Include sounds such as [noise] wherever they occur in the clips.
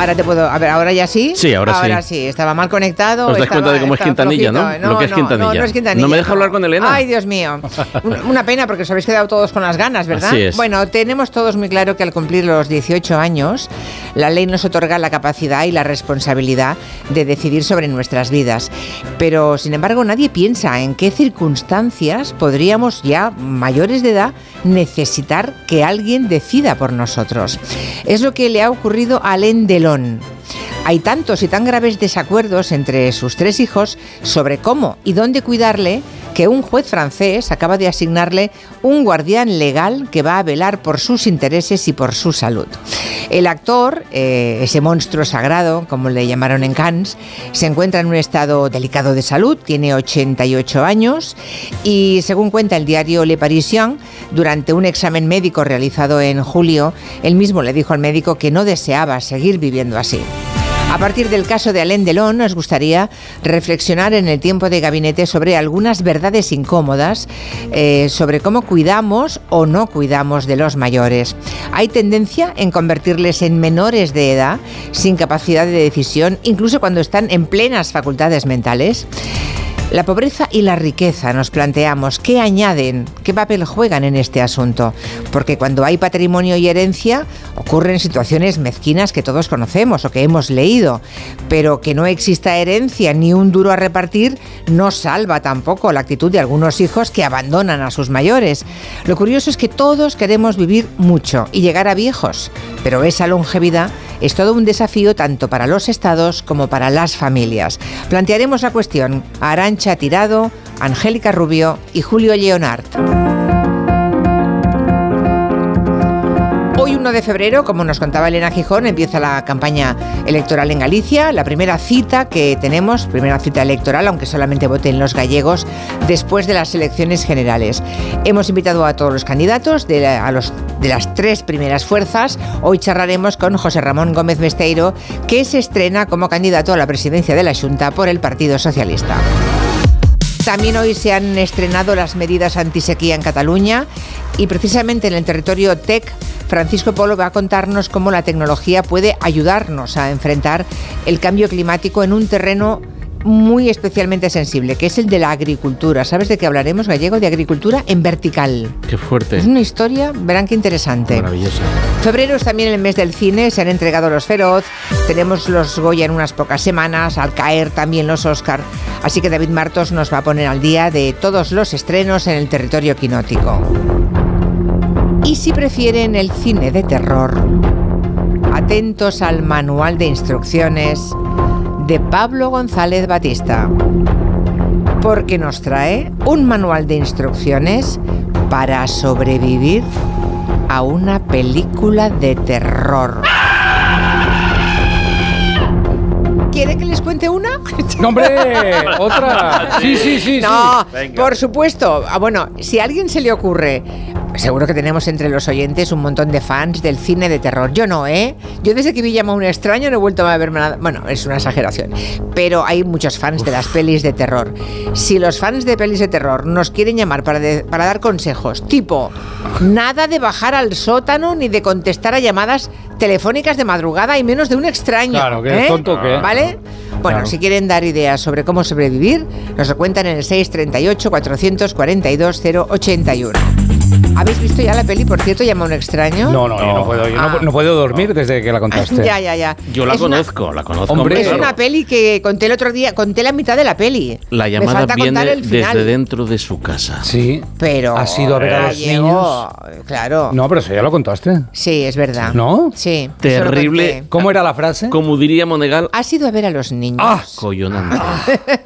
Ahora te puedo. A ver, ¿ahora ya sí? Sí, ahora sí. Ahora sí. Estaba mal conectado. Os dais estaba- cuenta de cómo es Quintanilla, ¿no? Lo que es Quintanilla. No, no es Quintanilla. ¿No me deja hablar con Elena? Ay, Dios mío. Un- Una pena porque os habéis quedado todos con las ganas, ¿verdad? Así es. Bueno, tenemos todos muy claro que al cumplir los 18 años, la ley nos otorga la capacidad y la responsabilidad de decidir sobre nuestras vidas. Pero, sin embargo, nadie piensa en qué circunstancias podríamos ya, mayores de edad, necesitar que alguien decida por nosotros. Es lo que le ha ocurrido a Alain Delon. Hay tantos y tan graves desacuerdos entre sus tres hijos sobre cómo y dónde cuidarle que un juez francés acaba de asignarle un guardián legal que va a velar por sus intereses y por su salud. El actor, eh, ese monstruo sagrado, como le llamaron en Cannes, se encuentra en un estado delicado de salud, tiene 88 años y según cuenta el diario Le Parisien, durante un examen médico realizado en julio, él mismo le dijo al médico que no deseaba seguir viviendo así. A partir del caso de Alain Delon, nos gustaría reflexionar en el tiempo de gabinete sobre algunas verdades incómodas, eh, sobre cómo cuidamos o no cuidamos de los mayores. ¿Hay tendencia en convertirles en menores de edad, sin capacidad de decisión, incluso cuando están en plenas facultades mentales? La pobreza y la riqueza, nos planteamos, ¿qué añaden? ¿Qué papel juegan en este asunto? Porque cuando hay patrimonio y herencia ocurren situaciones mezquinas que todos conocemos o que hemos leído, pero que no exista herencia ni un duro a repartir no salva tampoco la actitud de algunos hijos que abandonan a sus mayores. Lo curioso es que todos queremos vivir mucho y llegar a viejos, pero esa longevidad es todo un desafío tanto para los estados como para las familias. Plantearemos la cuestión a Tirado, Angélica Rubio y Julio Leonard. Hoy 1 de febrero, como nos contaba Elena Gijón, empieza la campaña electoral en Galicia, la primera cita que tenemos, primera cita electoral, aunque solamente voten los gallegos, después de las elecciones generales. Hemos invitado a todos los candidatos de, la- a los, de las tres primeras fuerzas. Hoy charlaremos con José Ramón Gómez Besteiro, que se estrena como candidato a la presidencia de la Junta por el Partido Socialista. También hoy se han estrenado las medidas antisequía en Cataluña y precisamente en el territorio TEC, Francisco Polo va a contarnos cómo la tecnología puede ayudarnos a enfrentar el cambio climático en un terreno muy especialmente sensible, que es el de la agricultura. ¿Sabes de qué hablaremos, gallego? De agricultura en vertical. Qué fuerte. Es una historia, verán qué interesante. Maravillosa. Febrero es también el mes del cine, se han entregado los Feroz, tenemos los Goya en unas pocas semanas, al caer también los Oscar, así que David Martos nos va a poner al día de todos los estrenos en el territorio quinótico. Y si prefieren el cine de terror, atentos al manual de instrucciones de Pablo González Batista, porque nos trae un manual de instrucciones para sobrevivir a una película de terror. ¿Quiere que les cuente una? ¡No, hombre! [laughs] ¡Otra! Sí, sí, sí. no, por supuesto. Ah, bueno, si a alguien se le ocurre, seguro que tenemos entre los oyentes un montón de fans del cine de terror. Yo no, ¿eh? Yo desde que vi Llama a un extraño no he vuelto a verme nada. Bueno, es una exageración. Pero hay muchos fans de las pelis de terror. Si los fans de pelis de terror nos quieren llamar para, de- para dar consejos, tipo, nada de bajar al sótano ni de contestar a llamadas telefónicas de madrugada y menos de un extraño. Claro, que ¿eh? tonto que. ¿Vale? Bueno, Claro. si quieren dar ideas sobre cómo sobrevivir, nos lo cuentan en el 638-442-081. ¿Habéis visto ya la peli, por cierto, llama a un extraño? No, no, yo no puedo, yo no, Ah. no puedo dormir desde que la contaste. ya, ya, ya. Yo la Es una- conozco, la conozco. Hombre, es claro. una peli que conté el otro día, conté la mitad de la peli. La Me llamada viene el final. desde dentro de su casa. Sí. Pero. ¿Has ido a ver a los niños? Claro. No, pero eso ya lo contaste. Sí, es verdad. ¿No? Sí. Terrible. ¿Cómo era la frase? Como diría Monegal, ¿Has ido a ver a los niños? Ah, acollonante. [laughs]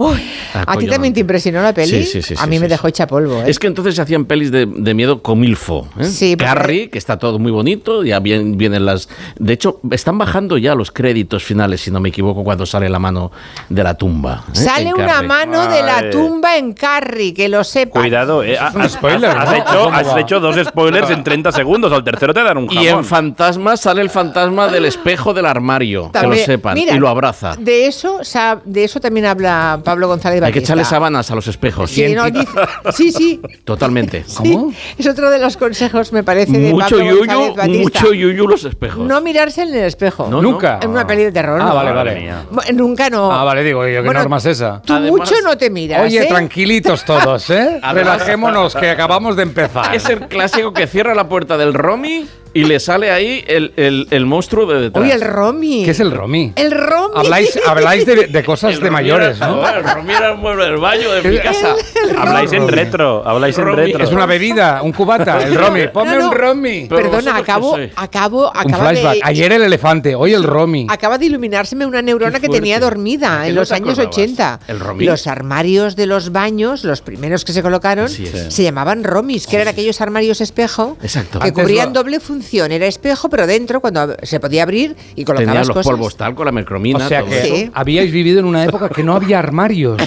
¿A ti también te impresionó la peli? Sí, sí, sí, A mí sí, me sí. dejó hecha polvo. ¿eh? Es que entonces se hacían pelis de, de miedo comilfo. ¿eh? Sí, porque- que está todo muy bonito, ya bien- vienen las... De hecho, están bajando ya los créditos finales, si no me equivoco, cuando sale la mano de la tumba. ¿eh? Sale En una Carrie. mano de la tumba en Carrie, que lo sepa. Cuidado, eh, has, spoiler, has hecho, ¿Cómo has hecho dos spoilers en 30 segundos. Al tercero te dan un jamón. Y en Fantasma sale el fantasma del espejo del armario, que lo sepan, mira, y lo abraza. De eso, de eso también habla Pablo González Hay que echarle sábanas a los espejos. Sí, no, dice- sí, sí. Totalmente. Sí, ¿Cómo? Es otro de los consejos, me parece, de Mucho Pablo yuyu, Batista. mucho yuyu los espejos. No mirarse en el espejo. No, Nunca. En una peli de terror. Ah, no. vale, vale. Nunca no. Ah, vale, digo yo, ¿qué Bueno, norma es esa? Tú Además- mucho no te miras. Oye, ¿eh? tranquilitos todos, ¿eh? [laughs] Relajémonos, que acabamos de empezar. Es el clásico que cierra la puerta del Romy y le sale ahí el, el- el monstruo de detrás. Oye, el Romy. ¿Qué es el Romy? El Romy. Habláis, habláis de, de cosas El de mayores, era- ¿no? El Romy era el mueble del baño de mi El- casa. Habláis en retro, habláis en retro. Es una bebida, un cubata, el [laughs] Romy. Ponme No, no. un Romy. Pero Perdona, acabo, sois? acabo, Un flashback. de, Ayer el elefante, hoy el Romy. acaba de iluminárseme una neurona que tenía dormida ¿De qué en los años acordabas? 80. ¿El Romy? Los armarios de los baños, los primeros que se colocaron, se llamaban Romis, que eran aquellos armarios espejo Exacto. que Antes cubrían lo- doble función. Era espejo, pero dentro, cuando se podía abrir y Tenía colocabas los cosas. polvos talco, la mercromina, O sea todo que eso. Sí. habíais vivido en una época que no había armarios.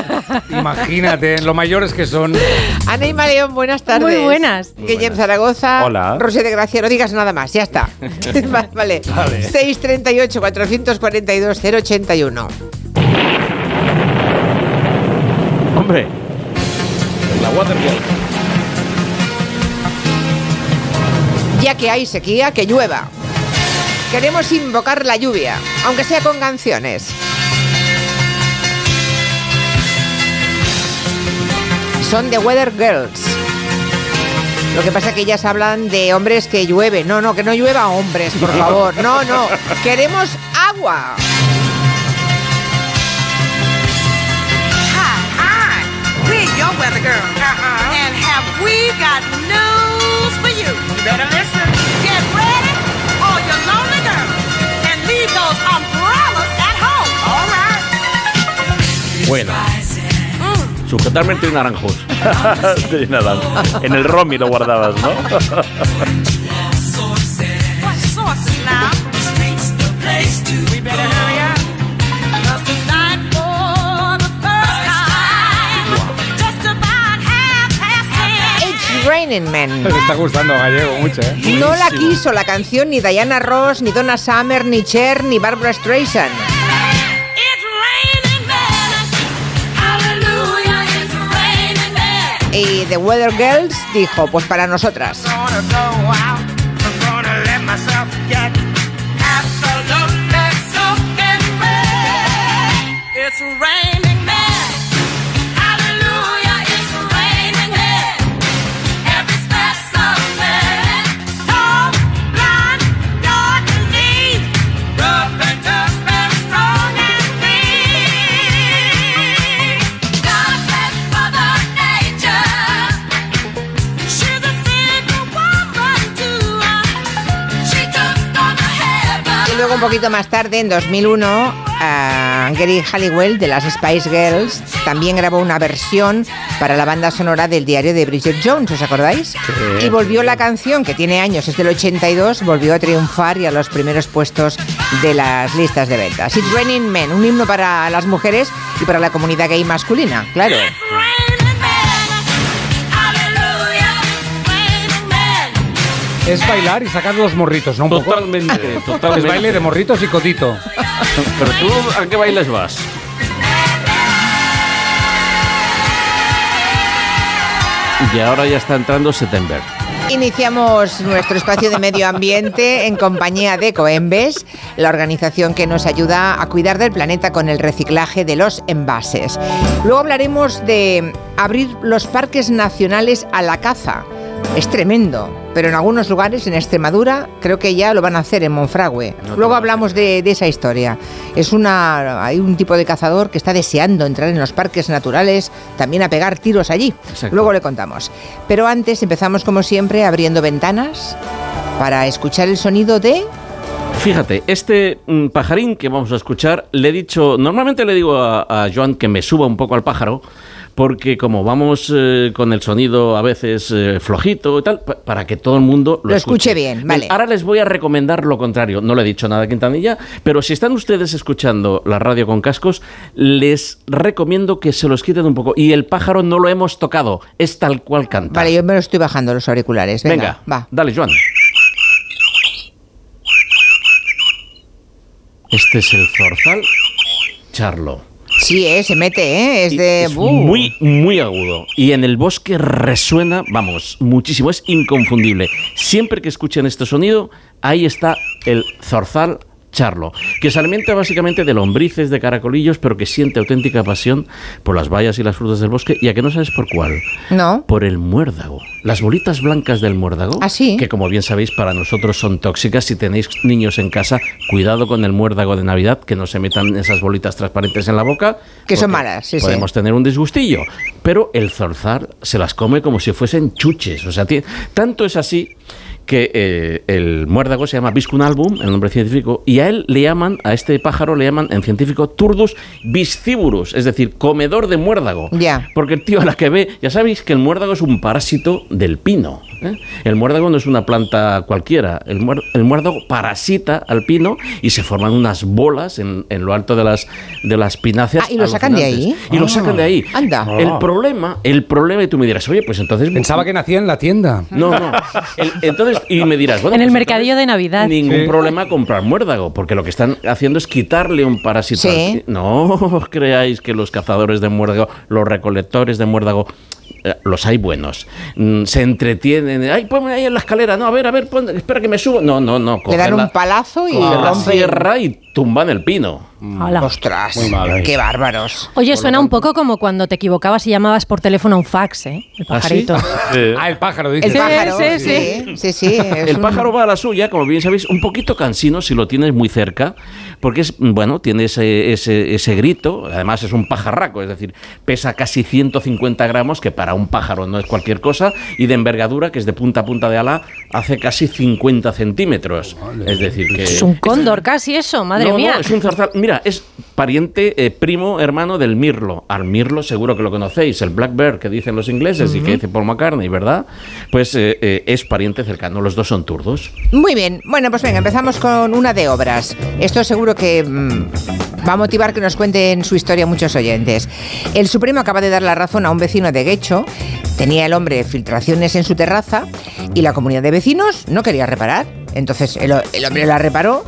[laughs] Imagínate, lo mayores que son. Ana Ima León, buenas tardes. Muy buenas. Guillem Zaragoza. Hola. Rosé de Gracia, no digas nada más, ya está. [laughs] Va- vale. 638 442 081. Hombre, la Watergate. Ya que hay sequía, que llueva. Queremos invocar la lluvia, aunque sea con canciones. Son The Weather Girls. Lo que pasa es que ellas hablan de hombres que llueve. No, no, que no llueva hombres, por favor. No, no. Queremos agua. Hi, hi. We're your weather girl. And have we got better listen. Get ready, all you lonely girls. And leave those umbrellas at home. All right. Bueno. Sujetarme entre naranjos. [laughs] Sí, nada. En el Romy lo guardabas, ¿no? [laughs] It's. [laughs] Me está gustando Gallego mucho, ¿eh? No la quiso la canción ni Diana Ross, ni Donna Summer, ni Cher, ni Barbara Streisand. It's it's. Y The Weather Girls dijo, pues para nosotras. Go poquito más tarde, en 2001, a Gary Halliwell de las Spice Girls también grabó una versión para la banda sonora del diario de Bridget Jones, ¿os acordáis? Y volvió la canción, que tiene años, es del 82, volvió a triunfar y a los primeros puestos de las listas de ventas. It's Raining Men, un himno para las mujeres y para la comunidad gay masculina, claro. Es bailar y sacar los morritos, ¿no? Un poco. Totalmente, Es totalmente. baile de morritos y codito. Pero tú, ¿a qué bailes vas? Y ahora ya está entrando September. Iniciamos nuestro espacio de medio ambiente en compañía de Coembes, la organización que nos ayuda a cuidar del planeta con el reciclaje de los envases. Luego hablaremos de abrir los parques nacionales a la caza. Es tremendo, pero en algunos lugares, en Extremadura, creo que ya lo van a hacer en Monfragüe. No Luego hablamos de, de esa historia. Es una, hay un tipo de cazador que está deseando entrar en los parques naturales, también a pegar tiros allí. Exacto. Luego le contamos. Pero antes empezamos como siempre abriendo ventanas para escuchar el sonido de... Fíjate, este mm, pajarín que vamos a escuchar, le he dicho, normalmente le digo a, a Joan que me suba un poco al pájaro, porque como vamos eh, con el sonido a veces eh, flojito y tal, pa- para que todo el mundo lo, Lo escuche bien, vale. Ahora les voy a recomendar lo contrario. No le he dicho nada a Quintanilla, pero si están ustedes escuchando la radio con cascos, les recomiendo que se los quiten un poco. Y el pájaro no lo hemos tocado, es tal cual canta. Vale, yo me lo estoy bajando los auriculares. Venga, Venga, va. dale, Joan. Este es el zorzal charlo. Sí, eh, se mete, ¿eh? Es de... es muy, muy agudo. Y en el bosque resuena, vamos, muchísimo. Es inconfundible. Siempre que escuchen este sonido, ahí está el zorzal charlo, que se alimenta básicamente de lombrices, de caracolillos, pero que siente auténtica pasión por las bayas y las frutas del bosque, y a que no sabes por cuál. No. Por el muérdago. Las bolitas blancas del muérdago, ¿Ah, sí? que como bien sabéis para nosotros son tóxicas. Si tenéis niños en casa, cuidado con el muérdago de Navidad, que no se metan esas bolitas transparentes en la boca. Que son malas, sí, sí. Podemos tener un disgustillo. Pero el zorzal se las come como si fuesen chuches. O sea, tanto es así que eh, el muérdago se llama Viscunalbum, el nombre científico, y a él le llaman, a este pájaro le llaman en científico Turdus visciburus, es decir, comedor de muérdago. Ya. Porque el tío a la que ve, ya sabéis que el muérdago es un parásito del pino. ¿eh? El muérdago no es una planta cualquiera. El, muer- el muérdago parasita al pino y se forman unas bolas en, en lo alto de las, de las pináceas. Ah, ¿y lo sacan de ahí? Y lo sacan de ahí. Anda. El problema, el problema, y tú me dirás, oye, pues entonces. Pensaba que nacía en la tienda. No, no. El- entonces, y me dirás, bueno. En el pues mercadillo de Navidad. Ningún Sí. problema comprar muérdago, porque lo que están haciendo es quitarle un parásito. Sí. No [laughs] os creáis que los cazadores de muérdago, los recolectores de muérdago, los hay buenos. Mm, se entretienen. Ay, ponme ahí en la escalera. No, a ver, a ver, pon- espera que me subo. No, no, no. Le dan la- un palazo y la sierra y tumban el pino. Hala. Ostras, Muy mal, ¿eh? qué bárbaros. Oye, suena un poco como cuando te equivocabas y llamabas por teléfono a un fax, ¿eh? El ¿Ah, sí? pajarito. [laughs] Ah, el pájaro, dice. El Sí, pájaro, sí, sí, sí, sí, es El un- pájaro va a la suya, como bien sabéis, un poquito cansino si lo tienes muy cerca, porque es, bueno, tiene ese, ese, ese grito, además es un pajarraco, es decir, pesa casi 150 gramos, que para un pájaro no es cualquier cosa, y de envergadura, que es de punta a punta de ala, hace casi 50 centímetros. Es decir, que... Es un cóndor casi eso, madre No, no, mía. es un zorzal. Mira, es pariente, eh, primo, hermano del mirlo. Al mirlo seguro que lo conocéis, el blackbird que dicen los ingleses y que dice Paul McCartney, ¿verdad? Pues eh, eh, es pariente cercano, los dos son turdos. Muy bien, bueno, pues venga, empezamos con una de obras. Esto seguro que mm, va a motivar que nos cuenten su historia muchos oyentes. El Supremo acaba de dar la razón a un vecino de Guecho. Tchau. Tenía el hombre filtraciones en su terraza y la comunidad de vecinos no quería reparar. Entonces el, hombre la reparó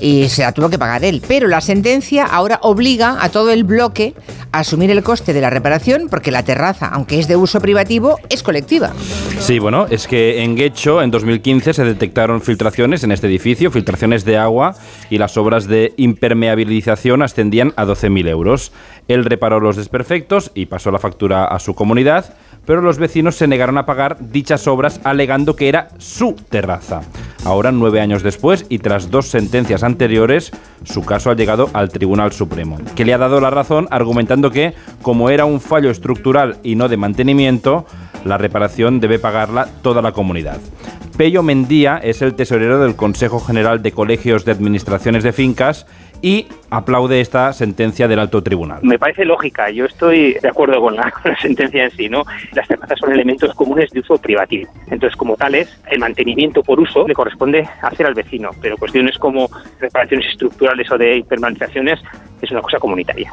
y se la tuvo que pagar él. Pero la sentencia ahora obliga a todo el bloque a asumir el coste de la reparación porque la terraza, aunque es de uso privativo, es colectiva. Sí, bueno, es que en Guecho en 2015 se detectaron filtraciones en este edificio, filtraciones de agua y las obras de impermeabilización ascendían a 12.000 euros. Él reparó los desperfectos y pasó la factura a su comunidad, pero los vecinos se negaron a pagar dichas obras alegando que era su terraza. Ahora, nueve años después y tras dos sentencias anteriores, su caso ha llegado al Tribunal Supremo, que le ha dado la razón argumentando que, como era un fallo estructural y no de mantenimiento, la reparación debe pagarla toda la comunidad. Pello Mendía es el tesorero del Consejo General de Colegios de Administraciones de Fincas y aplaude esta sentencia del alto tribunal. Me parece lógica, yo estoy de acuerdo [laughs] con la, sentencia en sí, ¿no? Las terrazas son elementos comunes de uso privativo. Entonces, como tales, el mantenimiento por uso le corresponde hacer al vecino, pero cuestiones como reparaciones estructurales o de hipermanizaciones es una cosa comunitaria.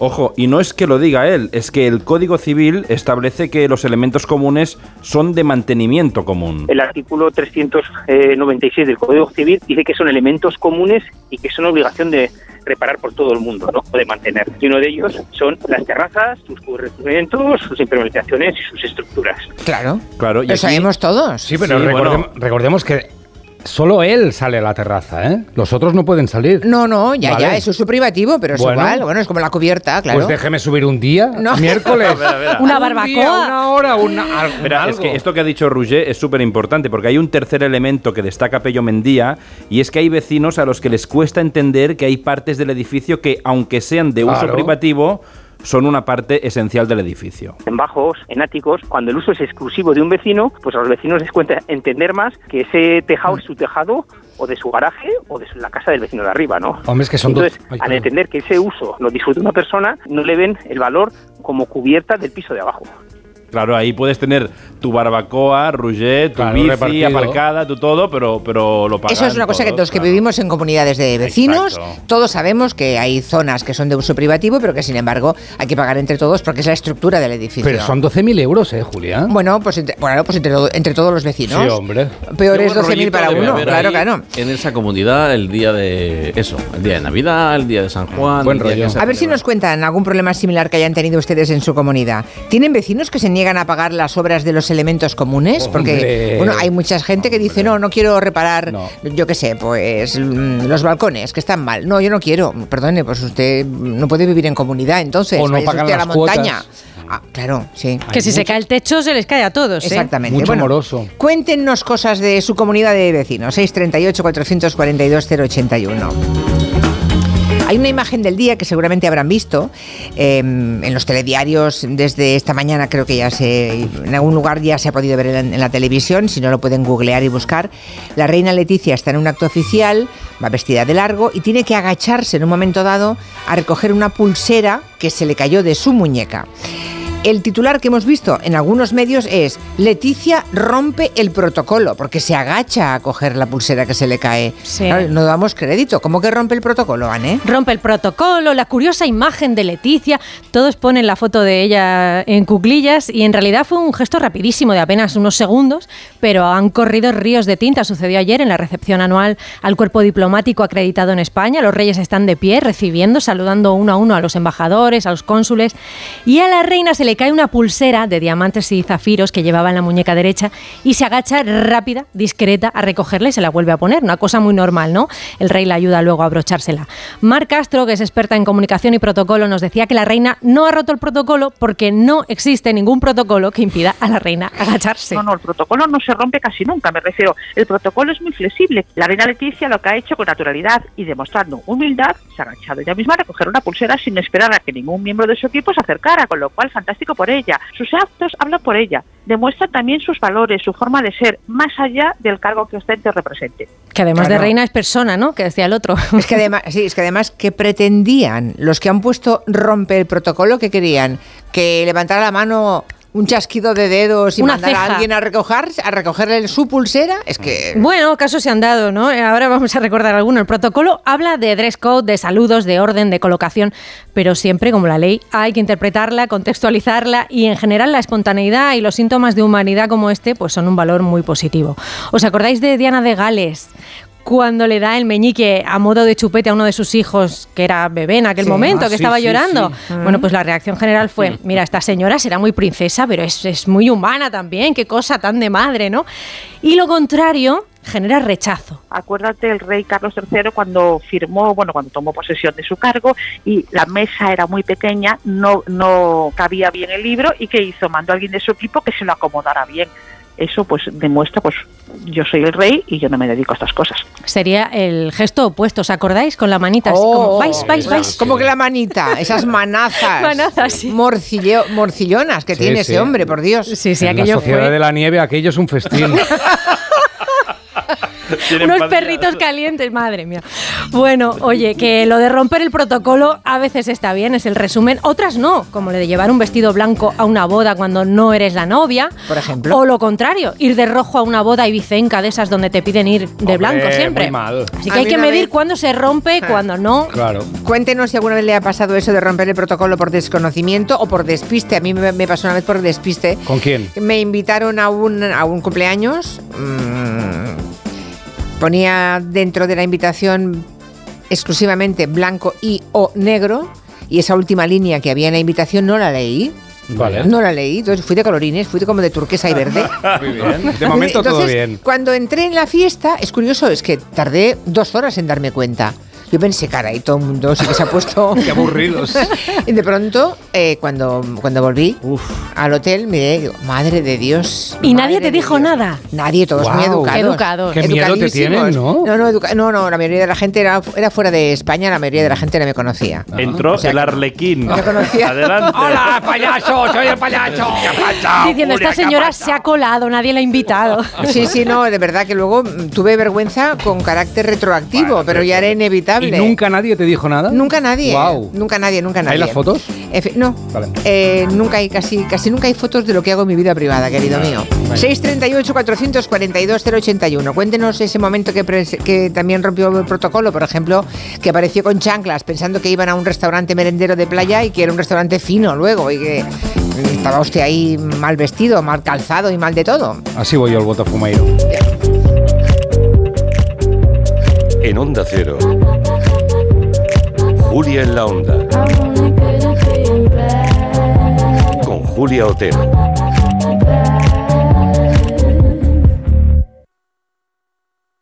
Ojo, y no es que lo diga él, es que el Código Civil establece que los elementos comunes son de mantenimiento común. El artículo 396 del Código Civil dice que son elementos comunes y que son obligación de reparar por todo el mundo, ¿no? O de mantener. Y uno de ellos son las terrazas, sus cubrimientos, sus impermeabilizaciones y sus estructuras. Claro. Claro, y Lo aquí- sabemos todos. Sí, pero Sí, recordem- bueno. recordemos que solo él sale a la terraza, ¿eh? Los otros no pueden salir. No, no, ya, Vale. ya, es uso privativo, pero es Bueno. igual. Bueno, es como la cubierta, claro. Pues déjeme subir un día, No. miércoles. [laughs] Una Un barbacoa. día, una hora, una, al- Mira, es algo. que esto que ha dicho Rouget es súper importante porque hay un tercer elemento que destaca Pello Mendía y es que hay vecinos a los que les cuesta entender que hay partes del edificio que, aunque sean de uso Claro. privativo, son una parte esencial del edificio. En bajos, en áticos, cuando el uso es exclusivo de un vecino, pues a los vecinos les cuenta entender más que ese tejado es su tejado o de su garaje o de su- la casa del vecino de arriba, ¿no? Hombre, es que son dos- Entonces, Ay, al entender que ese uso lo disfruta una persona, no le ven el valor como cubierta del piso de abajo. Claro, ahí puedes tener tu barbacoa, Rouget, tu Claro, bici repartido. aparcada, tu todo, pero, pero lo pagan Eso es una cosa que todos, los que vivimos en comunidades de vecinos, Exacto. todos sabemos que hay zonas que son de uso privativo, pero que sin embargo hay que pagar entre todos porque es la estructura del edificio. Pero son 12.000 euros, ¿eh, Julia? Bueno, pues entre, bueno, pues entre, entre todos los vecinos. Sí, hombre. Peor es buen 12.000 rollito para uno, claro, ahí claro. En esa comunidad el día de eso, el día de Navidad, el día de San Juan. Buen rollo. que A ver si nos cuentan algún problema similar que hayan tenido ustedes en su comunidad. ¿Tienen vecinos que se niegan a pagar las obras de los elementos comunes? Porque Hombre. bueno, hay mucha gente que dice, no, no quiero reparar, No. yo qué sé, pues mm, los balcones, que están mal. No, yo no quiero. Perdone, pues usted no puede vivir en comunidad, entonces. O no pagan usted a la las cuotas. montaña. Ah, claro, sí. Que si se cae el techo se les cae a todos. ¿eh? Exactamente. Mucho bueno, moroso. Cuéntenos cosas de su comunidad de vecinos. 638 442 081. Hay una imagen del día que seguramente habrán visto eh, en los telediarios desde esta mañana, creo que ya se, en algún lugar ya se ha podido ver en, en la televisión, si no lo pueden googlear y buscar. La reina Leticia está en un acto oficial, va vestida de largo y tiene que agacharse en un momento dado a recoger una pulsera que se le cayó de su muñeca. El titular que hemos visto en algunos medios es Leticia rompe el protocolo porque se agacha a coger la pulsera que se le cae. Sí. Claro, no damos crédito. ¿Cómo que rompe el protocolo, Anne? Rompe el protocolo, la curiosa imagen de Leticia, todos ponen la foto de ella en cuclillas y en realidad fue un gesto rapidísimo de apenas unos segundos, pero han corrido ríos de tinta. Sucedió ayer en la recepción anual al cuerpo diplomático acreditado en España. Los reyes están de pie recibiendo, saludando uno a uno a los embajadores, a los cónsules y a la reina se le cae una pulsera de diamantes y zafiros que llevaba en la muñeca derecha y se agacha rápida, discreta, a recogerla y se la vuelve a poner. Una cosa muy normal, ¿no? El rey la ayuda luego a abrochársela. Mar Castro, que es experta en comunicación y protocolo, nos decía que la reina no ha roto el protocolo porque no existe ningún protocolo que impida a la reina agacharse. No, no, el protocolo no se rompe casi nunca, me refiero. El protocolo es muy flexible. La reina Leticia lo que ha hecho con naturalidad y demostrando humildad, se ha agachado ella misma a recoger una pulsera sin esperar a que ningún miembro de su equipo se acercara, con lo cual fantástico por ella. Sus actos hablan por ella, demuestran también sus valores, su forma de ser, más allá del cargo que ostente o represente. Que además de reina es persona, ¿no? Que decía el otro. Es que además, sí, es que además que pretendían los que han puesto rompe el protocolo que querían que levantara la mano un chasquido de dedos y Una mandar a alguien a recoger a recogerle su pulsera, es que Bueno, casos se han dado, ¿no? Eh, Ahora vamos a recordar alguno. El protocolo habla de dress code, de saludos, de orden, de colocación, pero siempre, como la ley, hay que interpretarla, contextualizarla y en general la espontaneidad y los síntomas de humanidad como este, pues son un valor muy positivo. ¿Os acordáis de Diana de Gales? Cuando le da el meñique a modo de chupete a uno de sus hijos, que era bebé en aquel Sí. momento, Ah, que sí, estaba sí, llorando. sí. Bueno, pues la reacción general fue, [laughs] mira, esta señora será muy princesa, pero es, es muy humana también, qué cosa tan de madre, ¿no? Y lo contrario genera rechazo. Acuérdate el rey Carlos III cuando firmó, bueno, cuando tomó posesión de su cargo y la mesa era muy pequeña, no, no cabía bien el libro y ¿qué hizo? Mandó a alguien de su equipo que se lo acomodara bien. Eso pues demuestra, pues yo soy el rey y yo no me dedico a estas cosas. Sería el gesto opuesto, ¿os acordáis? Con la manita, así Oh, como, vais, vais, esa- vais. Como que la manita, esas manazas. [laughs] Manazas, sí. morcille- morcillonas que Sí, tiene sí. ese hombre, por Dios. Sí, sí, en la aquello sociedad fue de la nieve, aquello es un festín. [laughs] [laughs] Unos perritos calientes, madre mía. Bueno, oye, que lo de romper el protocolo a veces está bien, es el resumen, otras no, como lo de llevar un vestido blanco a una boda cuando no eres la novia. Por ejemplo. O lo contrario, ir de rojo a una boda ibicenca de esas donde te piden ir de Hombre, blanco siempre. muy mal. Así A que hay que medir vez- cuándo se rompe, Ah. cuándo no. Claro. Cuéntenos si alguna vez le ha pasado eso de romper el protocolo por desconocimiento o por despiste. A mí me, me pasó una vez por despiste. ¿Con quién? Me invitaron a un, a un cumpleaños. mm, ponía dentro de la invitación exclusivamente blanco y o negro. Y esa última línea que había en la invitación no la leí. Vale. No la leí. Entonces fui de colorines, fui de como de turquesa y verde. [laughs] Muy bien. De momento todo Entonces, bien. Cuando entré en la fiesta, es curioso, es que tardé dos horas en darme cuenta. Yo pensé, cara, y todo el mundo sí que se ha puesto. [laughs] Qué aburridos. y [laughs] de pronto, eh, cuando, cuando volví al hotel, miré, digo, madre de Dios. Y nadie te dijo Dios". nada. Nadie, todos muy educados. Educados. Qué miedo te tienen, ¿no? No, no, no, no, la mayoría de la gente era, era fuera de España, la mayoría de la gente no me conocía. Entró O sea el arlequín. No conocía. Adelante. ¡Hola, payaso! ¡Soy el payaso! [laughs] Diciendo, esta señora se ha colado, nadie la ha invitado. Sí, sí, no, de verdad que luego mm, tuve vergüenza con carácter retroactivo, pero ya era inevitable. ¿Y nunca nadie te dijo nada? Nunca nadie. Guau. Nunca nadie, nunca nadie. ¿Hay las fotos? Efe- no. Vale. Eh, nunca hay, casi, casi nunca hay fotos de lo que hago en mi vida privada, querido mío. 638-442-081. Cuéntenos ese momento que, también rompió el protocolo, por ejemplo, que apareció con chanclas pensando que iban a un restaurante merendero de playa y que era un restaurante fino luego y que estaba usted ahí mal vestido, mal calzado y mal de todo. Así voy yo al Botafumeiro. En Onda Cero. Julia en la Onda. Con Julia Otero.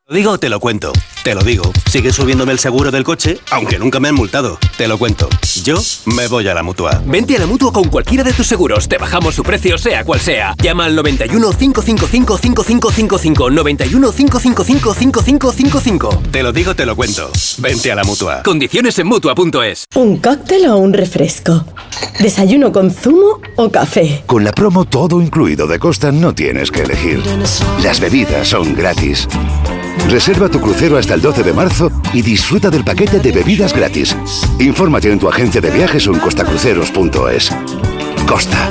Lo digo te lo cuento. Te lo digo. Sigue subiéndome el seguro del coche, aunque nunca me han multado. Te lo cuento. Yo me voy a la mutua. Vente a la mutua con cualquiera de tus seguros. Te bajamos su precio, sea cual sea. Llama al 91 555 5555. 91 555 5555. Te lo digo, te lo cuento. Vente a la mutua. Condiciones en mutua.es. ¿Un cóctel o un refresco? ¿Desayuno con zumo o café? Con la promo todo incluido de Costa no tienes que elegir. Las bebidas son gratis. Reserva tu crucero hasta el 12 de marzo y disfruta del paquete de bebidas gratis. Infórmate en tu agencia de viajes o en costacruceros.es. Costa.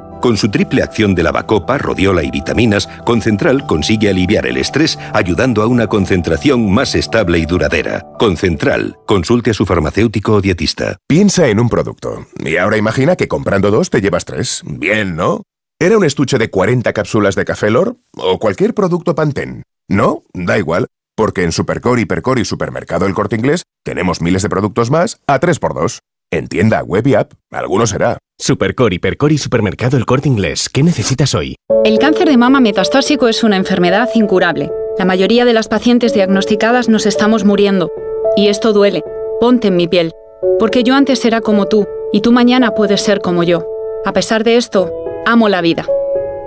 Con su triple acción de lavacopa, rodiola y vitaminas, Concentral consigue aliviar el estrés ayudando a una concentración más estable y duradera. Concentral. Consulte a su farmacéutico o dietista. Piensa en un producto. Y ahora imagina que comprando dos te llevas tres. Bien, ¿no? ¿Era un estuche de 40 cápsulas de café Lor? ¿O cualquier producto Pantene? No, da igual. Porque en Supercore, Hipercore y Supermercado El Corte Inglés tenemos miles de productos más a 3x2. En tienda, web y app, alguno será. Supercore, Hipercore y Supermercado El Corte Inglés. ¿Qué necesitas hoy? El cáncer de mama metastásico es una enfermedad incurable. La mayoría de las pacientes diagnosticadas nos estamos muriendo. Y esto duele. Ponte en mi piel. Porque yo antes era como tú, y tú mañana puedes ser como yo. A pesar de esto, amo la vida.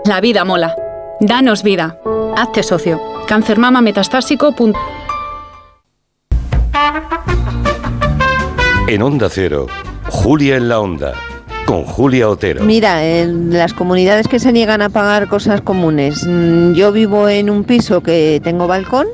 La vida mola. Danos vida. Hazte socio. Cancermamametastásico.com En Onda Cero. Julia en la Onda. Con Julia Otero. Mira, en las comunidades que se niegan a pagar cosas comunes, mm, yo vivo en un piso que tengo balcón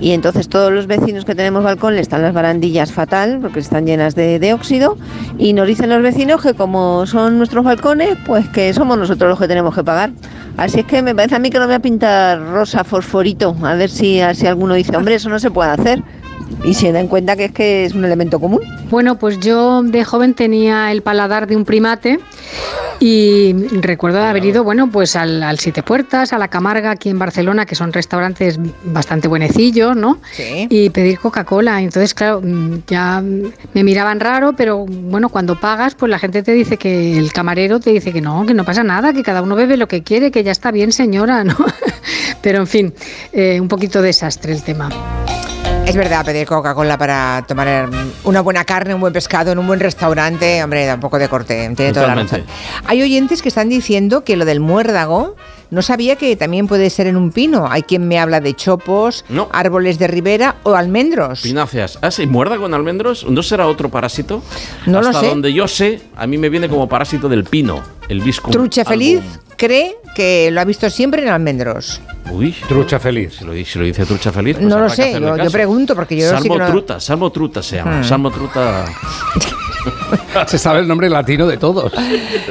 y entonces todos los vecinos que tenemos balcón le están las barandillas fatal porque están llenas de, de óxido y nos dicen los vecinos que como son nuestros balcones, pues que somos nosotros los que tenemos que pagar. Así es que me parece a mí que lo voy a pintar rosa fosforito, a ver si, si alguno dice, hombre, eso no se puede hacer. Y se dan cuenta que es que es un elemento común. Bueno, pues yo de joven tenía el paladar de un primate y recuerdo haber ido, bueno, pues al, al Siete Puertas, a la Camarga aquí en Barcelona, que son restaurantes bastante buenecillos, ¿no? Y pedir Coca-Cola. Entonces, claro, mm, ya me miraban raro, pero bueno, cuando pagas, pues la gente te dice que el camarero te dice que no, que no pasa nada, que cada uno bebe lo que quiere, que ya está bien, señora, ¿no? [laughs] Pero en fin, eh, un poquito desastre el tema. Es verdad, pedir Coca-Cola para tomar una buena carne, un buen pescado en un buen restaurante, hombre, da un poco de corte, tiene toda la razón. Hay oyentes que están diciendo que lo del muérdago no sabía que también puede ser en un pino. Hay quien me habla de chopos, árboles de ribera o almendros. Pináceas. Ah, sí, muerda con almendros. ¿No será otro parásito? No lo Hasta sé. donde yo sé, a mí me viene como parásito del pino, el visco. Trucha Feliz cree que lo ha visto siempre en almendros. Uy. Trucha feliz. Si lo, si lo dice trucha feliz. pues No lo que sé, yo- yo pregunto, porque yo sí Salmo que no- truta, salmo truta se llama. Hmm. Salmo truta. [laughs] [laughs] Se sabe el nombre latino de todos.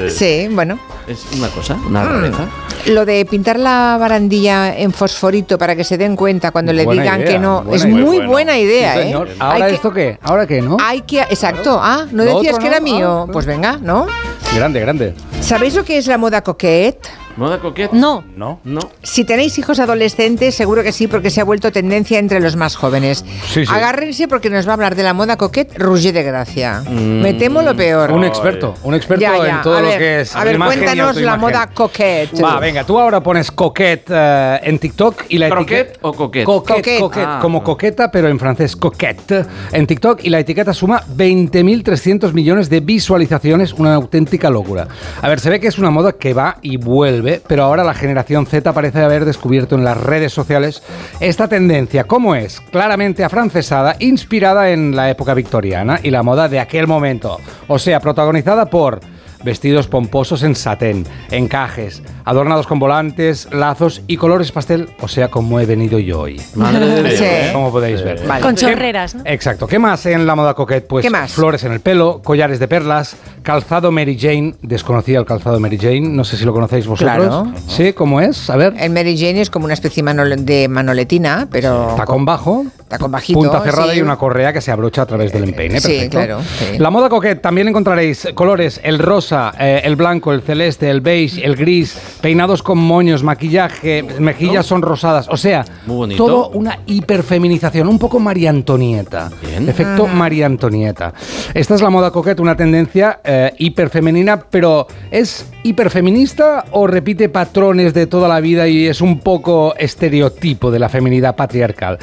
Sí, bueno. Es una cosa, una Mm. rareza. Lo de pintar la barandilla en fosforito para que se den cuenta cuando le Buena digan idea, que no, buena es idea. muy Bueno. buena idea, Sí, ¿eh? señor. Hay ¿Ahora que- esto qué? ¿Ahora qué, no? Hay que, exacto, ah, ¿no Lo decías otro que era mío? ah, Pues venga, ¿no? Grande, grande. ¿Sabéis lo que es la moda coquette? ¿Moda coquette? No. No. No. Si tenéis hijos adolescentes, seguro que sí, porque se ha vuelto tendencia entre los más jóvenes. Sí, sí. Agárrense porque nos va a hablar de la moda coquette Roger de Gracia. Me temo lo peor. Un experto, un experto Ya, ya. en todo A lo ver, que es A ver, cuéntanos la moda coquette. Va, venga, tú ahora pones coquette eh, en TikTok y la ¿Croquette etiqueta... o coquette? Coquette, Coquette. coquette, Ah. como coqueta, pero en francés coquette. En TikTok y la etiqueta suma 20.300 millones de visualizaciones, una auténtica locura. A ver, se ve que es una moda que va y vuelve, pero ahora la generación Z parece haber descubierto en las redes sociales esta tendencia. ¿Cómo es? Claramente afrancesada, inspirada en la época victoriana y la moda de aquel momento. O sea, protagonizada por vestidos pomposos en satén, encajes, adornados con volantes, lazos y colores pastel, o sea, como he venido yo hoy. Madre de Dios. Sí. Como podéis ver. Vale. Con ¿Qué- chorreras, ¿no? Exacto. ¿Qué más en la moda coquette? Pues ¿Qué más? flores en el pelo, collares de perlas, calzado Mary Jane. Desconocía el calzado Mary Jane. No sé si lo conocéis vosotros. Claro. Sí, ¿cómo es? A ver. El Mary Jane es como una especie de manoletina, pero Tacón bajo, tacón bajito. punta cerrada sí. y una correa que se abrocha a través del empeine. sí, Perfecto. claro, sí. La moda coquette también encontraréis colores, el rosa, eh, el blanco, el celeste, el beige, el gris, peinados con moños, maquillaje, mejillas son rosadas. O sea, Muy todo una hiperfeminización, un poco María Antonieta. Bien. Efecto María Antonieta. Esta es la moda coquette, una tendencia eh, hiperfemenina, pero ¿es hiperfeminista o repite patrones de toda la vida y es un poco estereotipo de la feminidad patriarcal?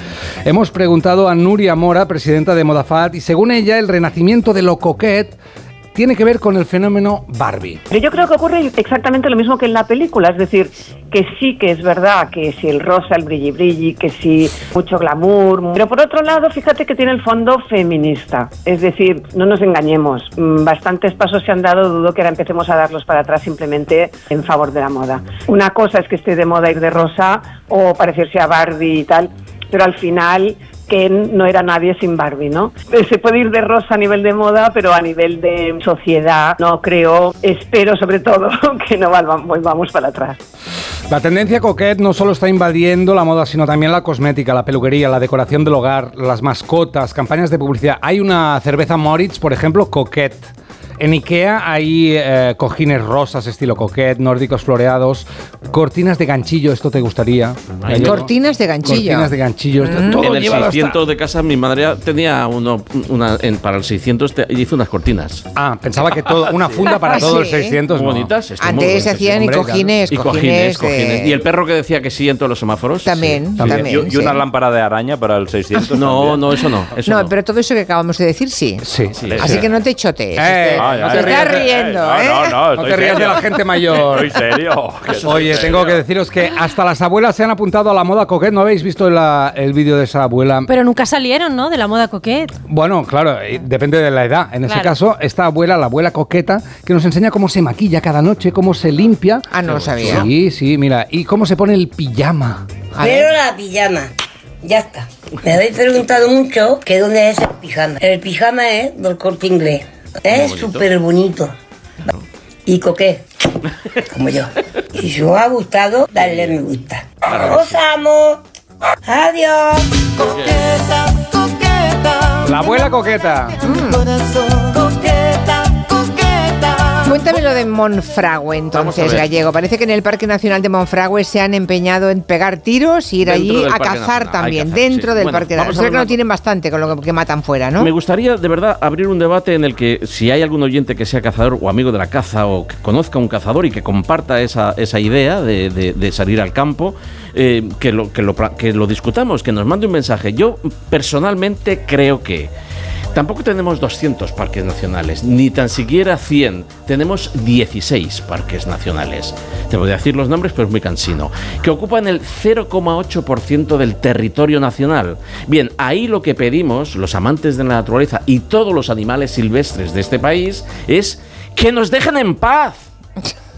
Hemos preguntado a Nuria Mora, presidenta de Modafat, y según ella, el renacimiento de lo coquette tiene que ver con el fenómeno Barbie. Pero yo creo que ocurre exactamente lo mismo que en la película, es decir, que sí que es verdad que si el rosa, el brilli brilli, que si mucho glamour, pero por otro lado, fíjate que tiene el fondo feminista, es decir, no nos engañemos, mm, bastantes pasos se han dado, dudo que ahora empecemos a darlos para atrás simplemente en favor de la moda. Una cosa es que esté de moda ir de rosa o parecerse a Barbie y tal, pero al final Ken no era nadie sin Barbie, ¿no? Se puede ir de rosa a nivel de moda, pero a nivel de sociedad no creo, espero sobre todo [laughs] que no volvamos para atrás. La tendencia coquette no solo está invadiendo la moda, sino también la cosmética, la peluquería, la decoración del hogar, las mascotas, campañas de publicidad. Hay una cerveza Moritz, por ejemplo, coquette. En Ikea hay eh, cojines rosas estilo coquette, nórdicos floreados, cortinas de ganchillo, esto te gustaría. Ay. Cortinas de ganchillo. Cortinas de ganchillo, Mm. todo en el llevado hasta- 600 de casa mi madre tenía uno, una, en- para el 600 te- hizo unas cortinas. Ah, pensaba que todo, una funda para Ah, todo el sí. 600. Muy no. bonitas. Antes se sí. hacían y cojines, Y cojines, cojines, de- cojines. Y el perro que decía que sí en todos los semáforos. También, Sí. también. Y, y una sí. lámpara de araña para el 600. [laughs] No, también. no, eso no. Eso No, no. pero todo eso que acabamos de decir sí. Sí. Así que no te chotees. Eh, Este- Ay, te ay, estás ay, riendo, no, ¿eh? No, no, No estoy te rías de serio. la gente mayor. Estoy serio. [laughs] Oye, tengo que deciros que hasta las abuelas se han apuntado a la moda coquette. ¿No habéis visto la- el vídeo de esa abuela? Pero nunca salieron, ¿no? De la moda coquette. Bueno, claro, eh, depende de la edad. En ese Claro. caso, esta abuela, la abuela coqueta, que nos enseña cómo se maquilla cada noche, cómo se limpia. Ah, no lo sabía. Sí, sí, mira. Y cómo se pone el pijama. A ver. Pero la pijama, ya está. Me habéis preguntado mucho que dónde es el pijama. El pijama es del corte inglés. Es súper bonito. Y coqué, como yo. Y si os ha gustado, darle me gusta. ¡Os amo! ¡Adiós! La abuela coqueta. Cuéntame lo de Monfragüe, entonces. Gallego. Parece que en el Parque Nacional de Monfragüe se han empeñado en pegar tiros y ir Dentro allí a cazar Nacional, también, cazar, dentro sí. del Bueno, Parque Nacional. Creo que no tienen bastante con lo que, matan fuera, ¿no? Me gustaría de verdad abrir un debate en el que si hay algún oyente que sea cazador o amigo de la caza o que conozca un cazador y que comparta esa, esa idea de, de- de salir al campo, eh, que, lo, que, lo, pra- que lo discutamos, que nos mande un mensaje. Yo personalmente creo que tampoco tenemos 200 parques nacionales, ni tan siquiera 100. Tenemos 16 parques nacionales. Te voy a decir los nombres, pero es muy cansino. Que ocupan el 0,8% del territorio nacional. Bien, ahí lo que pedimos, los amantes de la naturaleza y todos los animales silvestres de este país, es que nos dejen en paz. [laughs]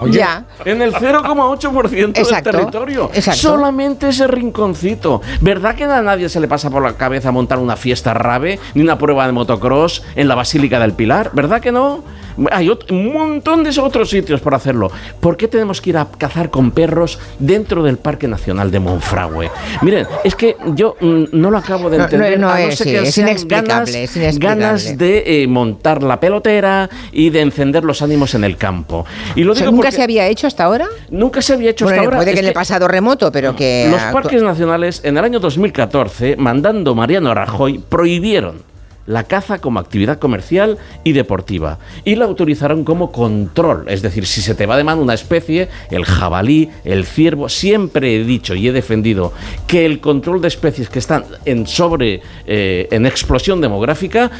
Oye, Ya. En el 0,8% del territorio. exacto. Solamente ese rinconcito. ¿Verdad que a nadie se le pasa por la cabeza montar una fiesta rave ni una prueba de motocross en la Basílica del Pilar? ¿Verdad que no? Hay ot- un montón de otros sitios para hacerlo. ¿Por qué tenemos que ir a cazar con perros dentro del Parque Nacional de Monfragüe? Miren, es que yo mm, no lo acabo de No, entender. no, no a es, ser sí, que es inexplicable, ganas, es inexplicable. ganas de eh, montar la pelotera y de encender los ánimos en el campo. Y lo O sea, ¿Nunca se había hecho hasta ahora? nunca se había hecho Bueno, hasta ahora. puede que en el pasado remoto, pero que... los parques nacionales en el año 2014, mandando Mariano Rajoy, prohibieron la caza como actividad comercial y deportiva. Y la autorizaron como control, es decir, si se te va de mano una especie, el jabalí, el ciervo, siempre he dicho y he defendido que el control de especies que están en sobre eh, en explosión demográfica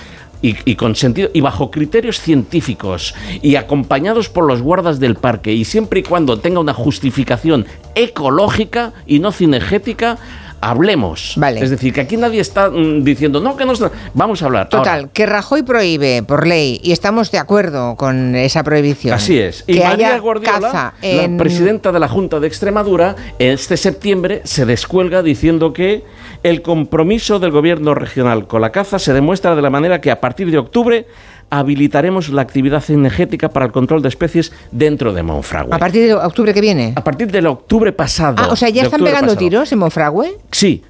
y, y con sentido y bajo criterios científicos y acompañados por los guardas del parque y siempre y cuando tenga una justificación ecológica y no cinegética hablemos Vale. es decir que aquí nadie está mm, diciendo no que no está-". vamos a hablar Total, Ahora, que Rajoy prohíbe por ley y estamos de acuerdo con esa prohibición. Así es. Y María Guardiola, caza en... la presidenta de la Junta de Extremadura, este septiembre se descuelga diciendo que el compromiso del gobierno regional con la caza se demuestra de la manera que a partir de octubre habilitaremos la actividad cinegética para el control de especies dentro de Monfragüe. A partir de octubre que viene. A partir del octubre pasado. Ah, o sea, ya están pegando pasado. tiros en Monfragüe. Sí,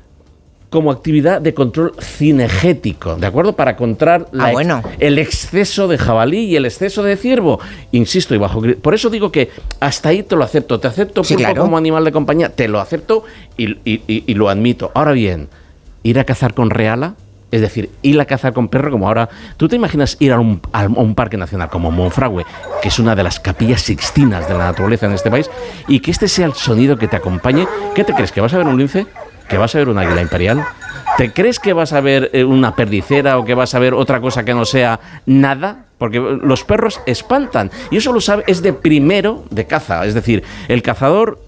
como actividad de control cinegético, ¿de acuerdo? Para controlar la Ah, ex- bueno. el exceso de jabalí y el exceso de ciervo. Insisto, y bajo... Por eso digo que hasta ahí te lo acepto. Te acepto Sí, claro. como animal de compañía, te lo acepto y, y- y- y lo admito. Ahora bien, ir a cazar con reala... Es decir, ir a cazar con perro como ahora... ¿Tú te imaginas ir a un, parque nacional como Monfragüe, que es una de las capillas sixtinas de la naturaleza en este país, y que este sea el sonido que te acompañe? ¿Qué te crees? ¿Que vas a ver un lince? ¿Que vas a ver un águila imperial? ¿Te crees que vas a ver eh, una perdicera o que vas a ver otra cosa que no sea nada? Porque los perros espantan. Y eso lo sabe, es de primero de caza. Es decir, el cazador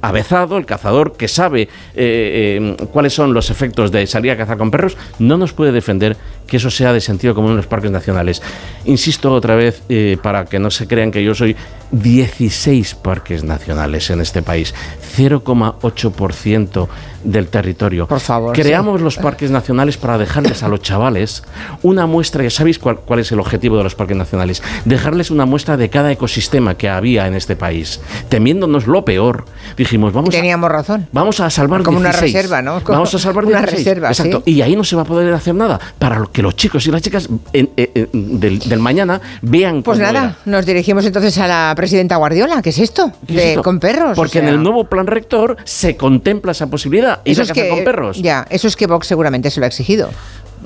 avezado, el cazador que sabe eh, eh, cuáles son los efectos de salir a cazar con perros, no nos puede defender que eso sea de sentido común en los parques nacionales. Insisto otra vez, eh, para que no se crean que yo soy 16 parques nacionales en este país, 0,8% del territorio. Por favor. Creamos los parques nacionales para dejarles a los chavales una muestra, ya sabéis cuál, cuál es el objetivo de los parques nacionales, dejarles una muestra de cada ecosistema que había en este país. Temiéndonos lo peor, dijimos, vamos a, Teníamos razón. Vamos a salvar Como una 16. reserva, ¿no? Como Vamos a salvar una 16. reserva, Exacto. sí. Y ahí no se va a poder hacer nada para lo- que los chicos y las chicas en- en- en- del, del mañana vean Pues nada, era. nos dirigimos entonces a la presidenta Guardiola. ¿Qué es esto? ¿Qué es De- esto? con perros. Porque o sea. en el nuevo plan rector se contempla esa posibilidad. Ir Eso a es que, con perros. Ya, eso es que Vox seguramente se lo ha exigido.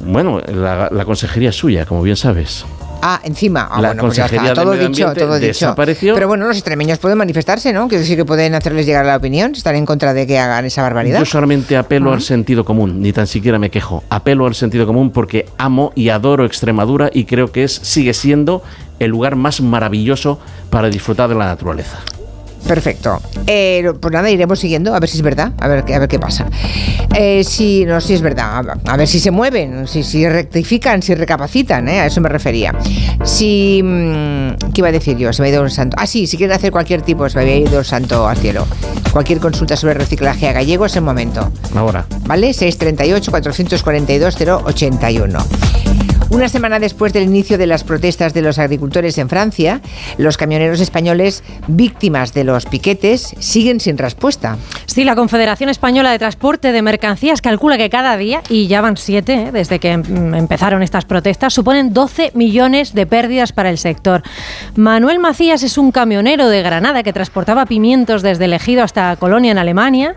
Bueno, la, la consejería es suya, como bien sabes. Ah, encima. Ah, La bueno, pues ya está. Todo dicho, todo dicho. Pero bueno, los extremeños pueden manifestarse, ¿no? Quiero decir que pueden hacerles llegar la opinión, están en contra de que hagan esa barbaridad. Yo solamente apelo al sentido común, ni tan siquiera me quejo. Apelo al sentido común porque amo y adoro Extremadura y creo que es sigue siendo el lugar más maravilloso para disfrutar de la naturaleza. Perfecto. Eh, pues nada, iremos siguiendo, a ver si es verdad, a ver, qué- a ver qué pasa. Eh, si no, si es verdad, a, a ver si se mueven, si, si rectifican, si recapacitan, ¿eh? a eso me refería. Si. mm, ¿Qué iba a decir yo? Se me ha ido un santo. Ah, sí, si quieren hacer cualquier tipo, se me había ido el santo al cielo. Cualquier consulta sobre reciclaje a gallego es el momento. Ahora. ¿Vale? 638-442-081. Una semana después del inicio de las protestas de los agricultores en Francia, los camioneros españoles víctimas de los piquetes siguen sin respuesta. Sí, la Confederación Española de Transporte de Mercancías calcula que cada día, y ya van siete ¿eh? desde que mm, empezaron estas protestas, suponen 12 millones de pérdidas para el sector. Manuel Macías es un camionero de Granada que transportaba pimientos desde el Ejido hasta Colonia, en Alemania,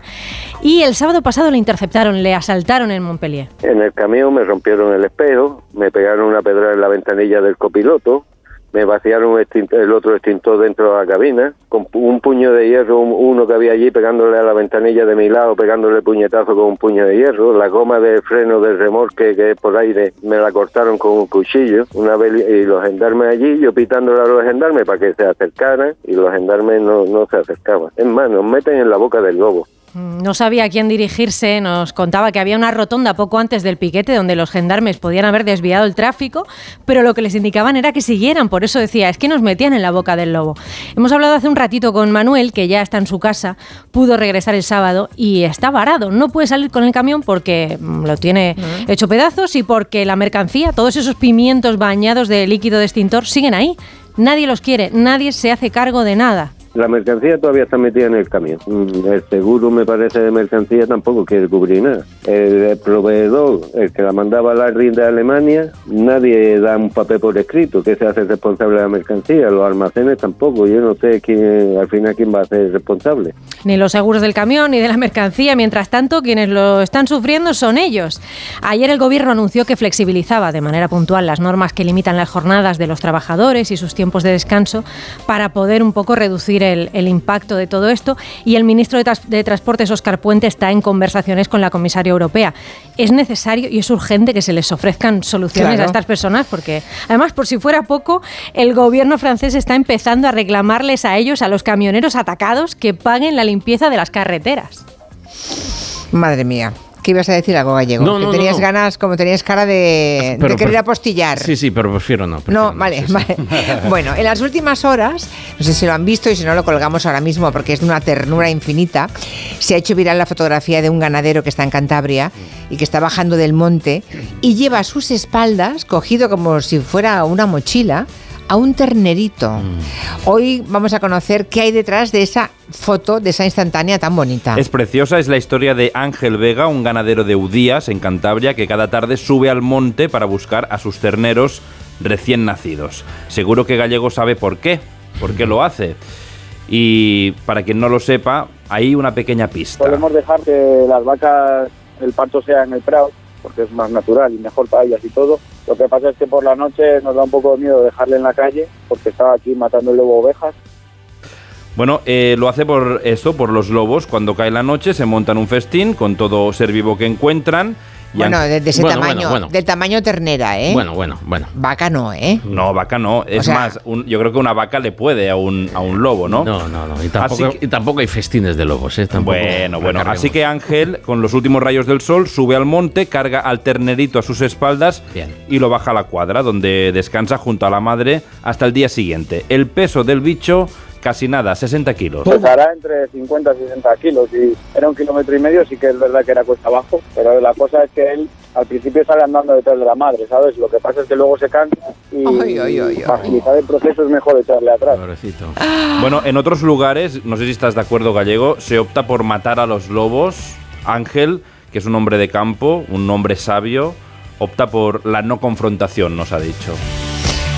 y el sábado pasado le interceptaron, le asaltaron en Montpellier. En el camión me rompieron el espejo, me pegaron una pedra en la ventanilla del copiloto, me vaciaron el otro extintor dentro de la cabina, con un puño de hierro, un- uno que había allí pegándole a la ventanilla de mi lado, pegándole puñetazo con un puño de hierro, la goma de freno del remolque que es por aire me la cortaron con un cuchillo, una vez y los gendarmes allí, yo pitándole a los gendarmes para que se acercaran y los gendarmes no, no se acercaban. Es más, nos meten en la boca del lobo. Mm, No sabía a quién dirigirse, nos contaba que había una rotonda poco antes del piquete donde los gendarmes podían haber desviado el tráfico, pero lo que les indicaban era que siguieran, por eso decía, es que nos metían en la boca del lobo. Hemos hablado hace un ratito con Manuel, que ya está en su casa, pudo regresar el sábado y está varado, no puede salir con el camión porque mm, lo tiene hecho pedazos y porque la mercancía, todos esos pimientos bañados de líquido de extintor siguen ahí. Nadie los quiere, nadie se hace cargo de nada. La mercancía todavía está metida en el camión. Mm, El seguro, me parece, de mercancía tampoco quiere cubrir nada. El, el proveedor, el que la mandaba a la RIN de Alemania, nadie da un papel por escrito que se hace responsable de la mercancía. Los almacenes tampoco. Yo no sé quién, al final quién va a ser responsable. Ni los seguros del camión ni de la mercancía. Mientras tanto, quienes lo están sufriendo son ellos. Ayer el gobierno anunció que flexibilizaba de manera puntual las normas que limitan las jornadas de los trabajadores y sus tiempos de descanso para poder un poco reducir el, el impacto de todo esto. Y el ministro de, de Transportes, Óscar Puente, está en conversaciones con la comisaria europea. Es necesario y es urgente que se les ofrezcan soluciones Claro. a estas personas porque, además, por si fuera poco, el gobierno francés está empezando a reclamarles a ellos, a los camioneros atacados, que paguen la limpieza de las carreteras. Madre mía. ¿Qué ibas a decir algo gallego? No, que no, no, tenías no. ganas, como tenías cara de, Pero de querer apostillar. Sí, sí, pero prefiero no. prefiero No, vale, sí, sí. vale. [laughs] Bueno, en las últimas horas, no sé si lo han visto y si no lo colgamos ahora mismo porque es de una ternura infinita, se ha hecho viral la fotografía de un ganadero que está en Cantabria y que está bajando del monte y lleva a sus espaldas, cogido como si fuera una mochila, a un ternerito. Mm. Hoy vamos a conocer qué hay detrás de esa foto, de esa instantánea tan bonita. Es preciosa, es la historia de Ángel Vega, un ganadero de Udías, en Cantabria, que cada tarde sube al monte para buscar a sus terneros recién nacidos. Seguro que Gallego sabe por qué, por qué lo hace. Y para quien no lo sepa, hay una pequeña pista. Podemos dejar que las vacas, el parto sea en el prado, porque es más natural y mejor para ellas y todo. Lo que pasa es que por la noche nos da un poco de miedo dejarle en la calle, porque estaba aquí matando el lobo ovejas. Bueno, eh, lo hace por esto, por los lobos. Cuando cae la noche se montan un festín con todo ser vivo que encuentran. Bueno, de, de ese Bueno, tamaño, bueno, bueno. del tamaño ternera, ¿eh? Bueno, bueno, bueno. Vaca no, ¿eh? No, vaca no. Es sea- más, un- yo creo que una vaca le puede a un, a un lobo, ¿no? No, no, no. Y tampoco, Así que- y tampoco hay festines de lobos, ¿eh? Tampoco bueno, bueno. Así que Ángel, con los últimos rayos del sol, sube al monte, carga al ternerito a sus espaldas y lo baja a la cuadra, donde descansa junto a la madre hasta el día siguiente. El peso del bicho, casi nada, 60 kilos. Pesará entre 50 y 60 kilos y era un kilómetro y medio, sí que es verdad que era cuesta abajo, pero la cosa es que él al principio sale andando detrás de la madre, ¿sabes? Lo que pasa es que luego se cansa y Ay, agilizar el proceso es mejor echarle atrás. Bueno, en otros lugares, no sé si estás de acuerdo, Gallego, se opta por matar a los lobos. Ángel, que es un hombre de campo, un hombre sabio, opta por la no confrontación, nos ha dicho.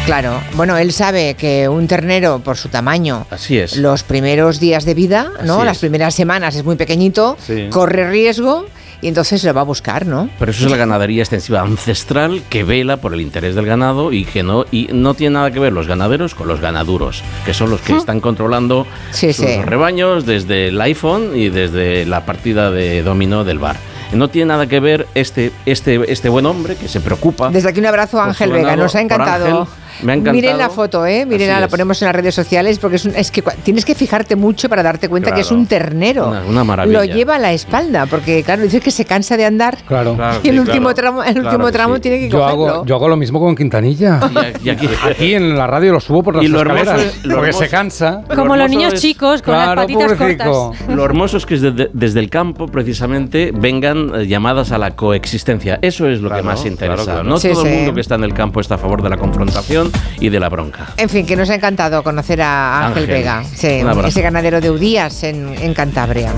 Claro, bueno, él sabe que un ternero, por su tamaño, Así es. los primeros días de vida, ¿no? Así Las es. primeras semanas es muy pequeñito, Sí. corre riesgo y entonces lo va a buscar, ¿no? Pero eso es la ganadería extensiva ancestral que vela por el interés del ganado y que no y no tiene nada que ver los ganaderos con los ganaduros, que son los que Ujú. están controlando Sí, sus sí. rebaños desde el iPhone y desde la partida de dominó del bar. No tiene nada que ver este este este buen hombre que se preocupa. Desde aquí un abrazo a Ángel Vega, ganado, nos ha encantado. Me ha encantado. Miren la foto, ¿eh? Miren, la ponemos en las redes sociales porque es, un- es que tienes que fijarte mucho para darte cuenta que es un ternero. Una- una maravilla. Lo lleva a la espalda porque, claro, dices que se cansa de andar. Claro. y el último tramo, el último tramo tiene que yo cogerlo. hago, yo hago lo mismo con Quintanilla. [laughs] Y aquí, [laughs] Aquí en la radio lo subo por las Y lo escaleras. es- lo porque hermoso- se cansa. Como los niños es- chicos con las patitas pobrecico. cortas. Lo hermoso es que desde, desde el campo, precisamente, vengan eh, llamadas a la coexistencia. Eso es lo que más interesa. claro, claro. No Sí, todo sí. el mundo que está en el campo está a favor de la confrontación y de la bronca. En fin, que nos ha encantado conocer a Ángel, Ángel. Vega, sí, ese ganadero de Udías en, en Cantabria.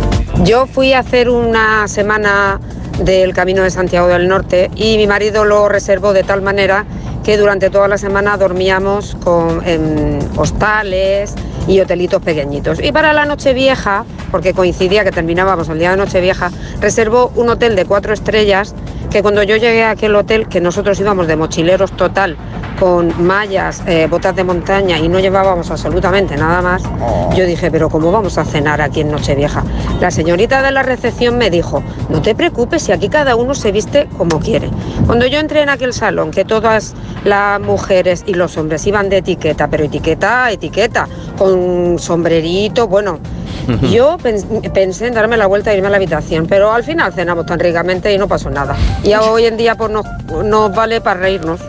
Yo fui a hacer una semana del Camino de Santiago del Norte y mi marido lo reservó de tal manera que durante toda la semana dormíamos con, en hostales y hotelitos pequeñitos. Y para la Nochevieja, porque coincidía que terminábamos el día de Nochevieja, reservó un hotel de cuatro estrellas que cuando yo llegué a aquel hotel, que nosotros íbamos de mochileros total, con mallas, eh, botas de montaña y no llevábamos absolutamente nada más, yo dije, pero ¿cómo vamos a cenar aquí en Nochevieja? La señorita de la recepción me dijo, no te preocupes, si aquí cada uno se viste como quiere. Cuando yo entré en aquel salón, que todas las mujeres y los hombres iban de etiqueta, pero etiqueta, etiqueta, con sombrerito, bueno, yo pens- pensé en darme la vuelta e irme a la habitación, pero al final cenamos tan ricamente y no pasó nada. Y hoy en día pues nos, nos vale para reírnos.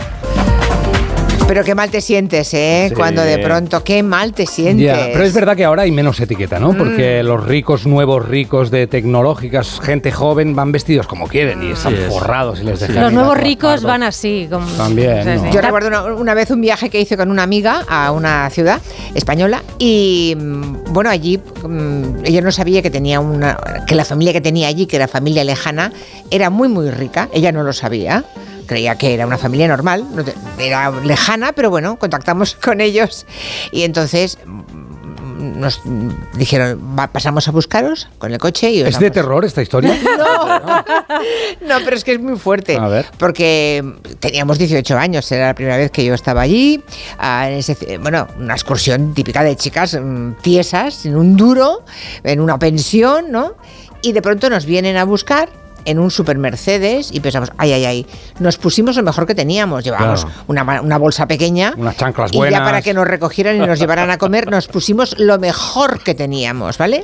Pero qué mal te sientes, ¿eh? Sí. Cuando de pronto, qué mal te sientes. Ya, pero es verdad que ahora hay menos etiqueta, ¿no? Mm. Porque los ricos, nuevos ricos de tecnológicas, gente joven, van vestidos como quieren y están Sí, es. forrados y les dejan. Los nuevos ricos van así. Como, También, Sí, ¿no? sí. Yo recuerdo una, una vez un viaje que hice con una amiga a una ciudad española y mm, bueno, allí mm, ella no sabía que tenía una que la familia que tenía allí, que era familia lejana, era muy muy rica, ella no lo sabía. Creía que era una familia normal, era lejana, pero bueno, contactamos [laughs] con ellos y entonces mm, nos dijeron, "Va, pasamos a buscaros con el coche y ¿Es de damos". terror esta historia? [laughs] No, no, pero es que es muy fuerte. A ver. Porque teníamos 18 años, era la primera vez que yo estaba allí. en ese- bueno, una excursión típica de chicas mm, tiesas, en un duro, en una pensión, ¿no? Y de pronto nos vienen a buscar en un super Mercedes y pensamos, ay, ay, ay, nos pusimos lo mejor que teníamos. Llevábamos Claro. una, una bolsa pequeña Unas chanclas y ya buenas. para que nos recogieran y nos llevaran a comer, nos pusimos lo mejor que teníamos, ¿vale?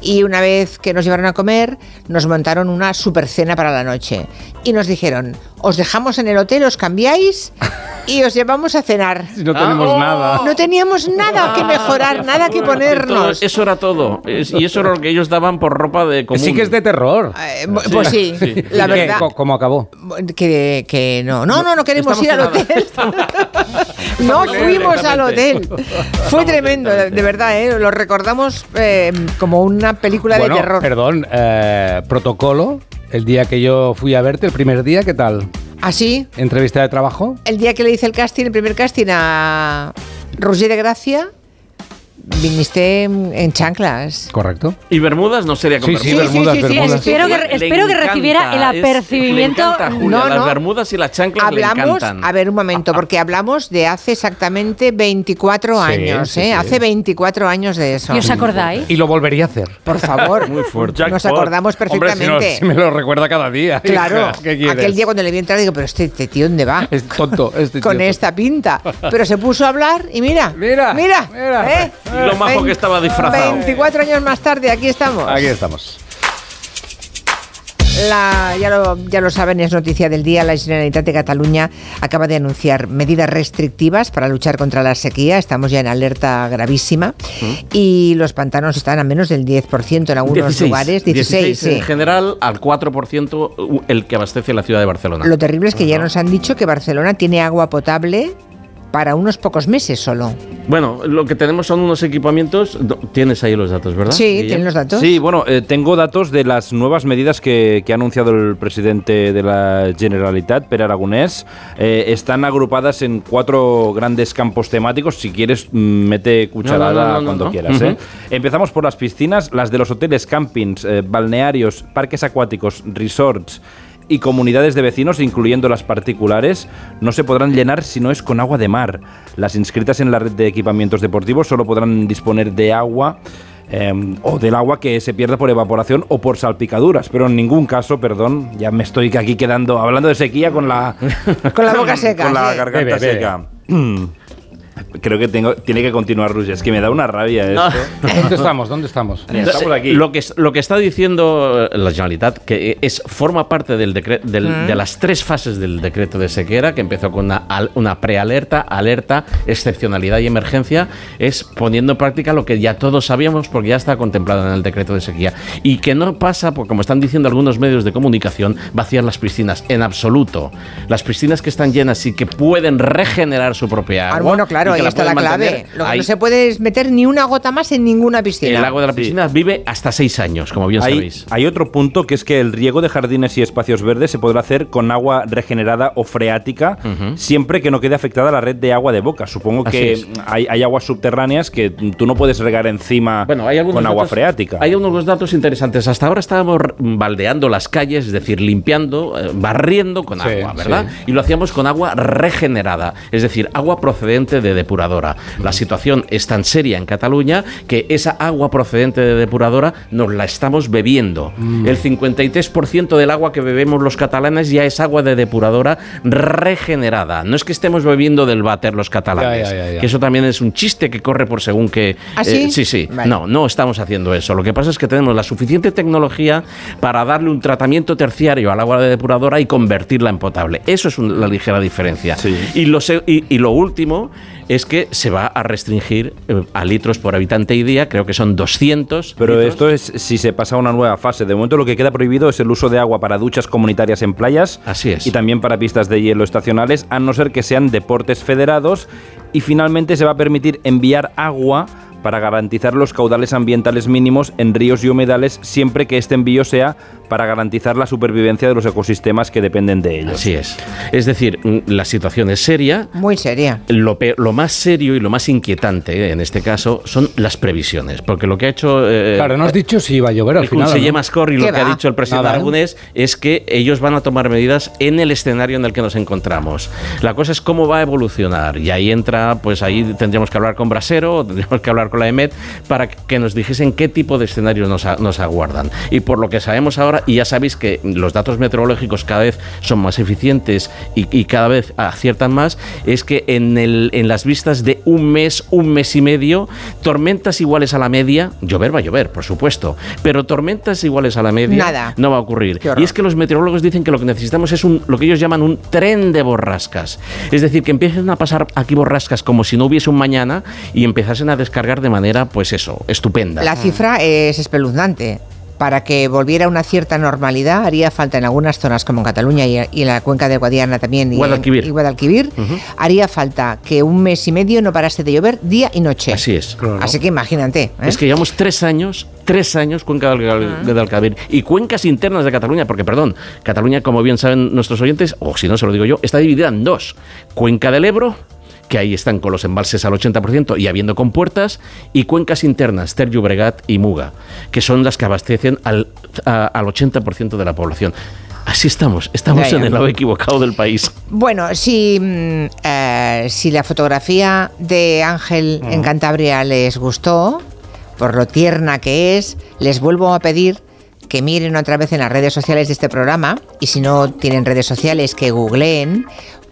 Y una vez que nos llevaron a comer, nos montaron una super cena para la noche. Y nos dijeron, os dejamos en el hotel, os cambiáis y os llevamos a cenar. Si no tenemos Ah, nada. No teníamos nada que mejorar, [laughs] nada que ponernos. eso era todo. Es- y eso era lo que ellos daban por ropa de común. Sí que es de terror. Eh, Pues sí, la verdad. ¿Cómo acabó? Que, que no, no, no, no queremos Estamos ir al hotel. [laughs] [laughs] no fuimos al hotel. Fue tremendo, de de verdad, ¿eh? lo recordamos eh, como una película bueno, de terror. perdón, eh, protocolo, el día que yo fui a verte, el primer día, ¿qué tal? Así, ¿Entrevista de trabajo? el día que le hice el casting, el primer casting a Roger de Gracia, viniste en, chanclas. Correcto. Y Bermudas no sería con Sí, sí, Bermudas. Bermudas, Bermudas. Espero que, Le espero que recibiera el es- apercibimiento. le encanta, Julia, No, las no. bermudas y las chanclas le Hablamos, encantan. a ver un momento, porque hablamos de hace exactamente 24 Sí, años, sí, ¿eh? sí. Hace 24 años de eso. ¿Y os acordáis? Y lo volvería a hacer. Por favor, [laughs] Muy fuerte. nos acordamos Hombre, si, no- perfectamente. si me lo recuerda cada día. [laughs] Claro, hija, [laughs] ¿qué aquel día cuando le vi entrar digo, pero este, este tío ¿dónde va? Es tonto, este Con tío esta pinta. Pero se puso a hablar y mira, Mira, mira, mira. ¿eh? Lo majo que estaba disfrazado. 24 años más tarde, aquí estamos. Aquí estamos. La- ya, lo, ya lo saben, es noticia del día. La Generalitat de Cataluña acaba de anunciar medidas restrictivas para luchar contra la sequía. Estamos ya en alerta gravísima. Y los pantanos están a menos del 10% en algunos 16, lugares. 16, sí. en general, al 4% u- el que abastece la ciudad de Barcelona. Lo terrible es que ya nos han dicho que Barcelona tiene agua potable para unos pocos meses solo. Bueno, lo que tenemos son unos equipamientos. Tienes ahí los datos, ¿verdad? Sí, tienen los datos. Sí, bueno, eh, tengo datos de las nuevas medidas que, que ha anunciado el presidente de la Generalitat, Per Aragonés. Eh, están agrupadas en cuatro grandes campos temáticos. Si quieres, mm, mete cucharada No, no, no, no, cuando no. quieras. ¿eh? Ujú. Empezamos por las piscinas, las de los hoteles, campings, eh, balnearios, parques acuáticos, resorts y comunidades de vecinos, incluyendo las particulares, no se podrán llenar si no es con agua de mar. Las inscritas en la red de equipamientos deportivos solo podrán disponer de agua eh, o del agua que se pierda por evaporación o por salpicaduras, pero en ningún caso, perdón, ya me estoy aquí quedando hablando de sequía con la [laughs] Con la boca [laughs] seca. con la garganta Bebe, bebe. seca. [clears throat] Creo que tengo, tiene que continuar Rusia. Es que me da una rabia esto. [laughs] ¿Dónde estamos? ¿Dónde estamos? Estamos aquí. Lo que, lo que está diciendo eh, la Generalitat, que es, forma parte del decre- del- Mm. de las tres fases del decreto de sequera, que empezó con una, una prealerta, alerta, excepcionalidad y emergencia, es poniendo en práctica lo que ya todos sabíamos porque ya está contemplado en el decreto de sequía. Y que no pasa, porque como están diciendo algunos medios de comunicación, vaciar las piscinas, en absoluto. Las piscinas que están llenas y que pueden regenerar su propia Ah, agua. bueno, claro, y que ahí está la clave. Lo que ahí- no se puede es meter ni una gota más en ninguna piscina. el agua de la piscina vive hasta seis años, como bien Hay, sabéis. hay otro punto que es que el riego de jardines y espacios verdes se podrá hacer con agua regenerada o freática, siempre que no quede afectada la red de agua de boca. Supongo Así que hay, hay aguas subterráneas que tú no puedes regar encima Bueno, hay algunos con agua datos- freática. Hay unos datos interesantes. Hasta ahora estábamos baldeando las calles, es decir, limpiando, eh, barriendo con Sí, agua, ¿verdad? sí. Y lo hacíamos con agua regenerada, es decir, agua procedente de depuradora. La situación es tan seria en Cataluña que esa agua procedente de depuradora nos la estamos bebiendo. Mm. El 53% del agua que bebemos los catalanes ya es agua de depuradora regenerada. No es que estemos bebiendo del váter los catalanes, Ya, ya, ya, ya. que eso también es un chiste que corre por según que... ¿Ah, sí? sí, sí. Vale. No, no estamos haciendo eso. Lo que pasa es que tenemos la suficiente tecnología para darle un tratamiento terciario al agua de depuradora y convertirla en potable. Eso es un- la ligera diferencia. Y, lo y lo último es que se va a restringir eh, a litros por habitante y día, creo que son 200. Pero litros. esto es si se pasa a una nueva fase. De momento lo que queda prohibido es el uso de agua para duchas comunitarias en playas. Así es. Y también para pistas de hielo estacionales, a no ser que sean deportes federados. Y finalmente se va a permitir enviar agua para garantizar los caudales ambientales mínimos en ríos y humedales siempre que este envío sea para garantizar la supervivencia de los ecosistemas que dependen de ellos. Así es. Es decir, mm, la situación es seria. Muy seria. Lo, pe- lo más serio y lo más inquietante eh, en este caso son las previsiones, porque lo que ha hecho eh, Claro, no has dicho si iba a llover al el final. ¿no? Mascorri, lo ¿Qué que ha va? dicho el presidente ¿eh? Aragonés es que ellos van a tomar medidas en el escenario en el que nos encontramos. La cosa es cómo va a evolucionar y ahí entra, pues ahí tendríamos que hablar con Brasero, tendríamos que hablar con la EMET para que nos dijesen qué tipo de escenarios nos, a- nos aguardan. Y por lo que sabemos ahora, y ya sabéis que los datos meteorológicos cada vez son más eficientes y, y cada vez aciertan más, es que en, el, en las vistas de un mes, un mes y medio, tormentas iguales a la media, llover va a llover, por supuesto, pero tormentas iguales a la media Nada. no va a ocurrir. Y es que los meteorólogos dicen que lo que necesitamos es un, lo que ellos llaman un tren de borrascas. Es decir, que empiecen a pasar aquí borrascas como si no hubiese un mañana y empezasen a descargar de manera, pues eso, estupenda. La cifra es espeluznante. Para que volviera a una cierta normalidad haría falta en algunas zonas como en Cataluña y, y en la cuenca de Guadiana también y, en- Guadalquivir. y Guadalquivir, haría falta que un mes y medio no parase de llover día y noche. Así es. Así que imagínate. ¿eh? Es que llevamos tres años, tres años Cuenca de Dalcavir y cuencas internas de Cataluña, porque perdón, Cataluña, como bien saben nuestros oyentes, o si no se lo digo yo, está dividida en dos. Cuenca del Ebro, que ahí están con los embalses al 80% y habiendo compuertas, y cuencas internas, Ter Llobregat y Muga, que son las que abastecen al, a- al 80% de la población. Así estamos, estamos Ya, ya. en el lado equivocado del país. Bueno, si, mm, eh, si la fotografía de Ángel en Cantabria les gustó, por lo tierna que es, les vuelvo a pedir que miren otra vez en las redes sociales de este programa y si no tienen redes sociales que googleen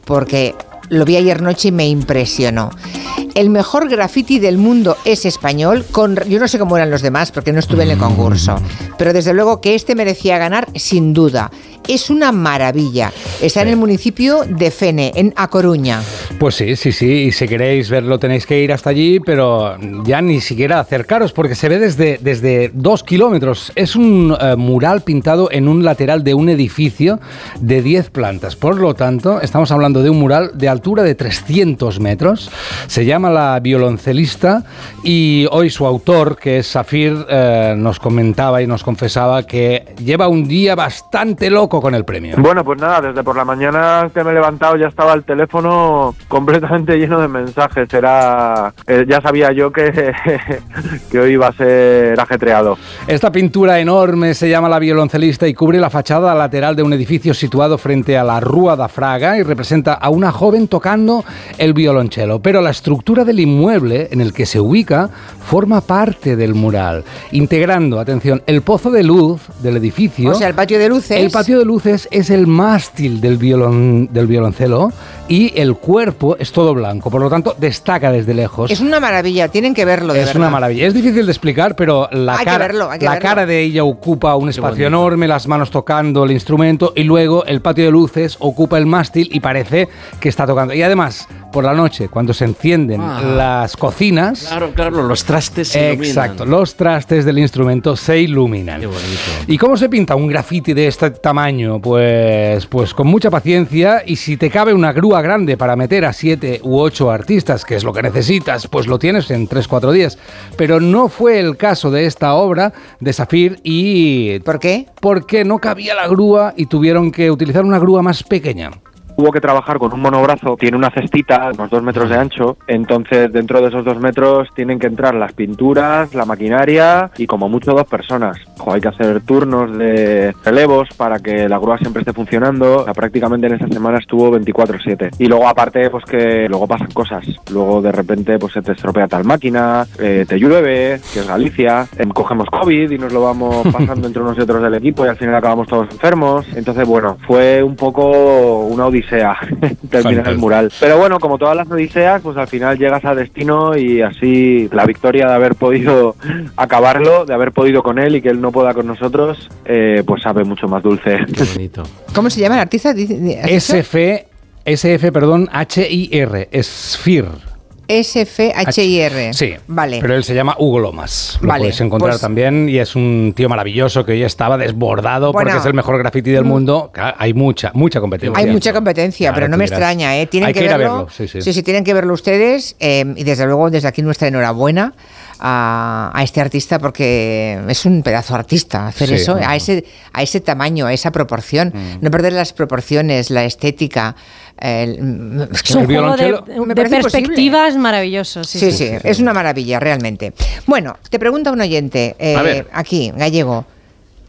porque lo vi ayer noche y me impresionó. El mejor graffiti del mundo es español, con, yo no sé cómo eran los demás porque no estuve en el concurso, pero desde luego que este merecía ganar sin duda. Es una maravilla. Está en el municipio de Fene, en A Coruña. Pues sí, sí, sí. Y si queréis verlo tenéis que ir hasta allí, pero ya ni siquiera acercaros porque se ve desde, desde dos kilómetros. Es un eh, mural pintado en un lateral de un edificio de 10 plantas. Por lo tanto, estamos hablando de un mural de altura de 300 metros. Se llama La Violoncelista y hoy su autor, que es Safir, eh, nos comentaba y nos confesaba que lleva un día bastante loco con el premio. Bueno, pues nada, desde por la mañana que me he levantado ya estaba el teléfono completamente [laughs] lleno de mensajes. Era, eh, ya sabía yo que, [laughs] que hoy iba a ser ajetreado. Esta pintura enorme se llama La Violoncelista y cubre la fachada lateral de un edificio situado frente a la Rúa da Fraga y representa a una joven tocando el violonchelo. Pero la estructura del inmueble en el que se ubica forma parte del mural, integrando, atención, el pozo de luz del edificio. O sea, el patio de luces. El patio de luces es el mástil del, violon, del violoncelo y el cuerpo es todo blanco, por lo tanto destaca desde lejos. Es una maravilla, tienen que verlo. De Es verdad. una maravilla. Es difícil de explicar, pero la, Hay que cara, verlo, hay que la verlo. cara de ella ocupa un espacio enorme, las manos tocando el instrumento y luego el patio de luces ocupa el mástil y parece que está tocando. Y además, por la noche, cuando se encienden Ah. las cocinas, Claro, claro, los trastes se iluminan. Exacto, los trastes del instrumento se iluminan. ¿Y cómo se pinta un grafiti de este tamaño? Pues, pues con mucha paciencia y si te cabe una grúa grande para meter a siete u ocho artistas, que es lo que necesitas, pues lo tienes en 3-4 días. Pero no fue el caso de esta obra de Safir y... ¿Por qué? Porque no cabía la grúa y tuvieron que utilizar una grúa más pequeña. Hubo que trabajar con un monobrazo, tiene una cestita, unos dos metros de ancho, entonces dentro de esos dos metros tienen que entrar las pinturas, la maquinaria y como mucho dos personas. Ojo, hay que hacer turnos de relevos para que la grúa siempre esté funcionando. O sea, prácticamente en esa semana estuvo 24/7. Y luego aparte, pues que luego pasan cosas. Luego de repente pues se te estropea tal máquina, eh, te llueve, que es Galicia, em, cogemos COVID y nos lo vamos [laughs] pasando entre unos y otros del equipo y al final acabamos todos enfermos. Entonces, bueno, fue un poco una odisea [laughs] terminar el mural. Pero bueno, como todas las odiseas, pues al final llegas a destino y así la victoria de haber podido [laughs] acabarlo, de haber podido con él y que él no pueda con nosotros, eh, pues sabe mucho más dulce. [laughs] ¿Cómo se llama el artista? SF, SF, perdón, H-I-R, Sphere. S-F-H-I-R. Sí, Vale. Pero él se llama Hugo Lomas. Lo Vale, puedes encontrar pues- también y es un tío maravilloso que hoy estaba desbordado Bueno, porque es el mejor graffiti del mm. mundo. Claro, Hay mucha, mucha competencia. Hay mucha competencia, Claro, pero no me dirás. extraña, ¿eh? Tienen Hay que, que ir a verlo. verlo, sí, sí. tienen que verlo ustedes. eh, y desde luego, desde aquí nuestra enhorabuena a, a este artista porque es un pedazo artista hacer Sí, eso no, a ese, a ese tamaño, a esa proporción. No perder las proporciones, la estética. El- es que Es un juego de, de perspectivas maravilloso. Sí, Sí, sí, es una maravilla, realmente. Bueno, te pregunta un oyente, eh, aquí, gallego,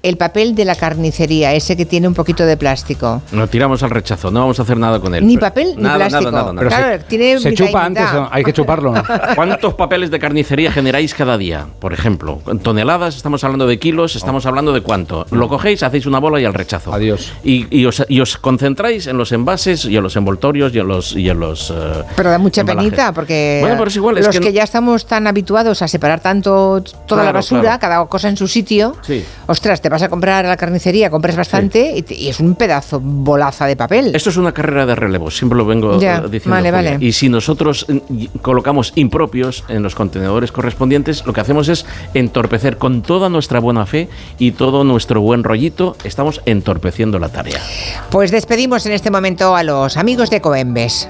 el papel de la carnicería, ese que tiene un poquito de plástico. Lo tiramos al rechazo, no vamos a hacer nada con él. Ni papel ni nada, plástico. Nada, nada, nada. Claro, tiene Se mitad y chupa antes, hay que chuparlo. ¿no? [laughs] ¿Cuántos papeles de carnicería generáis cada día? Por ejemplo, ¿En toneladas, estamos hablando de kilos, estamos hablando de cuánto. Lo cogéis, hacéis una bola y al rechazo. Adiós. Y, y os, y os concentráis en los envases y en los envoltorios y en los... Y en los eh, Pero da mucha embalajes. penita porque Bueno, pero es igual, es los que que, no- ya estamos tan habituados a separar tanto toda la basura, claro. cada cosa en su sitio, Sí. ostras, te vas a comprar a la carnicería, compras bastante y, te- y es un pedazo bolaza de papel. Esto es una carrera de relevos, siempre lo vengo Ya, eh, diciendo. vale, Julia. vale. Y si nosotros y- colocamos impropios en los contenedores correspondientes, lo que hacemos es entorpecer con toda nuestra buena fe y todo nuestro buen rollito, estamos entorpeciendo la tarea. Pues despedimos en este momento a los amigos de Coembes.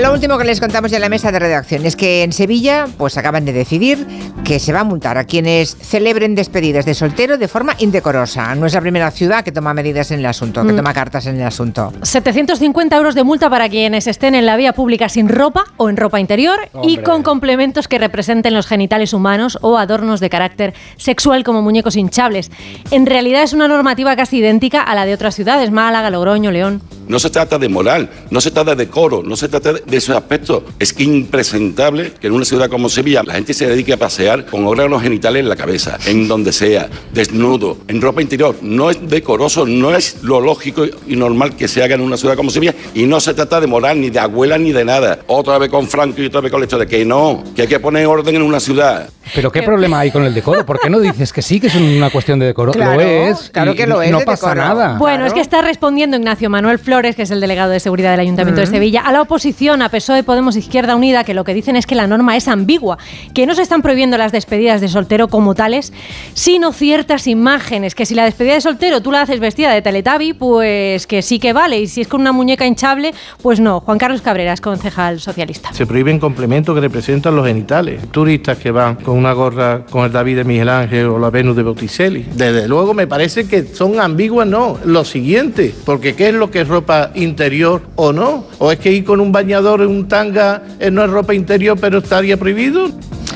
Lo último que les contamos ya en la mesa de redacción es que en Sevilla pues acaban de decidir que se va a multar a quienes celebren despedidas de soltero de forma indecorosa. No es la primera ciudad que toma medidas en el asunto, que Mm. toma cartas en el asunto. 750 euros de multa para quienes estén en la vía pública sin ropa o en ropa interior y con complementos que representen los genitales humanos o adornos de carácter sexual como muñecos hinchables. En realidad es una normativa casi idéntica a la de otras ciudades, Málaga, Logroño, León. No se trata de moral, no se trata de decoro, no se trata de esos aspectos. Es que impresentable que en una ciudad como Sevilla la gente se dedique a pasear con órganos genitales en la cabeza, en donde sea, desnudo, en ropa interior. No es decoroso, no es lo lógico y normal que se haga en una ciudad como Sevilla. Y no se trata de moral, ni de abuela, ni de nada. Otra vez con Franco y otra vez con el hecho de que no, que hay que poner orden en una ciudad. Pero ¿qué problema hay con el decoro? ¿Por qué no dices que sí, que es una cuestión de decoro? Claro, lo es. claro que lo es No de pasa decoro. nada. Bueno, es que está respondiendo Ignacio Manuel Flores, que es el delegado de seguridad del Ayuntamiento de. Sevilla, a la oposición, a PSOE, Podemos, Izquierda Unida, que lo que dicen es que la norma es ambigua, que no se están prohibiendo las despedidas de soltero como tales, sino ciertas imágenes, que si la despedida de soltero tú la haces vestida de Teletabi, pues que sí que vale, y si es con una muñeca hinchable, pues no. Juan Carlos Cabreras, concejal socialista. Se prohíben complementos que representan los genitales. Turistas que van con una gorra con el David de Miguel Ángel o la Venus de Botticelli. Desde luego me parece que son ambiguas, no. Lo siguiente, porque ¿qué es lo que es ropa interior o no? ¿O es que ir con un bañador en un tanga eh, no es ropa interior pero estaría prohibido?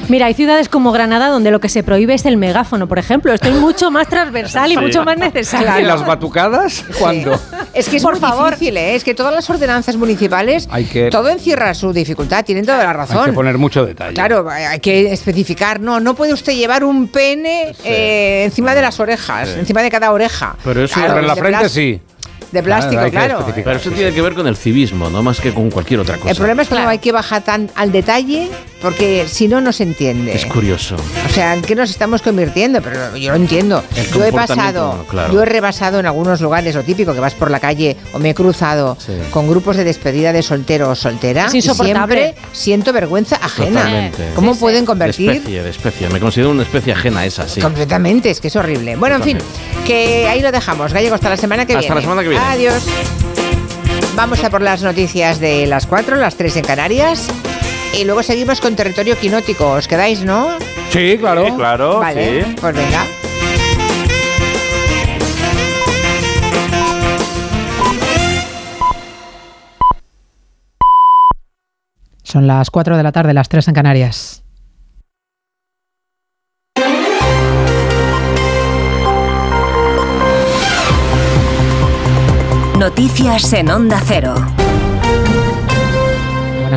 Mira, hay ciudades como Granada donde lo que se prohíbe es el megáfono, por ejemplo. Esto es mucho más transversal y Sí. mucho más necesario. ¿Y las batucadas? ¿Cuándo? Es que es Por muy favor. difícil, ¿eh? es que todas las ordenanzas municipales, Hay que- todo encierra su dificultad, tienen toda la Hay razón. que poner mucho detalle. Claro, hay que especificar, no, no puede usted llevar un pene eh, encima de las orejas, Sí. encima de cada oreja. Pero eso Claro, en la frente sí. De plástico, claro. Pero eso tiene que ver con el civismo, no más que con cualquier otra cosa. El problema es que no hay que bajar tan al detalle porque si no, no se entiende. Es curioso. O sea, ¿en qué nos estamos convirtiendo? Pero yo lo entiendo. El Yo he pasado, claro. yo he rebasado en algunos lugares, lo típico, que vas por la calle o me he cruzado Sí. con grupos de despedida de soltero o soltera. Es y insoportable. siempre siento vergüenza ajena. Totalmente. ¿Cómo pueden convertir? De especie, de especie. Me considero una especie ajena esa, sí. Completamente, es que es horrible. Bueno, en fin, que ahí lo dejamos. Gallego, hasta la semana que Hasta viene. la semana que viene. Adiós. Vamos a por las noticias de las 4, las 3 en Canarias. Y luego seguimos con territorio quinótico. ¿Os quedáis, no? Sí, claro. Sí, claro, Vale, sí. pues venga. Son las 4 de la tarde, las 3 en Canarias. Noticias en Onda Cero.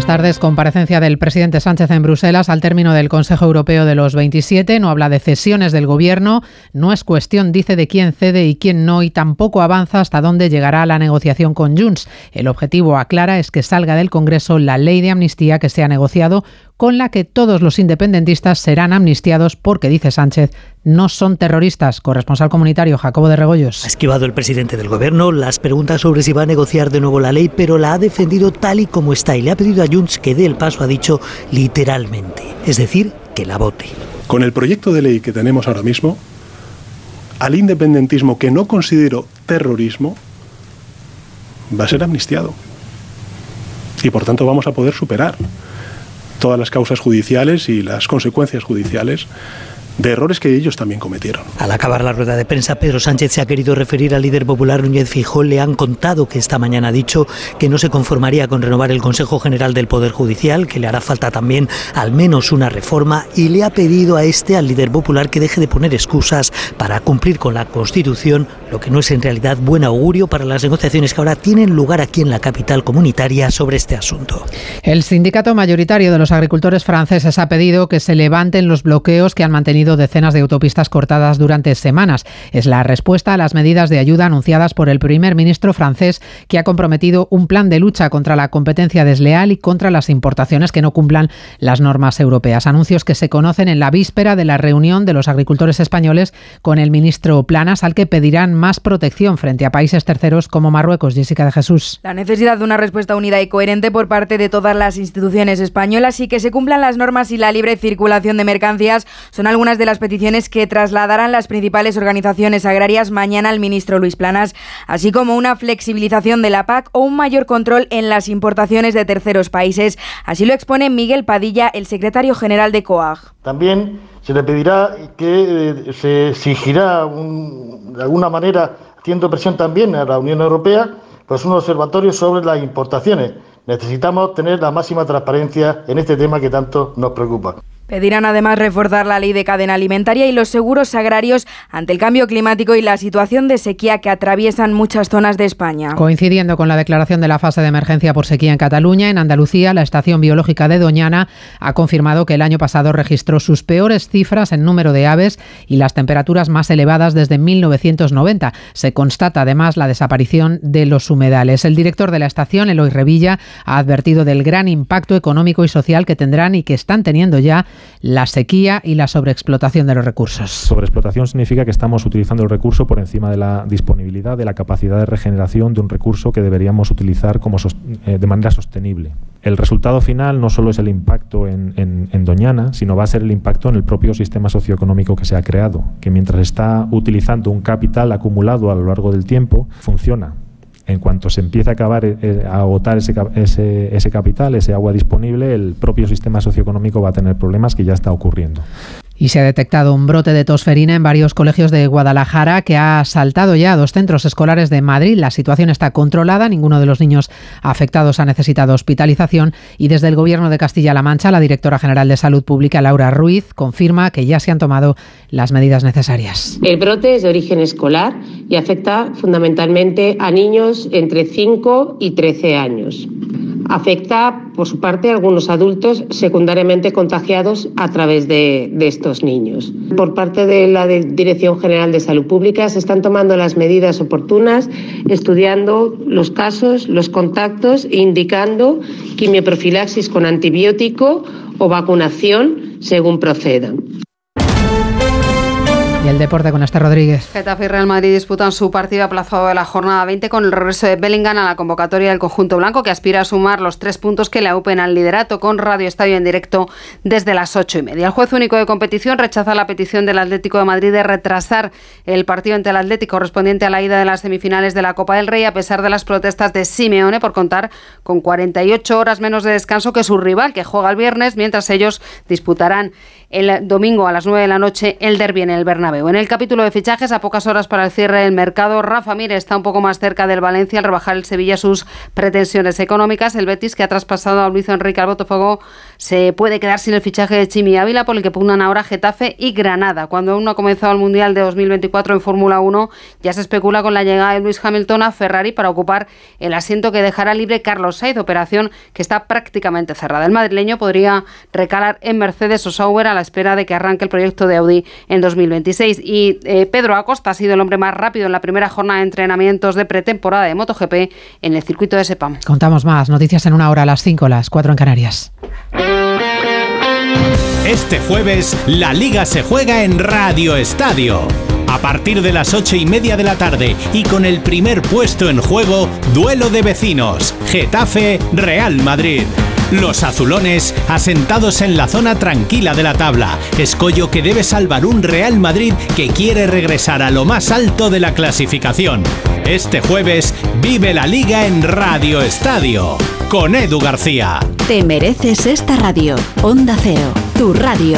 Buenas tardes. Comparecencia del presidente Sánchez en Bruselas al término del Consejo Europeo de los 27. No habla de cesiones del gobierno. No es cuestión, dice, de quién cede y quién no. Y tampoco avanza hasta dónde llegará la negociación con Junts. El objetivo, aclara, es que salga del Congreso la ley de amnistía que se ha negociado con la que todos los independentistas serán amnistiados porque, dice Sánchez, no son terroristas. Corresponsal comunitario Jacobo de Regoyos. Ha esquivado el presidente del gobierno las preguntas sobre si va a negociar de nuevo la ley, pero la ha defendido tal y como está y le ha pedido a Junts que dé el paso, ha dicho literalmente, es decir, que la vote. Con el proyecto de ley que tenemos ahora mismo, al independentismo que no considero terrorismo va a ser amnistiado. Y por tanto vamos a poder superar todas las causas judiciales y las consecuencias judiciales de errores que ellos también cometieron. Al acabar la rueda de prensa, Pedro Sánchez se ha querido referir al líder popular Núñez Fijó. Le han contado que esta mañana ha dicho que no se conformaría con renovar el Consejo General del Poder Judicial, que le hará falta también al menos una reforma y le ha pedido a este, al líder popular, que deje de poner excusas para cumplir con la Constitución, lo que no es en realidad buen augurio para las negociaciones que ahora tienen lugar aquí en la capital comunitaria sobre este asunto. El sindicato mayoritario de los agricultores franceses ha pedido que se levanten los bloqueos que han mantenido decenas de autopistas cortadas durante semanas. Es la respuesta a las medidas de ayuda anunciadas por el primer ministro francés, que ha comprometido un plan de lucha contra la competencia desleal y contra las importaciones que no cumplan las normas europeas. Anuncios que se conocen en la víspera de la reunión de los agricultores españoles con el ministro Planas, al que pedirán más protección frente a países terceros como Marruecos. Jessica de Jesús. La necesidad de una respuesta unida y coherente por parte de todas las instituciones españolas y que se cumplan las normas y la libre circulación de mercancías son algunas de las peticiones que trasladarán las principales organizaciones agrarias mañana al ministro Luis Planas, así como una flexibilización de la PAC o un mayor control en las importaciones de terceros países. Así lo expone Miguel Padilla, el secretario general de COAG. También se le pedirá que eh, se exigirá de alguna manera, haciendo presión también a la Unión Europea, pues un observatorio sobre las importaciones. Necesitamos tener la máxima transparencia en este tema que tanto nos preocupa. Pedirán además reforzar la ley de cadena alimentaria y los seguros agrarios ante el cambio climático y la situación de sequía que atraviesan muchas zonas de España. Coincidiendo con la declaración de la fase de emergencia por sequía en Cataluña, en Andalucía, la estación biológica de Doñana ha confirmado que el año pasado registró sus peores cifras en número de aves y las temperaturas más elevadas desde 1990. Se constata además la desaparición de los humedales. El director de la estación, Eloy Revilla, ha advertido del gran impacto económico y social que tendrán y que están teniendo ya la sequía y la sobreexplotación de los recursos. Sobreexplotación significa que estamos utilizando el recurso por encima de la disponibilidad, de la capacidad de regeneración de un recurso que deberíamos utilizar como eh, de manera sostenible. El resultado final no solo es el impacto en- en Doñana, sino va a ser el impacto en el propio sistema socioeconómico que se ha creado, que mientras está utilizando un capital acumulado a lo largo del tiempo, funciona. En cuanto se empiece a acabar eh, a agotar ese, ese, ese capital, ese agua disponible, el propio sistema socioeconómico va a tener problemas que ya está ocurriendo. Y se ha detectado un brote de tosferina en varios colegios de Guadalajara que ha saltado ya a dos centros escolares de Madrid. La situación está controlada, ninguno de los niños afectados ha necesitado hospitalización y desde el Gobierno de Castilla-La Mancha, la directora general de Salud Pública, Laura Ruiz, confirma que ya se han tomado las medidas necesarias. El brote es de origen escolar y afecta fundamentalmente a niños entre 5 y 13 años. Afecta, por su parte, a algunos adultos secundariamente contagiados a través de, de estos niños. Por parte de la Dirección General de Salud Pública se están tomando las medidas oportunas, estudiando los casos, los contactos e indicando quimioprofilaxis con antibiótico o vacunación según proceda. Y el deporte con este Rodríguez. Getafe y Real Madrid disputan su partido aplazado de la jornada 20 con el regreso de Bellingham a la convocatoria del conjunto blanco que aspira a sumar los tres puntos que le aupen al liderato con Radio Estadio en directo desde las ocho y media. El juez único de competición rechaza la petición del Atlético de Madrid de retrasar el partido ante el Atlético correspondiente a la ida de las semifinales de la Copa del Rey a pesar de las protestas de Simeone por contar con 48 horas menos de descanso que su rival que juega el viernes mientras ellos disputarán el domingo a las 9 de la noche el derbi en el Bernabéu. En el capítulo de fichajes, a pocas horas para el cierre del mercado, Rafa Mir está un poco más cerca del Valencia al rebajar el Sevilla sus pretensiones económicas. El Betis, que ha traspasado a Luis Enrique al Botafogo, se puede quedar sin el fichaje de Chimi Ávila, por el que pugnan ahora Getafe y Granada. Cuando aún no ha comenzado el Mundial de 2024 en Fórmula 1, ya se especula con la llegada de Luis Hamilton a Ferrari para ocupar el asiento que dejará libre Carlos Sainz, operación que está prácticamente cerrada. El madrileño podría recalar en Mercedes o Sauber a la espera de que arranque el proyecto de Audi en 2026. Y eh, Pedro Acosta ha sido el hombre más rápido en la primera jornada de entrenamientos de pretemporada de MotoGP en el circuito de Sepam. Contamos más noticias en una hora a las 5, las 4 en Canarias. Este jueves, la liga se juega en Radio Estadio. A partir de las ocho y media de la tarde y con el primer puesto en juego, duelo de vecinos, Getafe Real Madrid. Los azulones asentados en la zona tranquila de la tabla, escollo que debe salvar un Real Madrid que quiere regresar a lo más alto de la clasificación. Este jueves vive la liga en Radio Estadio con Edu García. Te mereces esta radio. Onda Cero, tu radio.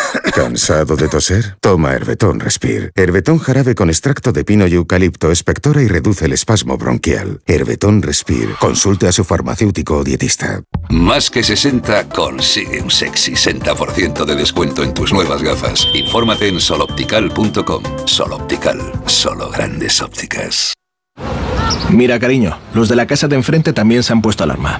¿Cansado de toser? Toma Herbetón Respire. Herbetón jarabe con extracto de pino y eucalipto espectora y reduce el espasmo bronquial. Herbetón Respire. Consulte a su farmacéutico o dietista. Más que 60 consigue un sexy 60% de descuento en tus nuevas gafas. Infórmate en soloptical.com. Soloptical. Solo grandes ópticas. Mira, cariño, los de la casa de enfrente también se han puesto alarma.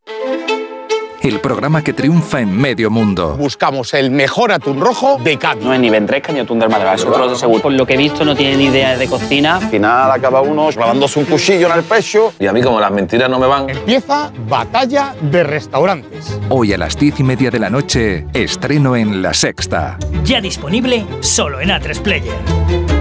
El programa que triunfa en medio mundo. Buscamos el mejor atún rojo de Cádiz. No es ni ventresca ni atún del Málaga, es otro de seguro. Por lo que he visto no tiene ni idea de cocina. Al final acaba uno clavándose un cuchillo en el pecho y a mí como las mentiras no me van. Empieza Batalla de Restaurantes. Hoy a las diez y media de la noche, estreno en La Sexta. Ya disponible solo en A3 Player.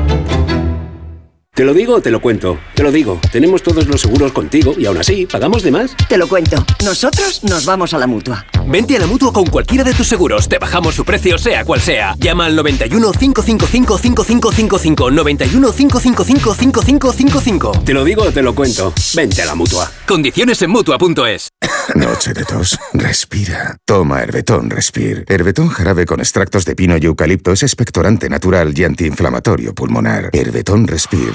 ¿Te lo digo o te lo cuento? Te lo digo. Tenemos todos los seguros contigo y aún así, ¿pagamos de más? Te lo cuento. Nosotros nos vamos a la mutua. Vente a la mutua con cualquiera de tus seguros. Te bajamos su precio, sea cual sea. Llama al 91 555 5555. 91 555 5555. Te lo digo o te lo cuento. Vente a la mutua. Condiciones en mutua.es. Noche de tos. Respira. Toma Herbetón Respire. Herbetón jarabe con extractos de pino y eucalipto es expectorante natural y antiinflamatorio pulmonar. Herbetón Respire.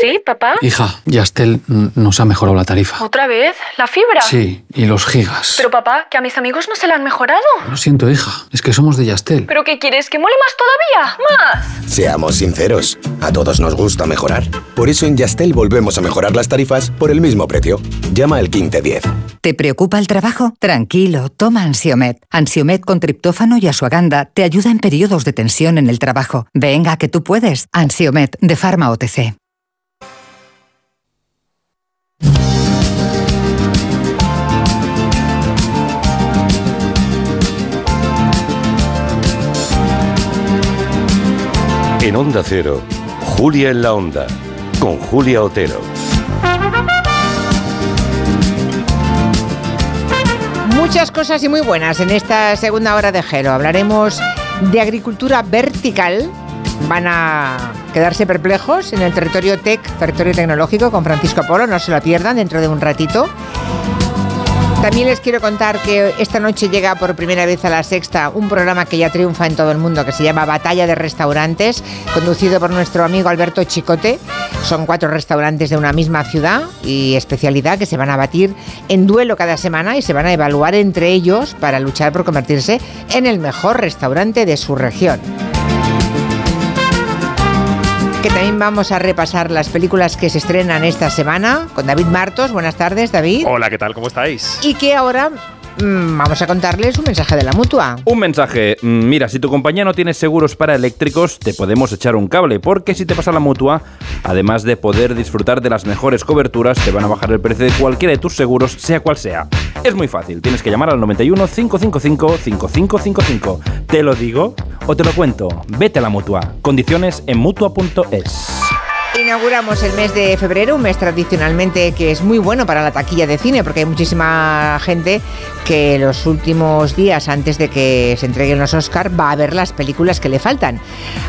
¿Sí, papá? Hija, Yastel nos ha mejorado la tarifa. ¿Otra vez? ¿La fibra? Sí, y los gigas. Pero papá, que a mis amigos no se la han mejorado. Lo siento, hija, es que somos de Yastel. ¿Pero qué quieres? ¿Que mole más todavía? ¡Más! Seamos sinceros, a todos nos gusta mejorar. Por eso en Yastel volvemos a mejorar las tarifas por el mismo precio. Llama al 1510. ¿Te preocupa el trabajo? Tranquilo, toma Ansiomet. Ansiomet con triptófano y asuaganda te ayuda en periodos de tensión en el trabajo. Venga, que tú puedes. Ansiomet de Pharma OTC. Onda Cero, Julia en la Onda, con Julia Otero. Muchas cosas y muy buenas en esta segunda hora de Gero. Hablaremos de agricultura vertical. Van a quedarse perplejos en el territorio tech, territorio tecnológico, con Francisco Polo. No se lo pierdan dentro de un ratito. También les quiero contar que esta noche llega por primera vez a la sexta un programa que ya triunfa en todo el mundo, que se llama Batalla de Restaurantes, conducido por nuestro amigo Alberto Chicote. Son cuatro restaurantes de una misma ciudad y especialidad que se van a batir en duelo cada semana y se van a evaluar entre ellos para luchar por convertirse en el mejor restaurante de su región que también vamos a repasar las películas que se estrenan esta semana con David Martos. Buenas tardes, David. Hola, ¿qué tal? ¿Cómo estáis? Y que ahora vamos a contarles un mensaje de la mutua. Un mensaje. Mm, Mira, si tu compañía no tiene seguros para eléctricos, te podemos echar un cable, porque si te pasa la mutua, además de poder disfrutar de las mejores coberturas, te van a bajar el precio de cualquiera de tus seguros, sea cual sea. Es muy fácil, tienes que llamar al 91 555 5555. ¿Te lo digo o te lo cuento? Vete a la mutua. Condiciones en mutua.es. Inauguramos el mes de febrero, un mes tradicionalmente que es muy bueno para la taquilla de cine, porque hay muchísima gente que los últimos días antes de que se entreguen los Oscar va a ver las películas que le faltan.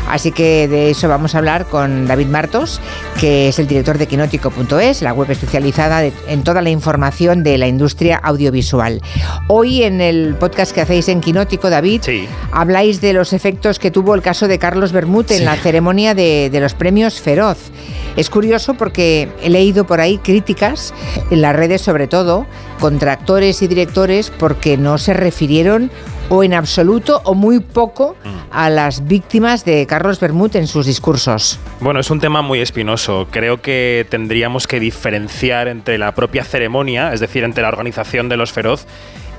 Así que de eso vamos a hablar con David Martos, que es el director de quinótico.es, la web especializada en toda la información de la industria audiovisual. Hoy en el podcast que hacéis en Quinótico, David, habláis de los efectos que tuvo el caso de Carlos Bermúdez en la ceremonia de, de los premios Feroz. Es curioso porque he leído por ahí críticas en las redes sobre todo contra actores y directores porque no se refirieron o en absoluto o muy poco a las víctimas de Carlos Bermúdez en sus discursos. Bueno, es un tema muy espinoso. Creo que tendríamos que diferenciar entre la propia ceremonia, es decir, entre la organización de los feroz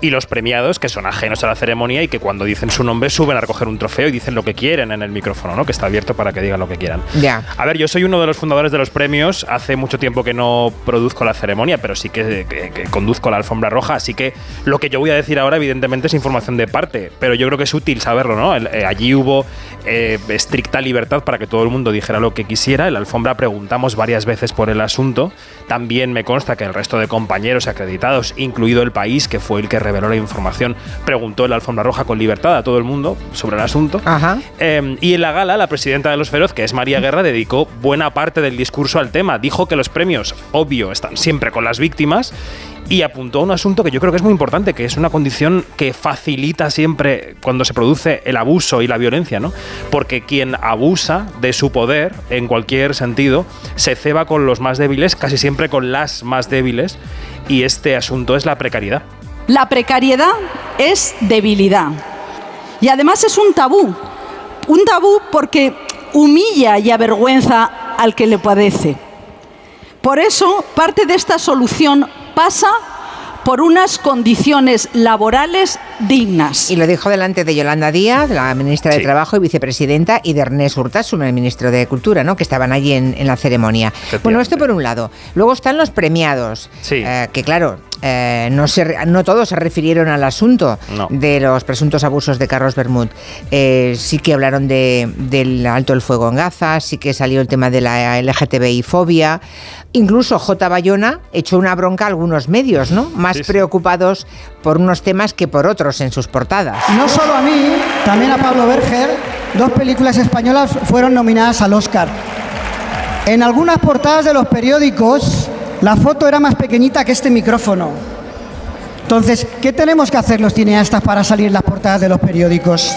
y los premiados, que son ajenos a la ceremonia y que cuando dicen su nombre suben a recoger un trofeo y dicen lo que quieren en el micrófono, ¿no? Que está abierto para que digan lo que quieran. Ya. A ver, yo soy uno de los fundadores de los premios. Hace mucho tiempo que no produzco la ceremonia, pero sí que, que- que conduzco la alfombra roja. Así que lo que yo voy a decir ahora, evidentemente, es información de parte. Pero yo creo que es útil saberlo, ¿no? El- eh, allí hubo eh, estricta libertad para que todo el mundo dijera lo que quisiera. En la alfombra preguntamos varias veces por el asunto. También me consta que el resto de compañeros acreditados, incluido el país, que fue el que reveló la información, preguntó en la alfombra roja con libertad a todo el mundo sobre el asunto. Ajá. Eh, y en la gala, la presidenta de los Feroz, que es María Guerra, dedicó buena parte del discurso al tema. Dijo que los premios, obvio, están siempre con las víctimas y apuntó a un asunto que yo creo que es muy importante, que es una condición que facilita siempre cuando se produce el abuso y la violencia, ¿no? Porque quien abusa de su poder, en cualquier sentido, se ceba con los más débiles, casi siempre con las más débiles, y este asunto es la precariedad. La precariedad es debilidad. Y además es un tabú. Un tabú porque humilla y avergüenza al que le padece. Por eso, parte de esta solución pasa por unas condiciones laborales dignas. Y lo dijo delante de Yolanda Díaz, la ministra de. Trabajo y vicepresidenta, y de Ernest Urtasun, el ministro de Cultura, ¿no? que estaban allí en, en la ceremonia. Bueno, esto por un lado. Luego están los premiados, Sí. eh, que claro, eh, no, se, no todos se refirieron al asunto No. de los presuntos abusos de Carlos Bermud. Eh, sí que hablaron de, del alto el fuego en Gaza, sí que salió el tema de la LGTBI fobia. Incluso J. Bayona echó una bronca a algunos medios, ¿no? Más preocupados por unos temas que por otros en sus portadas. No solo a mí, también a Pablo Berger, dos películas españolas fueron nominadas al Oscar. En algunas portadas de los periódicos, la foto era más pequeñita que este micrófono. Entonces, ¿qué tenemos que hacer los cineastas para salir en las portadas de los periódicos?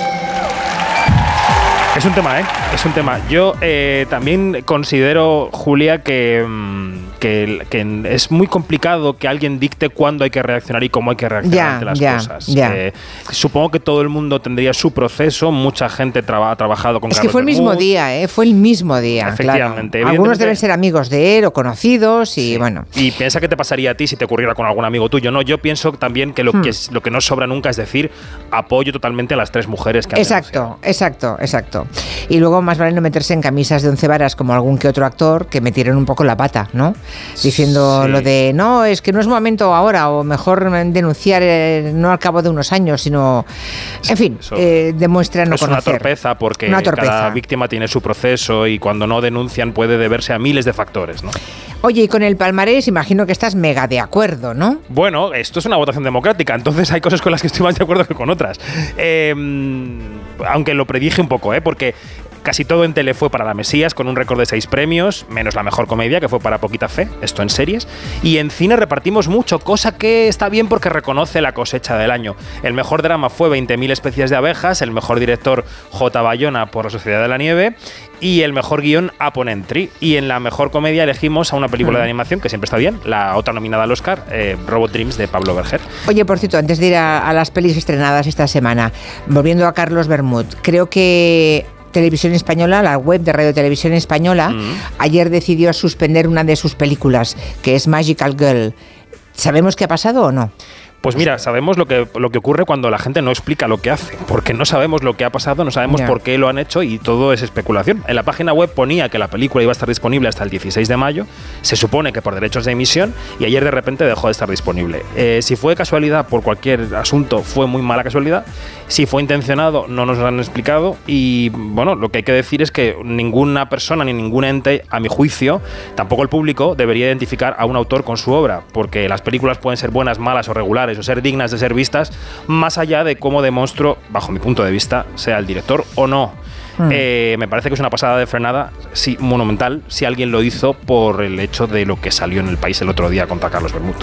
Es un tema, ¿eh? Es un tema. Yo eh, también considero, Julia, que, mm, que, que es muy complicado que alguien dicte cuándo hay que reaccionar y cómo hay que reaccionar Ya, ante las ya, cosas. ya. Eh, supongo que todo el mundo tendría su proceso, mucha gente traba- ha trabajado con Es que fue el mismo día, ¿eh? Fue el mismo día. Efectivamente, claro. Algunos deben ser amigos de él o conocidos y bueno. Y piensa que te pasaría a ti si te ocurriera con algún amigo tuyo. No, yo pienso también que lo, Hmm. que, es, lo que no sobra nunca es decir apoyo totalmente a las tres mujeres que han Exacto, exacto, exacto. Y luego más vale no meterse en camisas de once varas como algún que otro actor que metieron un poco la pata, ¿no? Diciendo lo de no, es que no es momento ahora, o mejor denunciar eh, no al cabo de unos años, sino. En fin, eh, demuestra no es conocer. una torpeza porque Una torpeza. cada víctima tiene su proceso y cuando no denuncian puede deberse a miles de factores, ¿no? Oye, y con el palmarés imagino que estás mega de acuerdo, ¿no? Bueno, esto es una votación democrática, entonces hay cosas con las que estoy más de acuerdo que con otras. Eh, aunque lo predije un poco, ¿eh? Porque casi todo en tele fue para La Mesías, con un récord de seis premios, menos la mejor comedia, que fue para Poquita Fe, esto en series. Y en cine repartimos mucho, cosa que está bien porque reconoce la cosecha del año. El mejor drama fue 20.000 especies de abejas, el mejor director J. Bayona por La Sociedad de la Nieve y el mejor guion Upon Entry. Y en la mejor comedia elegimos a una película de animación, que siempre está bien, la otra nominada al Oscar, eh, Robot Dreams de Pablo Berger. Oye, por cierto, antes de ir a, a las pelis estrenadas esta semana, volviendo a Carlos Bermud, creo que Televisión Española, la web de Radio Televisión Española, ayer decidió suspender una de sus películas, que es Magical Girl. ¿Sabemos qué ha pasado o no? Pues mira, sabemos lo que, lo que ocurre cuando la gente no explica lo que hace, porque no sabemos lo que ha pasado, no sabemos por qué lo han hecho y todo es especulación. En la página web ponía que la película iba a estar disponible hasta el 16 de mayo, se supone que por derechos de emisión, y ayer de repente dejó de estar disponible. Eh, si fue casualidad por cualquier asunto, fue muy mala casualidad. Si fue intencionado, no nos lo han explicado. Y bueno, lo que hay que decir es que ninguna persona ni ningún ente, a mi juicio, tampoco el público, debería identificar a un autor con su obra, porque las películas pueden ser buenas, malas o regulares, o ser dignas de ser vistas, más allá de cómo de monstruo, bajo mi punto de vista, sea el director o no. Hmm. Eh, me parece que es una pasada de frenada, sí, monumental, si alguien lo hizo por el hecho de lo que salió en el país el otro día contra Carlos Bermud.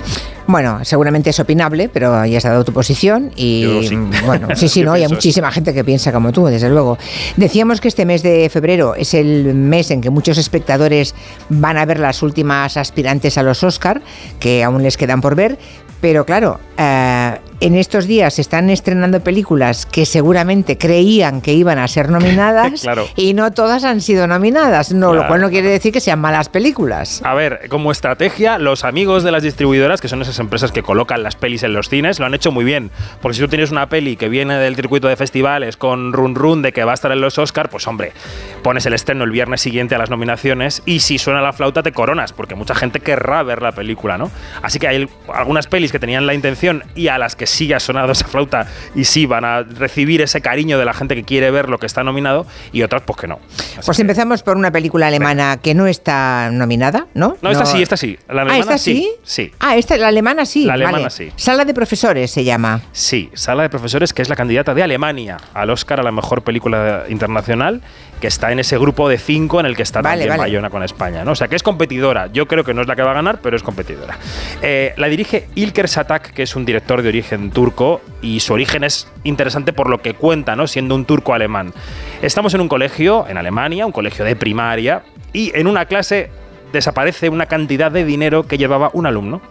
Bueno, seguramente es opinable, pero ahí has dado tu posición y Yo sí. bueno, sí, sí, [laughs] no, y hay muchísima gente que piensa como tú, desde luego. Decíamos que este mes de febrero es el mes en que muchos espectadores van a ver las últimas aspirantes a los Oscar, que aún les quedan por ver, pero claro, eh, en estos días se están estrenando películas que seguramente creían que iban a ser [laughs] nominadas Claro. y no todas han sido nominadas, no, lo cual no quiere decir que sean malas películas. A ver, como estrategia, los amigos de las distribuidoras, que son esas empresas que colocan las pelis en los cines, lo han hecho muy bien. Porque si tú tienes una peli que viene del circuito de festivales con run run de que va a estar en los Oscar, pues hombre, pones el estreno el viernes siguiente a las nominaciones y si suena la flauta te coronas, porque mucha gente querrá ver la película, ¿no? Así que hay algunas pelis que tenían la intención y a las que sí ha sonado esa flauta y sí van a recibir ese cariño de la gente que quiere ver lo que está nominado y otras pues que no. Así Pues empezamos por una película alemana que no está nominada, ¿no? No, esta sí, esta sí. La ah, alemana ¿esta sí? Sí. Ah, esta, la alemana sí. La alemana vale. sí. Sala de profesores se llama. Sí, Sala de Profesores, que es la candidata de Alemania al Oscar a la mejor película internacional, que está en ese grupo de cinco en el que está Vale, también vale. Bayona con España. ¿no? O sea, que es competidora. Yo creo que no es la que va a ganar, pero es competidora. Eh, la dirige Ilker Satak, que es un director de origen turco, y su origen es interesante por lo que cuenta, ¿no? siendo un turco alemán. Estamos en un colegio en Alemania, un colegio de primaria, y en una clase desaparece una cantidad de dinero que llevaba un alumno.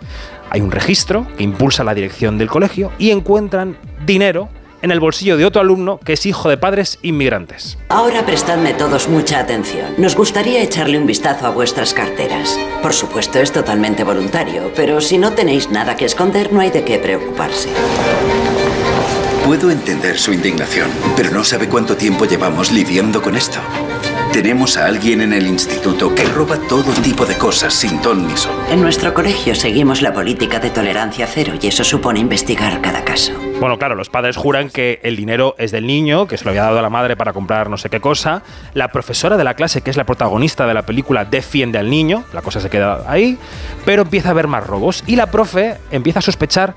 Hay un registro que impulsa la dirección del colegio y encuentran dinero en el bolsillo de otro alumno que es hijo de padres inmigrantes. Ahora prestadme todos mucha atención. Nos gustaría echarle un vistazo a vuestras carteras. Por supuesto, es totalmente voluntario, pero si no tenéis nada que esconder, no hay de qué preocuparse. Puedo entender su indignación, pero no sabe cuánto tiempo llevamos lidiando con esto. Tenemos a alguien en el instituto que roba todo tipo de cosas sin ton ni son. En nuestro colegio seguimos la política de tolerancia cero y eso supone investigar cada caso. Bueno, claro, los padres juran que el dinero es del niño, que se lo había dado a la madre para comprar no sé qué cosa. La profesora de la clase, que es la protagonista de la película, defiende al niño. La cosa se queda ahí. Pero empieza a haber más robos. Y la profe empieza a sospechar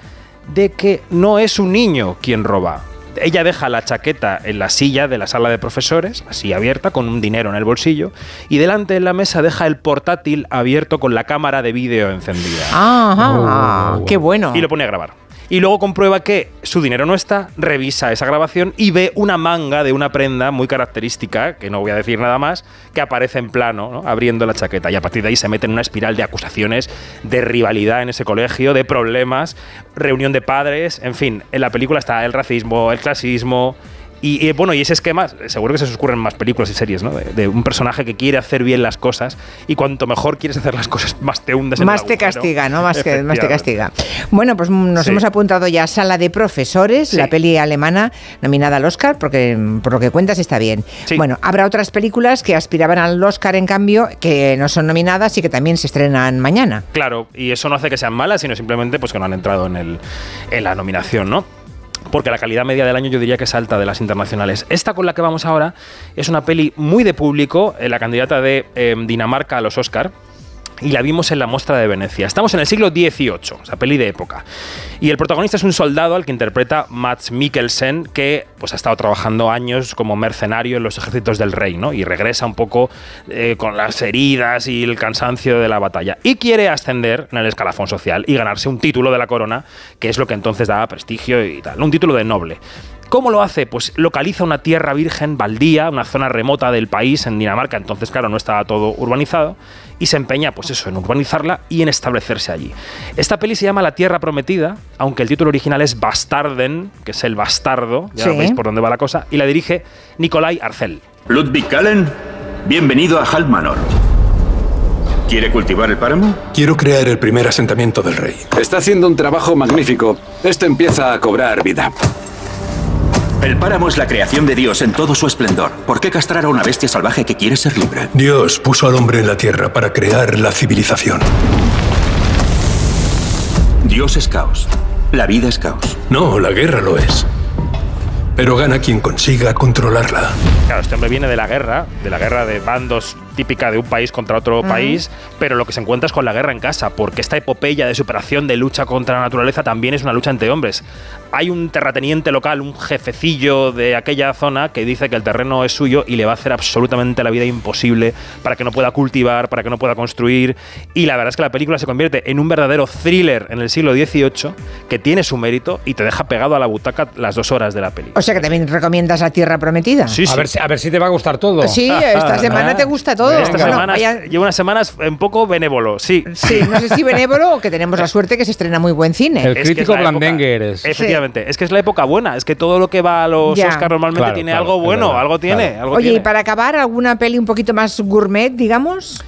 de que no es un niño quien roba. Ella deja la chaqueta en la silla de la sala de profesores, así abierta, con un dinero en el bolsillo, y delante en la mesa deja el portátil abierto con la cámara de vídeo encendida. Ajá, qué bueno. Y lo pone a grabar. Y luego comprueba que su dinero no está, revisa esa grabación y ve una manga de una prenda muy característica, que no voy a decir nada más, que aparece en plano, ¿no? abriendo la chaqueta. Y a partir de ahí se mete en una espiral de acusaciones, de rivalidad en ese colegio, de problemas, reunión de padres, en fin, en la película está el racismo, el clasismo Y, y, bueno, y ese esquema, seguro que se os ocurren más películas y series, ¿no? De, de un personaje que quiere hacer bien las cosas y cuanto mejor quieres hacer las cosas, más te hundes en Más el te castiga, ¿no? Más, que, más te castiga. Bueno, pues nos Sí. hemos apuntado ya a Sala de Profesores, Sí. la peli alemana nominada al Oscar, porque por lo que cuentas está bien. Bueno, habrá otras películas que aspiraban al Oscar, en cambio, que no son nominadas y que también se estrenan mañana. Claro, y eso no hace que sean malas, sino simplemente pues que no han entrado en, el, en la nominación, ¿no? Porque la calidad media del año yo diría que es alta de las internacionales. Esta con la que vamos ahora es una peli muy de público, eh, la candidata de eh, Dinamarca a los Oscar. Y la vimos en la muestra de Venecia. Estamos en el siglo XVIII, o peli de época. Y el protagonista es un soldado al que interpreta Mats Mikkelsen, que pues, ha estado trabajando años como mercenario en los ejércitos del rey, ¿no? Y regresa un poco eh, con las heridas y el cansancio de la batalla. Y quiere ascender en el escalafón social y ganarse un título de la corona, que es lo que entonces daba prestigio y tal. Un título de noble. ¿Cómo lo hace? Pues localiza una tierra virgen, baldía, una zona remota del país, en Dinamarca, entonces claro, no estaba todo urbanizado, y se empeña, pues eso, en urbanizarla y en establecerse allí. Esta peli se llama La Tierra Prometida, aunque el título original es Bastarden, que es el bastardo, ya Sí. veis por dónde va la cosa, y la dirige Nikolai Arcel. Ludwig Kallen, bienvenido a Halmanor. ¿Quiere cultivar el páramo? Quiero crear el primer asentamiento del rey. Está haciendo un trabajo magnífico. Esto empieza a cobrar vida. El páramo es la creación de Dios en todo su esplendor. ¿Por qué castrar a una bestia salvaje que quiere ser libre? Dios puso al hombre en la tierra para crear la civilización. Dios es caos. La vida es caos. No, la guerra lo es. Pero gana quien consiga controlarla. Claro, este hombre viene de la guerra, de la guerra de bandos típica de un país contra otro país, pero lo que se encuentra es con la guerra en casa, porque esta epopeya de superación, de lucha contra la naturaleza, también es una lucha entre hombres. Hay un terrateniente local, un jefecillo de aquella zona, que dice que el terreno es suyo y le va a hacer absolutamente la vida imposible para que no pueda cultivar, para que no pueda construir. Y la verdad es que la película se convierte en un verdadero thriller en el siglo XVIII, que tiene su mérito y te deja pegado a la butaca las dos horas de la peli. O sea que también recomiendas La Tierra Prometida. Sí, A, ver, a ver si te va a gustar todo. Sí, esta semana [laughs] te gusta todo. Esta Bueno, semana vaya- llevo unas semanas un poco benévolo, sí. Sí, no sé si benévolo o que tenemos la suerte que se estrena muy buen cine. El crítico es blandengue eres. Efectivamente, es que es la época buena, es que todo lo que va a los Ya. Oscar normalmente Claro, tiene claro, algo bueno, verdad, algo tiene, claro. algo Oye, y para acabar, ¿alguna peli un poquito más gourmet, digamos?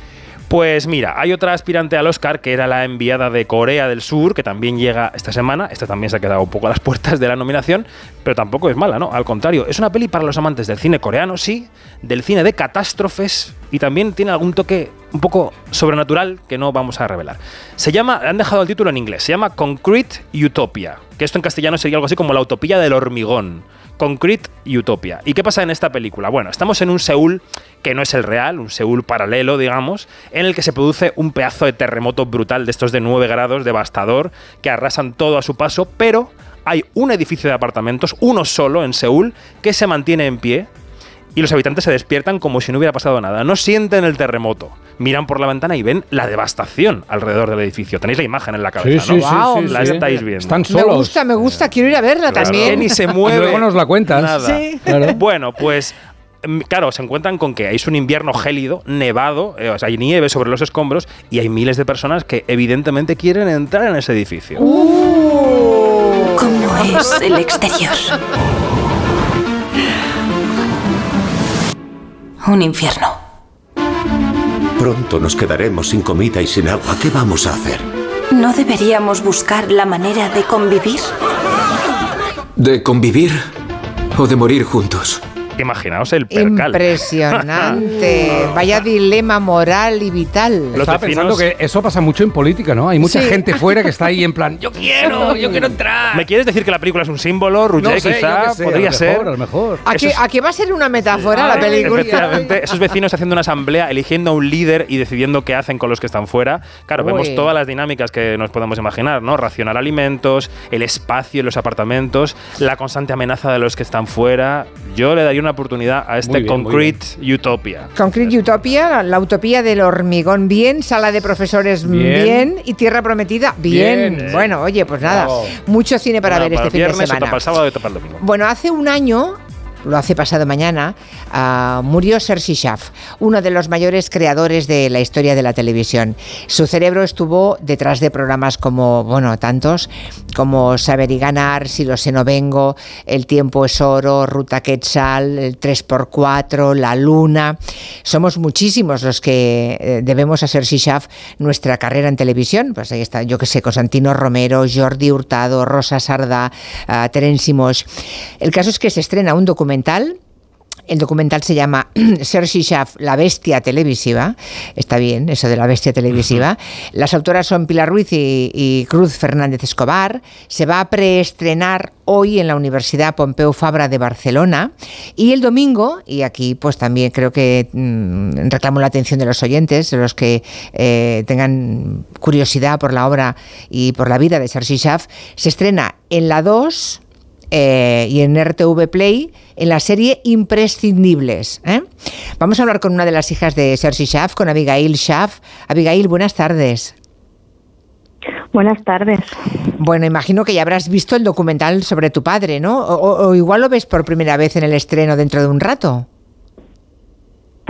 Pues mira, hay otra aspirante al Oscar que era la enviada de Corea del Sur, que también llega esta semana. Esta también se ha quedado un poco a las [laughs] puertas de la nominación, pero tampoco es mala, ¿no? Al contrario, es una peli para los amantes del cine coreano, sí, del cine de catástrofes y también tiene algún toque un poco sobrenatural que no vamos a revelar. Se llama, han dejado el título en inglés, se llama Concrete Utopia, que esto en castellano sería algo así como la utopía del hormigón. Concrete Utopia. ¿Y qué pasa en esta película? Bueno, estamos en un Seúl que no es el real, un Seúl paralelo, digamos, en el que se produce un pedazo de terremoto brutal de estos de 9 grados, devastador, que arrasan todo a su paso, pero hay un edificio de apartamentos, uno solo en Seúl, que se mantiene en pie y los habitantes se despiertan como si no hubiera pasado nada. No sienten el terremoto. Miran por la ventana y ven la devastación alrededor del edificio. Tenéis la imagen en la cabeza, Sí, ¿no? sí, sí, la sí. estáis viendo. Están Me solos. gusta, me gusta, quiero ir a verla Claro. también. Ni se Y [laughs] mueve. luego nos la cuentas. Nada. Sí. Claro. [laughs] Bueno, pues mm, claro, se encuentran con que es un invierno gélido, nevado, eh, o sea, hay nieve sobre los escombros y hay miles de personas que evidentemente quieren entrar en ese edificio. ¿Cómo es el exterior? Un infierno. Pronto nos quedaremos sin comida y sin agua. ¿Qué vamos a hacer? ¿No deberíamos buscar la manera de convivir? ¿De convivir o de morir juntos? Imaginaos el percal. Impresionante. [laughs] Vaya dilema moral y vital. Los Estaba pensando que eso pasa mucho en política, ¿no? Hay mucha Sí. gente fuera que está ahí en plan, [laughs] yo quiero, yo quiero entrar. ¿Me quieres decir que la película es un símbolo? Ruggé, No sé, quizá, yo qué sé, podría a lo ser. mejor, a lo mejor. ¿A qué, a qué va a ser una metáfora la película? Efectivamente, [laughs] esos vecinos haciendo una asamblea, eligiendo a un líder y decidiendo qué hacen con los que están fuera. Claro, Uy. vemos todas las dinámicas que nos podemos imaginar, ¿no? Racionar alimentos, el espacio en los apartamentos, la constante amenaza de los que están fuera. Yo le daría una oportunidad a este bien, Concrete Utopia. Concrete Utopia, la utopía del hormigón, bien. Sala de profesores, bien. Bien. Y Tierra Prometida, bien. Bien. Bueno, oye, pues nada, mucho cine para ver este el fin de viernes, semana. para el sábado y para el domingo. Bueno, hace un año lo hace pasado mañana, ah, murió Sergi Schaff, uno de los mayores creadores de la historia de la televisión. Su cerebro estuvo detrás de programas como, bueno, tantos, como Saber y Ganar, Si lo sé no vengo, El tiempo es oro, Ruta Quetzal, el 3x4, La Luna. Somos muchísimos los que eh, debemos a Sergi Schaff nuestra carrera en televisión. Pues ahí está, yo que sé, Constantino Romero, Jordi Hurtado, Rosa Sardá, uh, Terence Moix. El caso es que se estrena un documental el documental se llama [clears throat] Sergi Schaff, la bestia televisiva. Está bien, eso de la bestia televisiva. Las autoras son Pilar Ruiz y, y, Cruz Fernández Escobar. Se va a preestrenar hoy en la Universidad Pompeu Fabra de Barcelona. Y el domingo, y aquí pues también creo que mmm, reclamo la atención de los oyentes, de los que eh, tengan curiosidad por la obra y por la vida de Sergi Schaff, se estrena en la 2 eh, y en RTV Play en la serie Imprescindibles. ¿eh? Vamos a hablar con una de las hijas de Sergi Schaff, con Abigail Schaff. Abigail, buenas tardes. Buenas tardes. Bueno, imagino que ya habrás visto el documental sobre tu padre, ¿no? O, o igual lo ves por primera vez en el estreno dentro de un rato.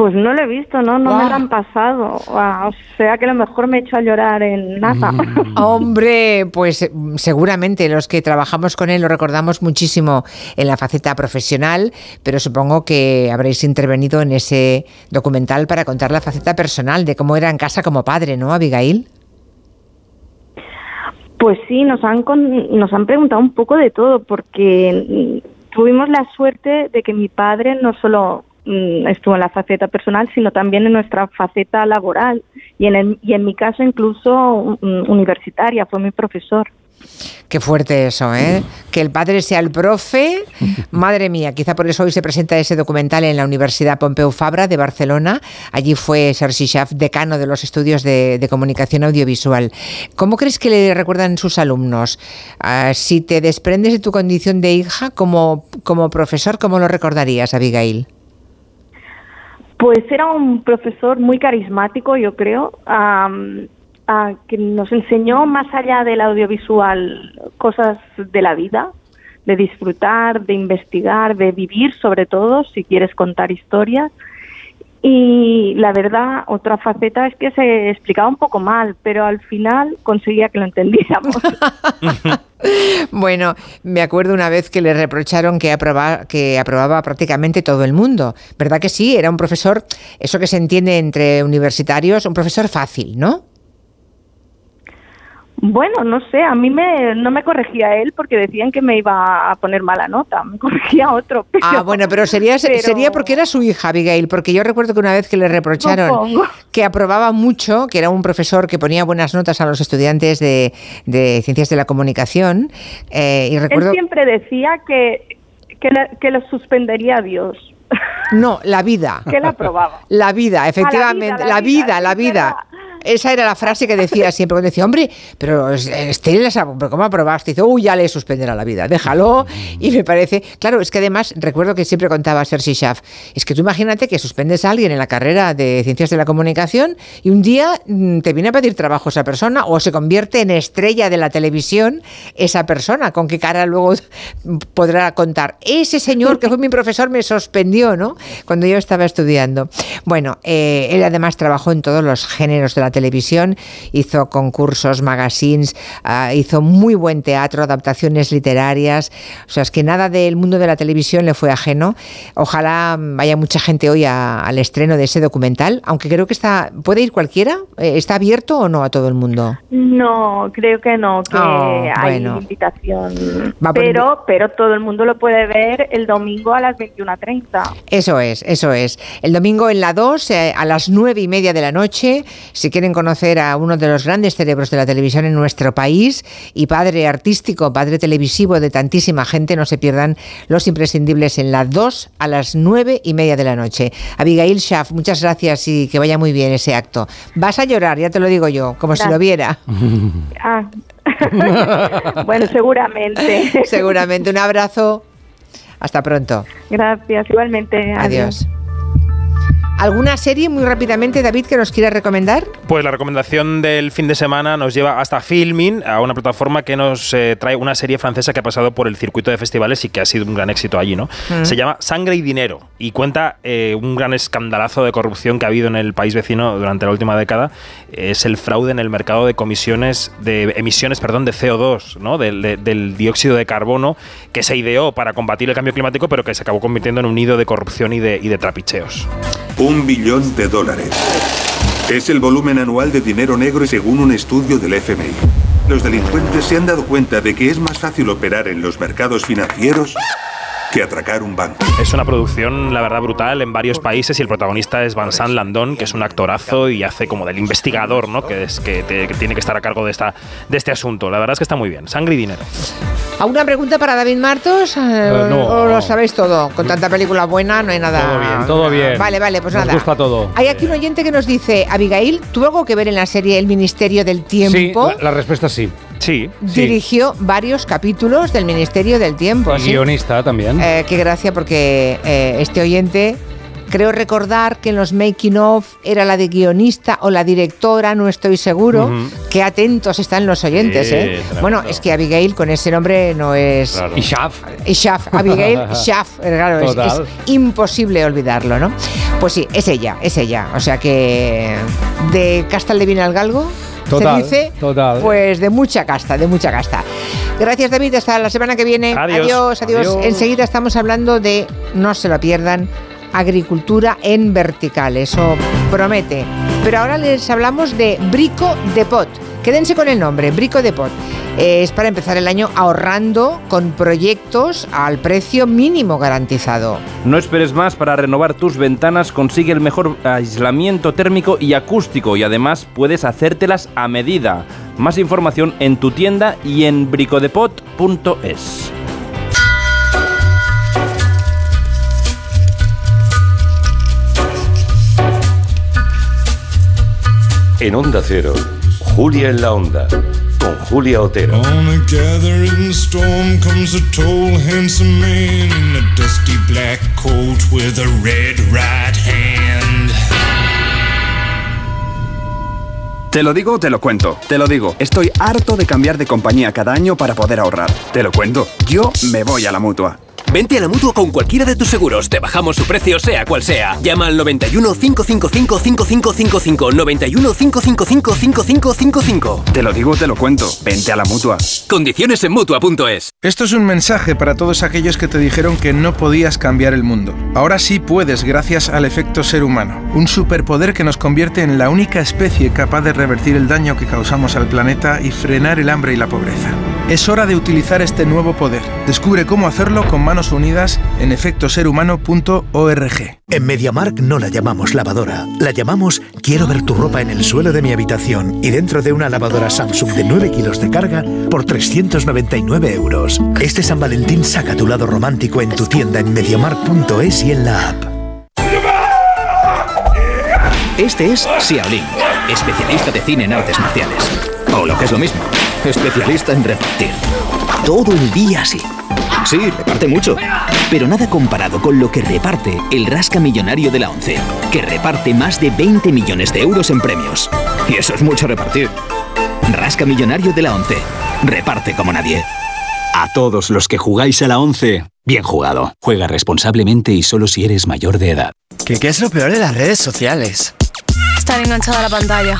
Pues no lo he visto, ¿no? No wow. me lo han pasado. O sea que a lo mejor me he hecho a llorar en nada. Mm. [laughs] Hombre, pues seguramente los que trabajamos con él lo recordamos muchísimo en la faceta profesional, pero supongo que habréis intervenido en ese documental para contar la faceta personal de cómo era en casa como padre, ¿no, Abigail? Pues sí, nos han, con, nos han preguntado un poco de todo, porque tuvimos la suerte de que mi padre no solo estuvo en la faceta personal, sino también en nuestra faceta laboral y en, el, y en mi caso incluso um, universitaria, fue mi profesor. Qué fuerte eso, ¿eh? Que el padre sea el profe. [laughs] Madre mía, quizá por eso hoy se presenta ese documental en la Universidad Pompeu Fabra de Barcelona. Allí fue Sergi Schaff, decano de los estudios de, de comunicación audiovisual. ¿Cómo crees que le recuerdan sus alumnos? Uh, si te desprendes de tu condición de hija como, como profesor, ¿cómo lo recordarías, Abigail? Pues era un profesor muy carismático, yo creo. Um, uh, que nos enseñó más allá del audiovisual cosas de la vida, de disfrutar, de investigar, de vivir sobre todo, si quieres contar historias. Y la verdad, otra faceta es que se explicaba un poco mal, pero al final conseguía que lo entendiéramos. [laughs] bueno, me acuerdo una vez que le reprocharon que aprobaba, que aprobaba prácticamente todo el mundo. ¿Verdad que sí? Era un profesor, eso que se entiende entre universitarios, un profesor fácil, ¿no? Bueno, no sé, a mí me, no me corregía él porque decían que me iba a poner mala nota, me [laughs] corregía otro. Pero, ah, bueno, pero sería, pero... sería porque era su hija, Abigail, porque yo recuerdo que una vez que le reprocharon que aprobaba mucho, que era un profesor que ponía buenas notas a los estudiantes de, de Ciencias de la Comunicación, eh, y recuerdo... Él siempre decía que, que, suspendería Dios. No, la vida. [laughs] Que la aprobaba. La vida, efectivamente, la vida, la vida. La vida. Esa era la frase que decía siempre cuando decía, hombre, pero Esther, ¿cómo aprobaste? Y dice, uy, ya le suspenderá la vida, déjalo. Y me parece, claro, es que además recuerdo que siempre contaba Sergi Schaff, es que tú imagínate que suspendes a alguien en la carrera de Ciencias de la Comunicación y un día te viene a pedir trabajo esa persona o se convierte en estrella de la televisión esa persona, con qué cara luego [laughs] podrá contar. Ese señor que fue mi profesor me suspendió, ¿no? Cuando yo estaba estudiando. Bueno, eh, él además trabajó en todos los géneros de la televisión, hizo concursos, magazines, uh, hizo muy buen teatro, adaptaciones literarias, o sea, es que nada del mundo de la televisión le fue ajeno. Ojalá vaya mucha gente hoy a, al estreno de ese documental, aunque creo que está, ¿puede ir cualquiera? ¿Está abierto o no a todo el mundo? No, creo que no, que oh, hay bueno. invitación. Va, pero, pero todo el mundo lo puede ver el domingo a las 21.30. Eso es, eso es. El domingo en la 2, eh, a las 9 y media de la noche, si quieren conocer a uno de los grandes cerebros de la televisión en nuestro país y padre artístico, padre televisivo de tantísima gente, no se pierdan los imprescindibles en la 2 a las 9 y media de la noche. Abigail Schaff, muchas gracias y que vaya muy bien ese acto. Vas a llorar, ya te lo digo yo, como gracias. si lo viera. [laughs] Ah. [laughs] bueno, seguramente. seguramente. Un abrazo. Hasta pronto. Gracias, igualmente. Adiós. Adiós. ¿Alguna serie muy rápidamente, David, que nos quiera recomendar? Pues la recomendación del fin de semana nos lleva hasta Filmin, a una plataforma que nos eh, trae una serie francesa que ha pasado por el circuito de festivales y que ha sido un gran éxito allí, ¿no? Mm. Se llama Sangre y Dinero y cuenta eh, un gran escandalazo de corrupción que ha habido en el país vecino durante la última década. Es el fraude en el mercado de comisiones, de emisiones, perdón, de CO2, ¿no? Del, de- del dióxido de carbono que se ideó para combatir el cambio climático, pero que se acabó convirtiendo en un nido de corrupción y de, y de trapicheos. Un billón de dólares. Es el volumen anual de dinero negro según un estudio del FMI. Los delincuentes se han dado cuenta de que es más fácil operar en los mercados financieros que atracar un banco. Es una producción, la verdad, brutal en varios países y el protagonista es Vincent Landon, que es un actorazo y hace como del investigador, ¿no? Que, es, que, te- que tiene que estar a cargo de, esta, de este asunto. La verdad es que está muy bien. Sangre y dinero. ¿Alguna pregunta para David Martos? Eh, no. ¿O lo sabéis todo? Con tanta película buena no hay nada. Todo bien, todo bien. Vale, vale, pues Nos nada. gusta todo. Hay aquí un oyente que nos dice, Abigail, ¿tuvo algo que ver en la serie El Ministerio del Sí, Tiempo? la, la respuesta es sí. Sí. Dirigió varios capítulos del Ministerio del Tiempo. Y ¿sí? guionista también. Eh, qué gracia porque eh, este oyente creo recordar que en los making of era la de guionista o la directora, no estoy seguro. Ujú. Qué atentos están los oyentes, Sí, ¿eh? tremendo. Bueno, es que Abigail con ese nombre no es... Claro. Y Shaf. Y Shaf, Abigail [laughs] Shaf, eh, claro, es, es imposible olvidarlo, ¿no? Pues sí, es ella, es ella. O sea que de casta le viene al galgo, Total, se dice, total. pues de mucha casta, de mucha casta. Gracias David, hasta la semana que viene. Adiós. adiós. adiós. Adiós. Enseguida estamos hablando de, no se lo pierdan, agricultura en vertical, eso promete. Pero ahora les hablamos de Brico de Pot. Quédense con el nombre, Brico de Pot. Eh, es para empezar el año ahorrando con proyectos al precio mínimo garantizado. No esperes más para renovar tus ventanas, consigue el mejor aislamiento térmico y acústico y además puedes hacértelas a medida. Más información en tu tienda y en bricodepot.es. En Onda Cero, Julia en la Onda, con Julia Otero. On a gathering storm comes a tall, handsome man in a dusty black coat with a red right hand. Te lo digo, te lo cuento. Te lo digo. Estoy harto de cambiar de compañía cada año para poder ahorrar. Te lo cuento. Yo me voy a la mutua. Vente a la mutua con cualquiera de tus seguros. Te bajamos su precio, sea cual sea. Llama al 91 555 5555. 91 555 5555. Te lo digo, te lo cuento. Vente a la mutua. Condiciones en mutua.es. Esto es un mensaje para todos aquellos que te dijeron que no podías cambiar el mundo. Ahora sí puedes gracias al efecto ser humano, un superpoder que nos convierte en la única especie capaz de revertir el daño que causamos al planeta y frenar el hambre y la pobreza. Es hora de utilizar este nuevo poder. Descubre cómo hacerlo con manos unidas en efectoserhumano.org. En MediaMark no la llamamos lavadora, la llamamos quiero ver tu ropa en el suelo de mi habitación y dentro de una lavadora Samsung de 9 kilos de carga por 399 euros. Este San Valentín saca tu lado romántico en tu tienda en MediaMark.es y en la app. Este es Xiaolin, especialista de cine en artes marciales. O lo que es lo mismo, especialista en repartir. Todo el día así. Sí, reparte mucho. Pero nada comparado con lo que reparte el Rasca Millonario de la ONCE, que reparte más de 20 millones de euros en premios. Y eso es mucho repartir. Rasca Millonario de la ONCE. Reparte como nadie. A todos los que jugáis a la 11, bien jugado. Juega responsablemente y solo si eres mayor de edad. ¿Qué, qué es lo peor de las redes sociales? Estar enganchada a la pantalla.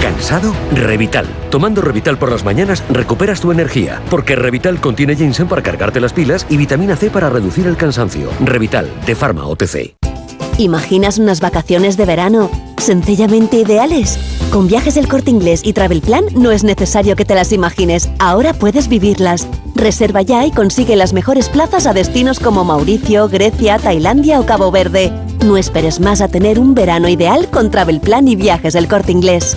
¿Cansado? Revital. Tomando Revital por las mañanas recuperas tu energía, porque Revital contiene ginseng para cargarte las pilas y vitamina C para reducir el cansancio. Revital, de Pharma OTC. ¿Imaginas unas vacaciones de verano sencillamente ideales? Con viajes del corte inglés y Travel Plan no es necesario que te las imagines, ahora puedes vivirlas. Reserva ya y consigue las mejores plazas a destinos como Mauricio, Grecia, Tailandia o Cabo Verde. No esperes más a tener un verano ideal con Travel Plan y Viajes del Corte Inglés.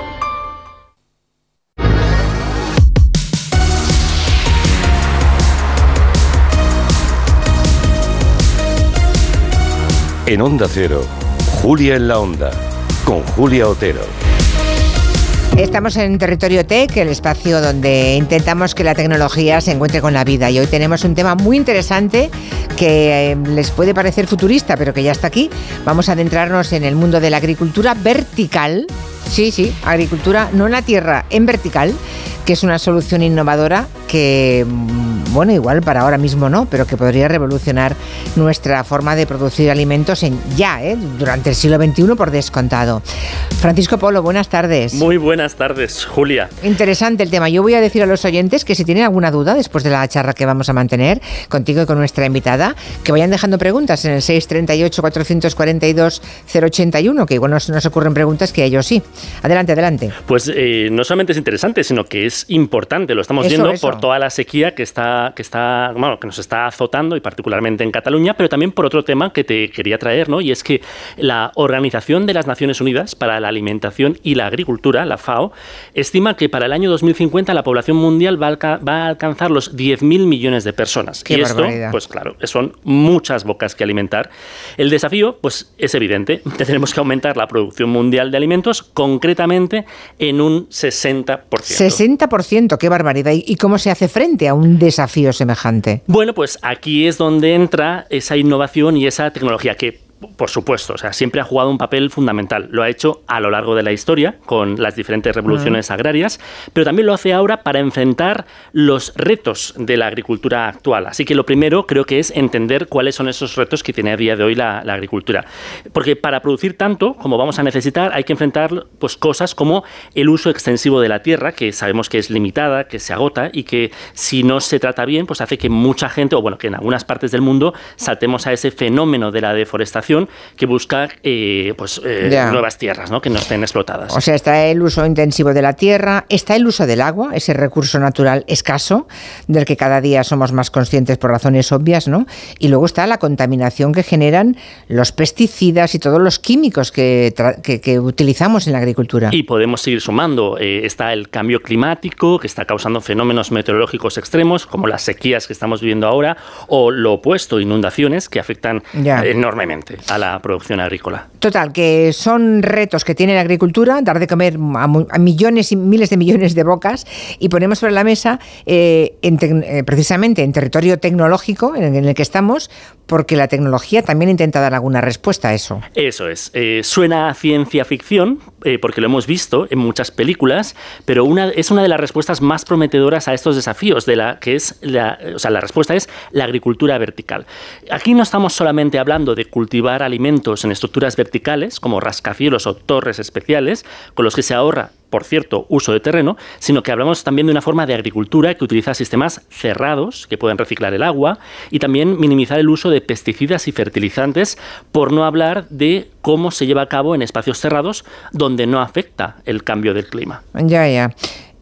En Onda Cero, Julia en la Onda, con Julia Otero. Estamos en Territorio Tech, el espacio donde intentamos que la tecnología se encuentre con la vida. Y hoy tenemos un tema muy interesante que eh, les puede parecer futurista, pero que ya está aquí. Vamos a adentrarnos en el mundo de la agricultura vertical. Sí, sí, agricultura no en la tierra, en vertical, que es una solución innovadora que, mm, bueno, igual para ahora mismo no, pero que podría revolucionar nuestra forma de producir alimentos en ya, ¿eh? durante el siglo XXI por descontado. Francisco Polo, buenas tardes. Muy buenas tardes, Julia. Interesante el tema. Yo voy a decir a los oyentes que si tienen alguna duda después de la charla que vamos a mantener contigo y con nuestra invitada, que vayan dejando preguntas en el 638-442-081, que igual no se nos ocurren preguntas que a ellos sí. Adelante, adelante. Pues eh, no solamente es interesante, sino que es importante. Lo estamos Eso, viendo eso. por toda la sequía que está, que está, bueno, que nos está azotando y particularmente en Cataluña, pero también por otro tema que te quería traer, ¿no? Y es que la Organización de las Naciones Unidas para la Alimentación y la Agricultura, la FAO, estima que para el año 2050 la población mundial va a, va a alcanzar los 10.000 millones de personas. Qué y esto, barbaridad. pues claro, son muchas bocas que alimentar. El desafío, pues es evidente. [laughs] Tenemos que aumentar la producción mundial de alimentos, concretamente en un 60%. 60%, qué barbaridad. ¿Y y cómo se hace frente a un desafío semejante? Bueno, pues aquí es donde entra esa innovación y esa tecnología que por supuesto, o sea, siempre ha jugado un papel fundamental. Lo ha hecho a lo largo de la historia con las diferentes revoluciones agrarias, pero también lo hace ahora para enfrentar los retos de la agricultura actual. Así que lo primero creo que es entender cuáles son esos retos que tiene a día de hoy la, la agricultura. Porque para producir tanto como vamos a necesitar hay que enfrentar pues, cosas como el uso extensivo de la tierra, que sabemos que es limitada, que se agota y que si no se trata bien, pues hace que mucha gente, o bueno, que en algunas partes del mundo saltemos a ese fenómeno de la deforestación que busca eh, pues, eh, nuevas tierras ¿no? que no estén explotadas. O sea, está el uso intensivo de la tierra, está el uso del agua, ese recurso natural escaso, del que cada día somos más conscientes por razones obvias, ¿no? Y luego está la contaminación que generan los pesticidas y todos los químicos que, tra- que- que utilizamos en la agricultura. Y podemos seguir sumando. Eh, está el cambio climático, que está causando fenómenos meteorológicos extremos, como las sequías que estamos viviendo ahora, o lo opuesto, inundaciones, que afectan Ya. enormemente a la producción agrícola. Total, que son retos que tiene la agricultura, dar de comer a, a millones y miles de millones de bocas, y ponemos sobre la mesa eh, en eh, precisamente en territorio tecnológico en el que estamos, porque la tecnología también intenta dar alguna respuesta a eso. Eso es. Eh, suena a ciencia ficción, eh, porque lo hemos visto en muchas películas, pero es una de las respuestas más prometedoras a estos desafíos, de la que es la, o sea, la respuesta es la agricultura vertical. Aquí no estamos solamente hablando de cultivar alimentos en estructuras verticales, como rascacielos o torres especiales, con los que se ahorra por cierto, uso de terreno, sino que hablamos también de una forma de agricultura que utiliza sistemas cerrados que pueden reciclar el agua y también minimizar el uso de pesticidas y fertilizantes, por no hablar de cómo se lleva a cabo en espacios cerrados donde no afecta el cambio del clima. Ya, ya.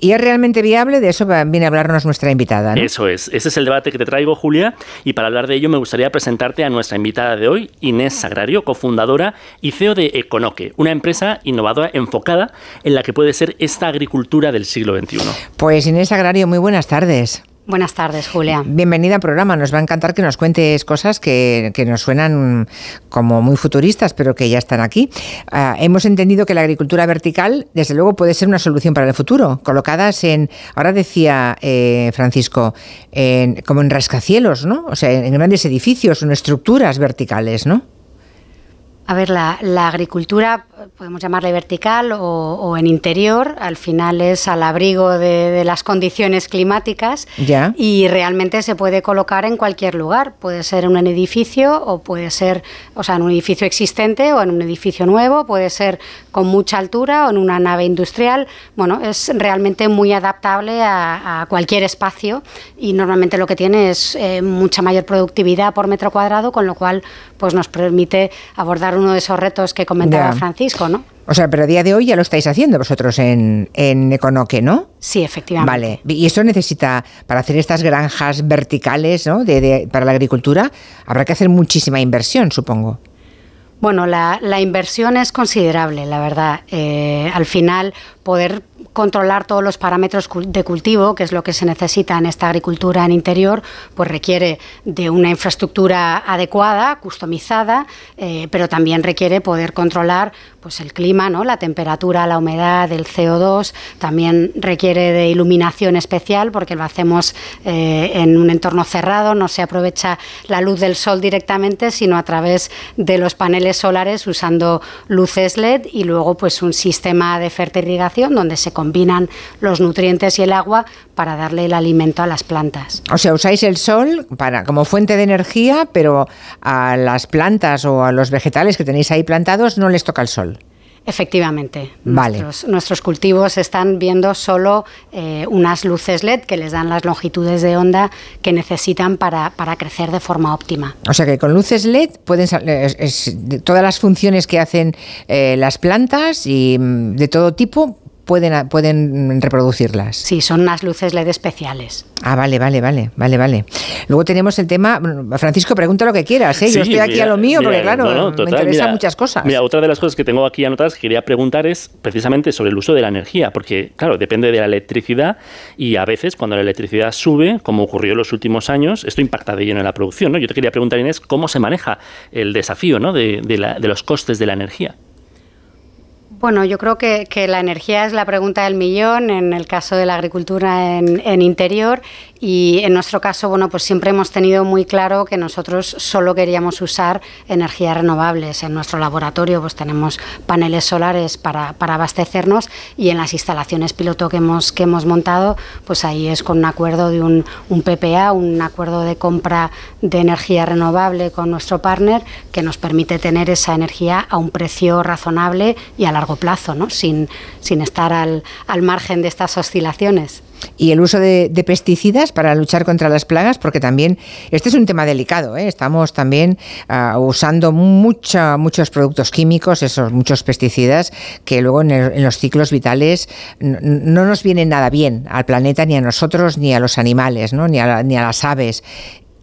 ¿Y es realmente viable? De eso viene a hablarnos nuestra invitada. ¿no? Eso es, ese es el debate que te traigo, Julia, y para hablar de ello me gustaría presentarte a nuestra invitada de hoy, Inés Sagrario, cofundadora y CEO de Econoque, una empresa innovadora enfocada en la que puede ser esta agricultura del siglo XXI. Pues Inés Agrario, muy buenas tardes. Buenas tardes, Julia. Bienvenida al programa. Nos va a encantar que nos cuentes cosas que, que nos suenan como muy futuristas, pero que ya están aquí. Ah, hemos entendido que la agricultura vertical, desde luego, puede ser una solución para el futuro. Colocadas en, ahora decía eh, Francisco, en- como en rascacielos, ¿no? O sea, en grandes edificios, en estructuras verticales, ¿no? A ver, la, la agricultura podemos llamarle vertical o, o en interior, al final es al abrigo de, de las condiciones climáticas Ya. y realmente se puede colocar en cualquier lugar. Puede ser en un edificio o puede ser, o sea, en un edificio existente o en un edificio nuevo, puede ser con mucha altura o en una nave industrial. Bueno, es realmente muy adaptable a, a cualquier espacio y normalmente lo que tiene es eh, mucha mayor productividad por metro cuadrado, con lo cual pues nos permite abordar uno de esos retos que comentaba Ya. Francisco, ¿no? O sea, pero a día de hoy ya lo estáis haciendo vosotros en, en Econoque, ¿no? Sí, efectivamente. Vale. Y esto necesita, para hacer estas granjas verticales, ¿no? De, de- para la agricultura, habrá que hacer muchísima inversión, supongo. Bueno, la, la inversión es considerable, la verdad. Eh, al final, poder controlar todos los parámetros de cultivo, que es lo que se necesita en esta agricultura en interior, pues requiere de una infraestructura adecuada, customizada, eh, pero también requiere poder controlar pues el clima, ¿no? la temperatura, la humedad, el CO2, también requiere de iluminación especial porque lo hacemos eh, en un entorno cerrado, no se aprovecha la luz del sol directamente, sino a través de los paneles solares usando luces LED y luego pues un sistema de fertirrigación donde se combinan los nutrientes y el agua para darle el alimento a las plantas. O sea, usáis el sol para como fuente de energía, pero a las plantas o a los vegetales que tenéis ahí plantados no les toca el sol. Efectivamente. Vale. Nuestros, nuestros cultivos están viendo solo eh, unas luces LED que les dan las longitudes de onda que necesitan para, para crecer de forma óptima. O sea que con luces LED pueden sal- es- todas las funciones que hacen eh, las plantas y mm, de todo tipo pueden, pueden reproducirlas. Sí, son unas luces LED especiales. Ah, vale, vale, vale, vale, vale. Luego tenemos el tema, Francisco, pregunta lo que quieras, ¿eh? Yo Sí, estoy aquí mira, a lo mío porque claro, no, no, me interesan muchas cosas. Mira, otra de las cosas que tengo aquí anotadas que quería preguntar es precisamente sobre el uso de la energía, porque, claro, depende de la electricidad y a veces cuando la electricidad sube, como ocurrió en los últimos años, esto impacta de lleno en la producción. ¿no? Yo te quería preguntar, Inés, cómo se maneja el desafío ¿no? de, de la- de los costes de la energía. Bueno, yo creo que, que la energía es la pregunta del millón en el caso de la agricultura en, en interior y en nuestro caso, bueno, pues siempre hemos tenido muy claro que nosotros solo queríamos usar energías renovables. En nuestro laboratorio pues tenemos paneles solares para, abastecernos y en las instalaciones piloto que hemos, que hemos montado, pues ahí es con un acuerdo de un, un PPA, un acuerdo de compra de energía renovable con nuestro partner que nos permite tener esa energía a un precio razonable y a largo plazo, ¿no? sin, sin estar al, al margen de estas oscilaciones. Y el uso de, pesticidas para luchar contra las plagas, porque también este es un tema delicado. ¿eh? Estamos también ah, usando mucha, muchos productos químicos, esos muchos pesticidas, que luego en, el- en los ciclos vitales no nos vienen nada bien al planeta, ni a nosotros, ni a los animales, ¿no? ni, a ni a las aves.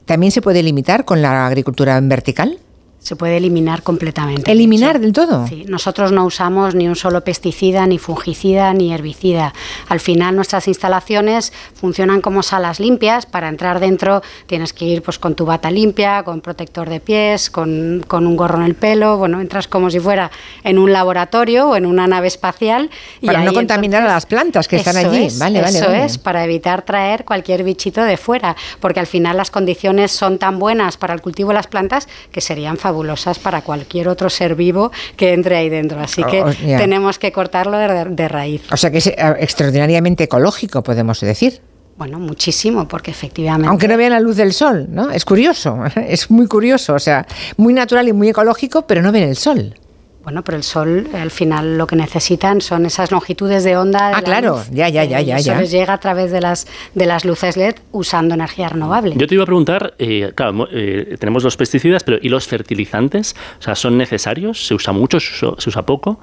¿También se puede limitar con la agricultura en vertical? Se puede eliminar completamente. ¿Eliminar del todo? Sí, nosotros no usamos ni un solo pesticida, ni fungicida, ni herbicida. Al final nuestras instalaciones funcionan como salas limpias. Para entrar dentro tienes que ir pues con tu bata limpia, con protector de pies, con, con un gorro en el pelo. Bueno, entras como si fuera en un laboratorio o en una nave espacial. y Para no ahí contaminar a las plantas que están allí. es, vale, vale, eso vale. es, para evitar traer cualquier bichito de fuera, porque al final las condiciones son tan buenas para el cultivo de las plantas que serían fabulosas para cualquier otro ser vivo que entre ahí dentro. Así que Oh, tenemos que cortarlo de, de raíz. O sea que es eh, extraordinariamente ecológico, podemos decir. Bueno, muchísimo, porque efectivamente. Aunque no vean la luz del sol, ¿no? Es curioso, [laughs] es muy curioso, o sea, muy natural y muy ecológico, pero no ven el sol. Bueno, pero el sol, al final, lo que necesitan son esas longitudes de onda. de Ah, la claro, luz, ya, ya, ya, y ya, Eso ya. les llega a través de las, de las luces LED usando energía renovable. Yo te iba a preguntar, eh, claro, eh, tenemos los pesticidas, pero ¿y los fertilizantes? O sea, ¿son necesarios? ¿Se usa mucho? ¿Se usa, se usa poco?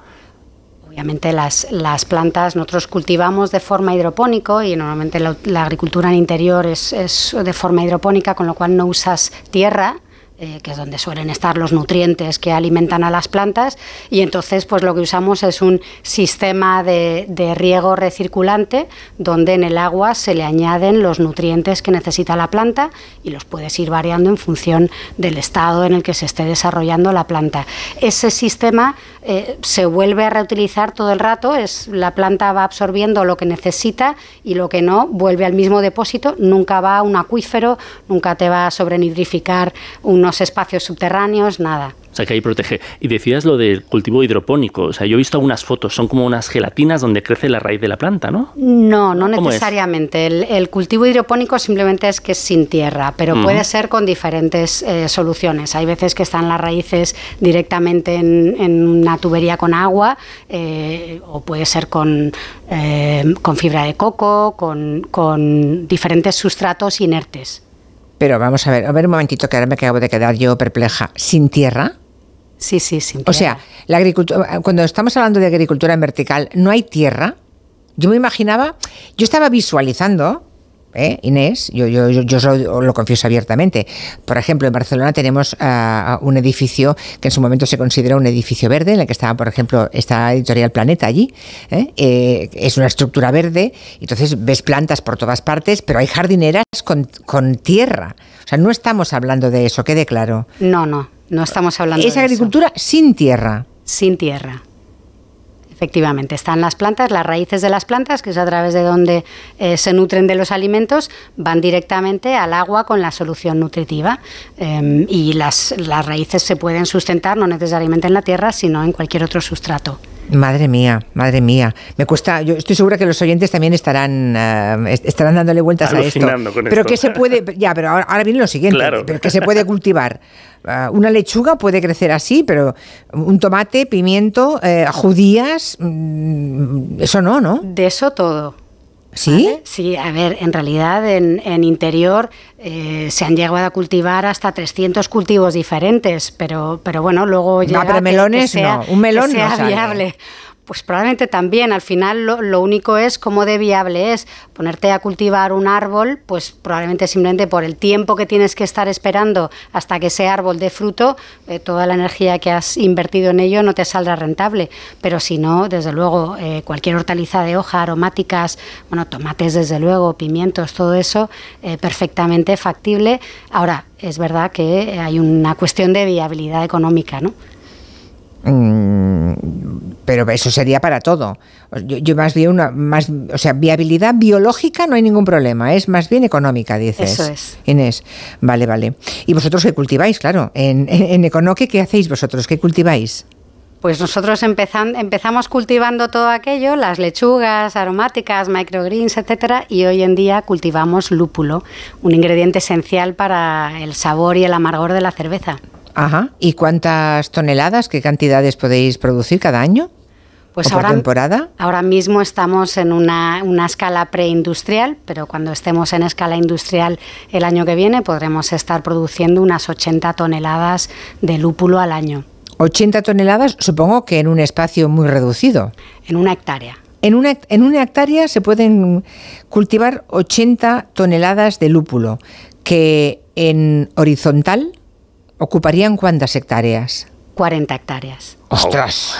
Obviamente las, las plantas nosotros cultivamos de forma hidropónico y normalmente la, la agricultura en interior es, es de forma hidropónica, con lo cual no usas tierra, eh, que es donde suelen estar los nutrientes que alimentan a las plantas, y entonces pues lo que usamos es un sistema de, de riego recirculante donde en el agua se le añaden los nutrientes que necesita la planta y los puedes ir variando en función del estado en el que se esté desarrollando la planta. Ese sistema eh, se vuelve a reutilizar todo el rato, es, la planta va absorbiendo lo que necesita y lo que no vuelve al mismo depósito, nunca va a un acuífero, nunca te va a sobrenitrificar unos espacios subterráneos, nada. O sea, que ahí protege. Y decías lo del cultivo hidropónico. O sea, yo he visto algunas fotos, son como unas gelatinas donde crece la raíz de la planta, ¿no? No, no necesariamente. El, el cultivo hidropónico simplemente es que es sin tierra, pero puede ser con diferentes eh, soluciones. Hay veces que están las raíces directamente en, en una tubería con agua, eh, o puede ser con, eh, con fibra de coco, con, con diferentes sustratos inertes. Pero vamos a ver, a ver un momentito que ahora me acabo de quedar yo perpleja. ¿Sin tierra? Sí, sí, sin O sea, la agricultura, cuando estamos hablando de agricultura en vertical, ¿no hay tierra? Yo me imaginaba, yo estaba visualizando, ¿eh, Inés, yo, yo, yo, lo, lo confieso abiertamente. Por ejemplo, en Barcelona tenemos ah, un edificio que en su momento se considera un edificio verde, en el que estaba, por ejemplo, esta editorial Planeta allí. ¿eh? Eh, es una estructura verde, entonces ves plantas por todas partes, pero hay jardineras con, con tierra. O sea, no estamos hablando de eso, quede claro. No, no, no estamos hablando Es de eso. agricultura sin tierra. Sin tierra. Efectivamente, están las plantas, las raíces de las plantas, que es a través de donde eh, se nutren de los alimentos, van directamente al agua con la solución nutritiva. Eh, y las, las raíces se pueden sustentar no necesariamente en la tierra, sino en cualquier otro sustrato. Madre mía, madre mía. Me cuesta, yo estoy segura que los oyentes también estarán, eh, est- estarán dándole vueltas a esto. Con pero esto. que se puede, ya, pero ahora, ahora viene lo siguiente, Claro. pero que se puede cultivar. Ah, [laughs] una lechuga puede crecer así, pero un tomate, pimiento, eh, judías, mm, eso no, ¿no? De eso todo. ¿Sí? ¿vale? Sí, a ver, en realidad en, en interior eh, se han llegado a cultivar hasta 300 cultivos diferentes, pero, pero bueno, luego ya pero melones no, un melón que sea no viable. Pues probablemente también, al final lo, único es cómo de viable es ponerte a cultivar un árbol, pues probablemente simplemente por el tiempo que tienes que estar esperando hasta que ese árbol dé fruto, eh, toda la energía que has invertido en ello no te saldrá rentable. Pero si no, desde luego, eh, cualquier hortaliza de hoja, aromáticas, bueno, tomates desde luego, pimientos, todo eso, eh, perfectamente factible. Ahora, es verdad que hay una cuestión de viabilidad económica, ¿no? Mm, pero eso sería para todo. Yo, yo más bien una más, o sea, viabilidad biológica no hay ningún problema, es más bien económica, dices. Eso es. Inés, vale, vale. ¿Y vosotros qué cultiváis? Claro, en, en, en Econoque, ¿qué hacéis vosotros? ¿Qué cultiváis? Pues nosotros empezan- empezamos cultivando todo aquello, las lechugas aromáticas, microgreens, etcétera, y hoy en día cultivamos lúpulo, un ingrediente esencial para el sabor y el amargor de la cerveza. Ajá. ¿Y cuántas toneladas, qué cantidades podéis producir cada año? Pues ¿O por ahora, temporada? ahora mismo estamos en una, una escala preindustrial, pero cuando estemos en escala industrial el año que viene podremos estar produciendo unas 80 toneladas de lúpulo al año, 80 toneladas, supongo que en un espacio muy reducido. en una hectárea. En una, en una hectárea se pueden cultivar 80 toneladas de lúpulo, que en horizontal ocuparían cuántas hectáreas. 40 hectáreas. ¡Ostras!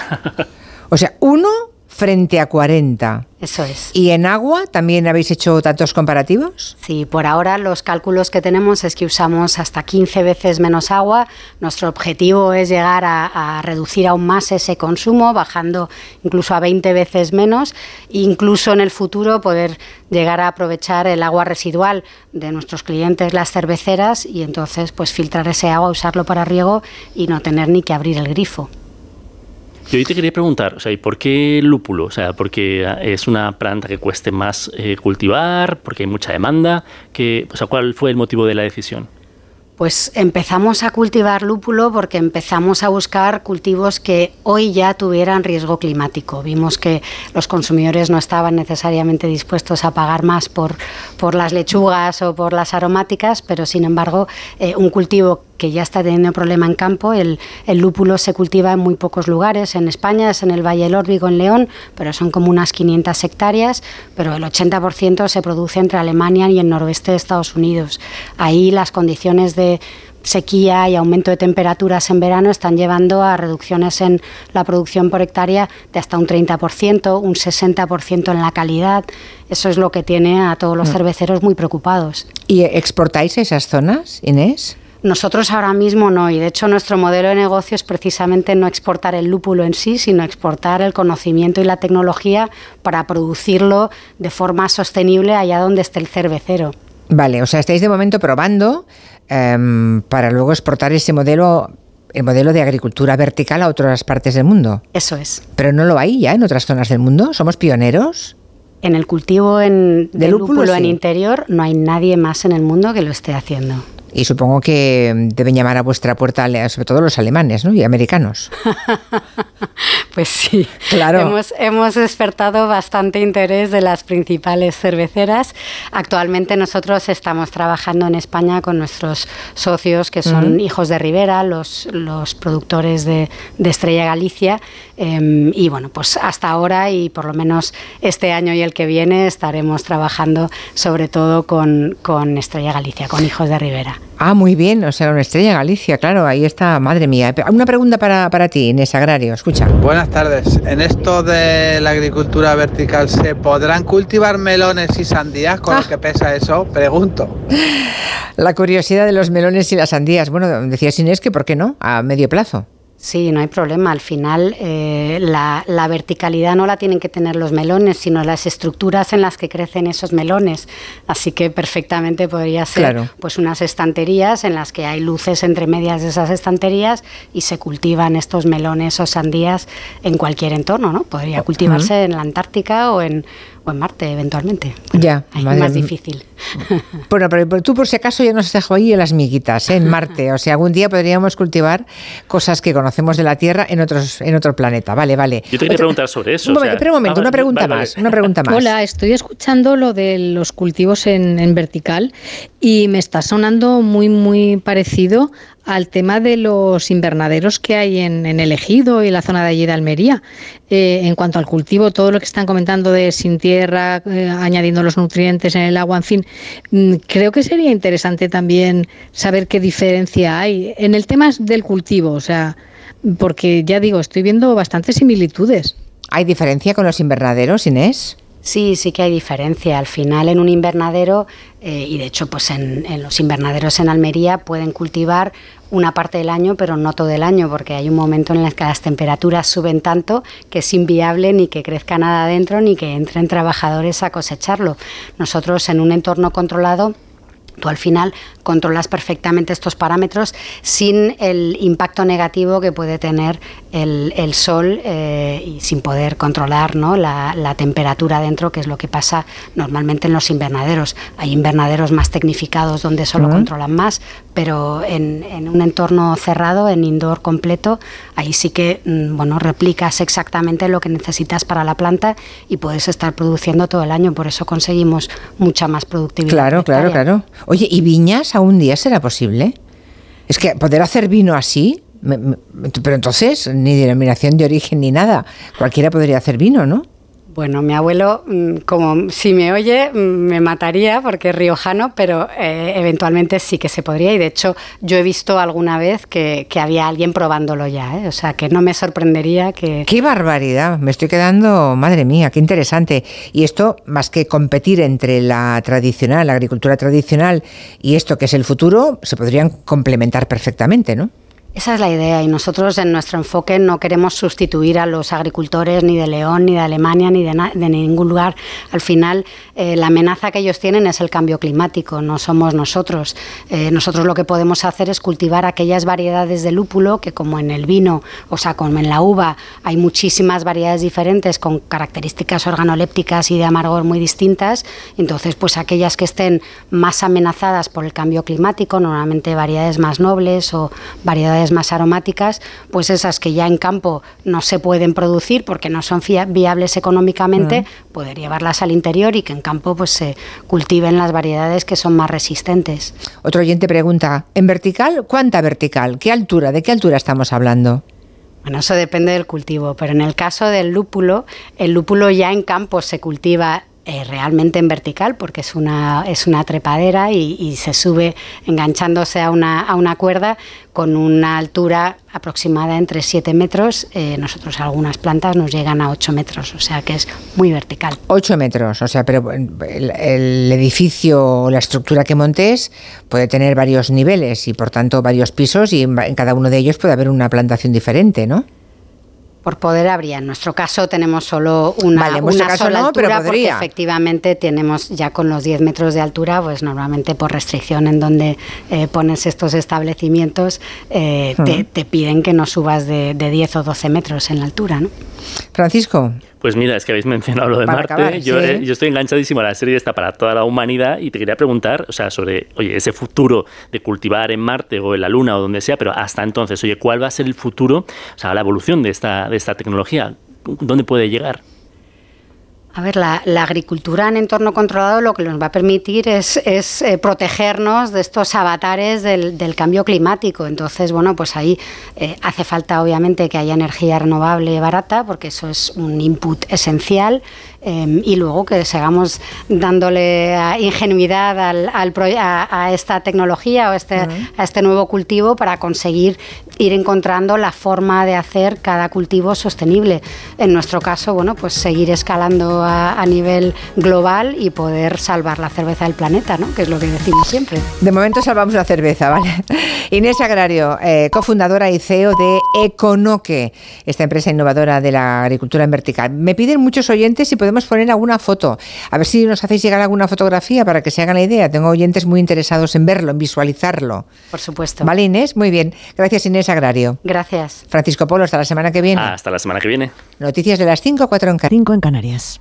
O sea, uno frente a 40. Eso es. ¿Y en agua también habéis hecho datos comparativos? Sí, por ahora los cálculos que tenemos es que usamos hasta 15 veces menos agua. Nuestro objetivo es llegar a, a reducir aún más ese consumo, bajando incluso a 20 veces menos, e incluso en el futuro poder llegar a aprovechar el agua residual de nuestros clientes, las cerveceras, y entonces pues filtrar ese agua, usarlo para riego y no tener ni que abrir el grifo. Yo hoy te quería preguntar, o sea, ¿y por qué lúpulo? O sea, porque es una planta que cueste más eh, cultivar, porque hay mucha demanda, que, o sea, ¿cuál fue el motivo de la decisión? Pues empezamos a cultivar lúpulo porque empezamos a buscar cultivos que hoy ya tuvieran riesgo climático. Vimos que los consumidores no estaban necesariamente dispuestos a pagar más por, por las lechugas o por las aromáticas, pero sin embargo eh, un cultivo que ya está teniendo problema en campo, el, el lúpulo se cultiva en muy pocos lugares. En España es en el Valle del Órbigo, en León, pero son como unas 500 hectáreas, pero el 80% se produce entre Alemania y el noroeste de Estados Unidos. Ahí las condiciones de sequía y aumento de temperaturas en verano están llevando a reducciones en la producción por hectárea de hasta un 30%, un 60% en la calidad. Eso es lo que tiene a todos los Mm. cerveceros muy preocupados. ¿Y exportáis esas zonas, Inés? Nosotros ahora mismo no, y de hecho nuestro modelo de negocio es precisamente no exportar el lúpulo en sí, sino exportar el conocimiento y la tecnología para producirlo de forma sostenible allá donde esté el cervecero. Vale, o sea, estáis de momento probando em, para luego exportar ese modelo el modelo de agricultura vertical a otras partes del mundo. Eso es. Pero no lo hay ya en otras zonas del mundo. ¿Somos pioneros? En el cultivo en, De de lúpulo, lúpulo, en interior no hay nadie más en el mundo que lo esté haciendo. Y supongo que mm, deben llamar a vuestra puerta, sobre todo los alemanes ¿no? y americanos. [laughs] Pues sí, Claro. Hemos, hemos despertado bastante interés de las principales cerveceras. Actualmente nosotros estamos trabajando en España con nuestros socios que son Ujú. hijos de Rivera, los, los productores de, de Estrella Galicia. em, y bueno, pues hasta ahora y por lo menos este año y el que viene estaremos trabajando sobre todo con, con Estrella Galicia, con hijos de Rivera. Ah, muy bien, o sea, una estrella Galicia, claro, ahí está, madre mía. Una pregunta para, para ti, Inés Agrario, escucha. Buenas tardes. En esto de la agricultura vertical, ¿se podrán cultivar melones y sandías con lo que pesa eso? Pregunto. La curiosidad de los melones y las sandías. Bueno, decías Inés que ¿por qué no? A medio plazo. Sí, no hay problema. Al final, eh, la, la verticalidad no la tienen que tener los melones, sino las estructuras en las que crecen esos melones. Así que perfectamente podría ser Claro. pues unas estanterías en las que hay luces entre medias de esas estanterías y se cultivan estos melones o sandías en cualquier entorno, ¿no? Podría cultivarse en la Antártica o en, o en Marte eventualmente. Ya, Ahí madre más difícil. [laughs] Bueno, pero, pero tú por si acaso ya nos has dejado ahí en las miguitas, ¿eh? en Marte. O sea, algún día podríamos cultivar cosas que conocemos de la Tierra en otros en otro planeta. Vale, vale. Yo te quería Otra- preguntar sobre eso. Un o momento, sea- espera un momento, Ah, una pregunta vale, más, vale. una pregunta más. Hola, estoy escuchando lo de los cultivos en, en vertical y me está sonando muy, muy parecido al tema de los invernaderos que hay en, en el ejido y la zona de allí de Almería. Eh, en cuanto al cultivo, todo lo que están comentando de sin tierra, eh, añadiendo los nutrientes en el agua, en fin, mm, creo que sería interesante también saber qué diferencia hay en el tema del cultivo, o sea, porque ya digo, estoy viendo bastantes similitudes. ¿Hay diferencia con los invernaderos, Inés? Sí, sí que hay diferencia. Al final, en un invernadero, eh, y de hecho, pues en, en los invernaderos en Almería pueden cultivar una parte del año, pero no todo el año, porque hay un momento en el que las temperaturas suben tanto que es inviable ni que crezca nada dentro ni que entren trabajadores a cosecharlo. Nosotros, en un entorno controlado, Tú al final controlas perfectamente estos parámetros sin el impacto negativo que puede tener el, el sol eh, y sin poder controlar ¿no? la, la temperatura dentro, que es lo que pasa normalmente en los invernaderos. Hay invernaderos más tecnificados donde solo Ujú. controlan más, pero en, en un entorno cerrado, en indoor completo, ahí sí que mm, bueno, replicas exactamente lo que necesitas para la planta y puedes estar produciendo todo el año. Por eso conseguimos mucha más productividad. Claro, claro, claro. Oye, ¿y viñas a un día será posible? Es que poder hacer vino así, me- me- pero entonces ni denominación de origen ni nada. Cualquiera podría hacer vino, ¿no? Bueno, mi abuelo, mm, como si me oye, mm, me mataría porque es riojano, pero eh, eventualmente sí que se podría. Y de hecho, yo he visto alguna vez que, que había alguien probándolo ya. ¿eh? O sea, que no me sorprendería que. ¡Qué barbaridad! Me estoy quedando, madre mía, qué interesante. Y esto, más que competir entre la tradicional, la agricultura tradicional y esto que es el futuro, se podrían complementar perfectamente, ¿no? Esa es la idea y nosotros en nuestro enfoque no queremos sustituir a los agricultores ni de León, ni de Alemania, ni de, de ningún lugar. Al final, eh, la amenaza que ellos tienen es el cambio climático, no somos nosotros. Eh, nosotros lo que podemos hacer es cultivar aquellas variedades de lúpulo que como en el vino, o sea, como en la uva, hay muchísimas variedades diferentes con características organolépticas y de amargor muy distintas. Entonces, pues aquellas que estén más amenazadas por el cambio climático, normalmente variedades más nobles o variedades más aromáticas, pues esas que ya en campo no se pueden producir porque no son viables económicamente, poder llevarlas al interior y que en campo pues se cultiven las variedades que son más resistentes. Otro oyente pregunta, ¿en vertical? ¿Cuánta vertical? ¿Qué altura? ¿De qué altura estamos hablando? Bueno, eso depende del cultivo, pero en el caso del lúpulo, el lúpulo ya en campo se cultiva eh, realmente en vertical porque es una, es una trepadera y, se sube enganchándose a una, a una cuerda con una altura aproximada entre 7 metros. Eh, nosotros algunas plantas nos llegan a 8 metros, o sea que es muy vertical. 8 metros, o sea, pero el, el edificio o la estructura que montes puede tener varios niveles y por tanto varios pisos y en, en cada uno de ellos puede haber una plantación diferente, ¿no? Por poder habría. En nuestro caso tenemos solo una, Vale, una sola no, pero altura porque efectivamente tenemos ya con los 10 metros de altura, pues normalmente por restricción en donde eh, pones estos establecimientos eh, te, te piden que no subas de, de 10 o 12 metros en la altura, ¿no? Francisco. Pues mira, es que habéis [laughs] mencionado lo de Para Marte. acabar, yo, sí. eh, yo estoy enganchadísimo a la serie esta para toda la humanidad y te quería preguntar, o sea, sobre, oye, ese futuro de cultivar en Marte o en la Luna o donde sea, pero hasta entonces, oye, ¿cuál va a ser el futuro, o sea, la evolución de esta, de esta tecnología? ¿Dónde puede llegar? A ver, la, agricultura en entorno controlado lo que nos va a permitir es, eh, protegernos de estos avatares del, del cambio climático. Entonces, bueno, pues ahí eh, hace falta obviamente que haya energía renovable barata, porque eso es un input esencial. Eh, y luego que sigamos dándole a ingenuidad al, al pro- a, a esta tecnología o este, a este nuevo cultivo para conseguir ir encontrando la forma de hacer cada cultivo sostenible. En nuestro caso, bueno, pues seguir escalando a, a nivel global y poder salvar la cerveza del planeta, ¿no? Que es lo que decimos siempre. De momento salvamos la cerveza, ¿vale? [laughs] Inés Agrario, eh, cofundadora y CEO de Econoque, esta empresa innovadora de la agricultura en vertical. Me piden muchos oyentes si podemos poner alguna foto. A ver si nos hacéis llegar alguna fotografía para que se hagan la idea. Tengo oyentes muy interesados en verlo, en visualizarlo. Por supuesto. ¿Vale, Inés? Muy bien. Gracias, Inés Agrario. Gracias. Francisco Polo, hasta la semana que viene. Hasta la semana que viene. Noticias de las 5, 4 en, en Canarias.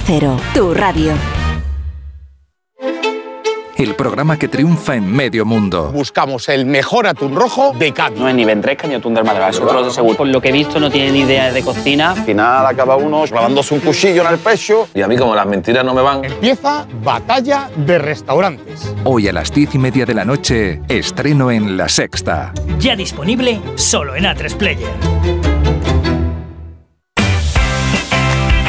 Cero, tu radio. El programa que triunfa en medio mundo. Buscamos el mejor atún rojo de Cádiz. No es ni ventresca ni atún del Málaga, eso te lo aseguro. Por lo que he visto no tienen idea de cocina. Al final acaba uno clavándose un cuchillo en el pecho. Y a mí como las mentiras no me van. Empieza Batalla de Restaurantes. Hoy a las diez y media de la noche, estreno en La Sexta. Ya disponible solo en A3 Player.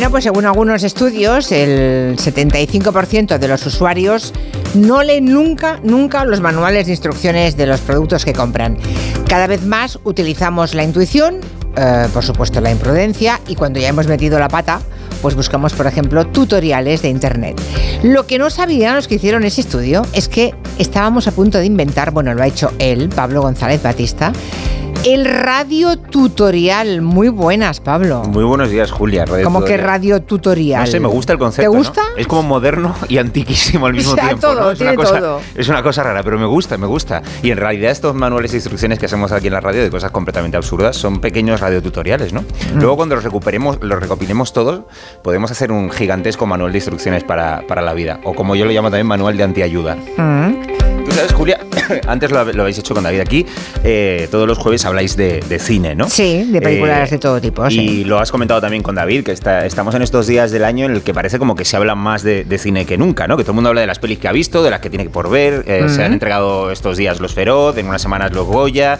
Bueno, pues según algunos estudios, el 75% de los usuarios no leen nunca, nunca los manuales de instrucciones de los productos que compran. Cada vez más utilizamos la intuición, eh, por supuesto la imprudencia, y cuando ya hemos metido la pata, pues buscamos, por ejemplo, tutoriales de Internet. Lo que no sabían los que hicieron ese estudio es que estábamos a punto de inventar, bueno, lo ha hecho él, Pablo González Batista, el radio tutorial. Muy buenas, Pablo. Muy buenos días, Julia. Radio Como que Tutorial. radio tutorial. No sé, me gusta el concepto. ¿Te ¿no? gusta? Es como moderno y antiquísimo al mismo [laughs] O sea, tiempo. todo, ¿no? es, una tiene cosa, todo. es una cosa rara, pero me gusta, me gusta. Y en realidad estos manuales de instrucciones que hacemos aquí en la radio de cosas completamente absurdas son pequeños radiotutoriales, ¿no? Mm. Luego cuando los recuperemos, los recopilemos todos, podemos hacer un gigantesco manual de instrucciones para, para la vida. O como yo lo llamo también, manual de antiayuda. Mm. Tú sabes, Julia, [laughs] antes lo, lo habéis hecho con David aquí, eh, todos los jueves habláis de, de cine, ¿no? Sí, de películas Eh, de todo tipo. sí. Y lo has comentado también con David, que está- estamos en estos días del año en el que parece como que se habla más de, de cine que nunca, ¿no? Que todo el mundo habla de las pelis que ha visto, de las que tiene por ver. eh, Se han entregado estos días los Feroz, en unas semanas los Goya.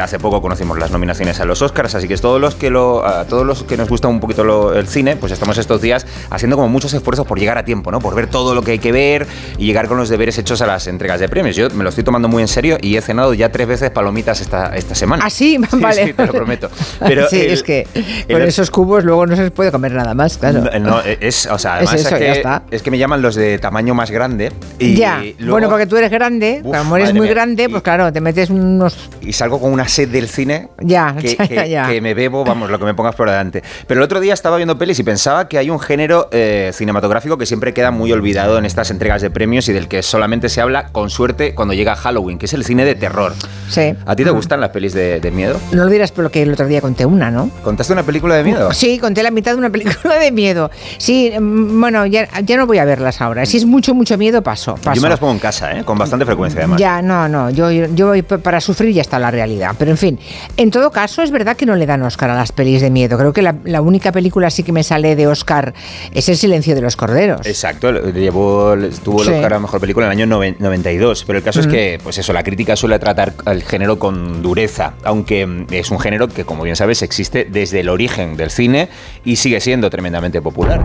hace poco conocimos las nominaciones a los Oscars, así que todos los que lo, a todos los que nos gusta un poquito lo- el cine, pues estamos estos días haciendo como muchos esfuerzos por llegar a tiempo, ¿no? Por ver todo lo que hay que ver y llegar con los deberes hechos a las entregas de premios. Yo me lo estoy tomando tomando muy en serio y he cenado ya tres veces palomitas esta, esta semana. Ah, sí, [laughs] [laughs] vale. sí, te lo prometo. Pero [laughs] sí, el- es que el- con esos cubos luego no se puede comer nada más, claro. No, no, es, o sea, Es además es, eso, ya que, está. es que me llaman los de tamaño más grande. Y ya, luego- bueno, porque tú eres grande, Uf, como eres muy mía. grande, pues claro, te metes unos... y salgo con una sed del cine Ya, que, ya, que- ya. que me bebo, vamos, lo que me pongas por delante. Pero el otro día estaba viendo pelis y pensaba que hay un género eh, cinematográfico que siempre queda muy olvidado en estas entregas de premios y del que solamente se habla con suerte cuando llega Halloween, que es el cine de terror. Sí. ¿A ti te gustan las pelis de, de miedo? No lo dirás por lo que el otro día conté una, ¿no? ¿Contaste una película de miedo? Sí, conté la mitad de una película de miedo. Sí, mm, bueno, ya, ya no voy a verlas ahora. Si es mucho, mucho miedo, paso. paso. Yo me las pongo en casa, ¿eh? con bastante frecuencia además. Ya, no, no, yo, yo para sufrir ya está la realidad. Pero en fin, en todo caso es verdad que no le dan Oscar a las pelis de miedo. Creo que la, la única película así que me sale de Oscar es El silencio de los corderos. Exacto, llevó, tuvo el Sí. Oscar a Mejor Película en el año noven- 92, pero el caso es Mm. Pues eso, la crítica suele tratar al género con dureza, aunque mm, es un género que, como bien sabes, existe desde el origen del cine y sigue siendo tremendamente popular.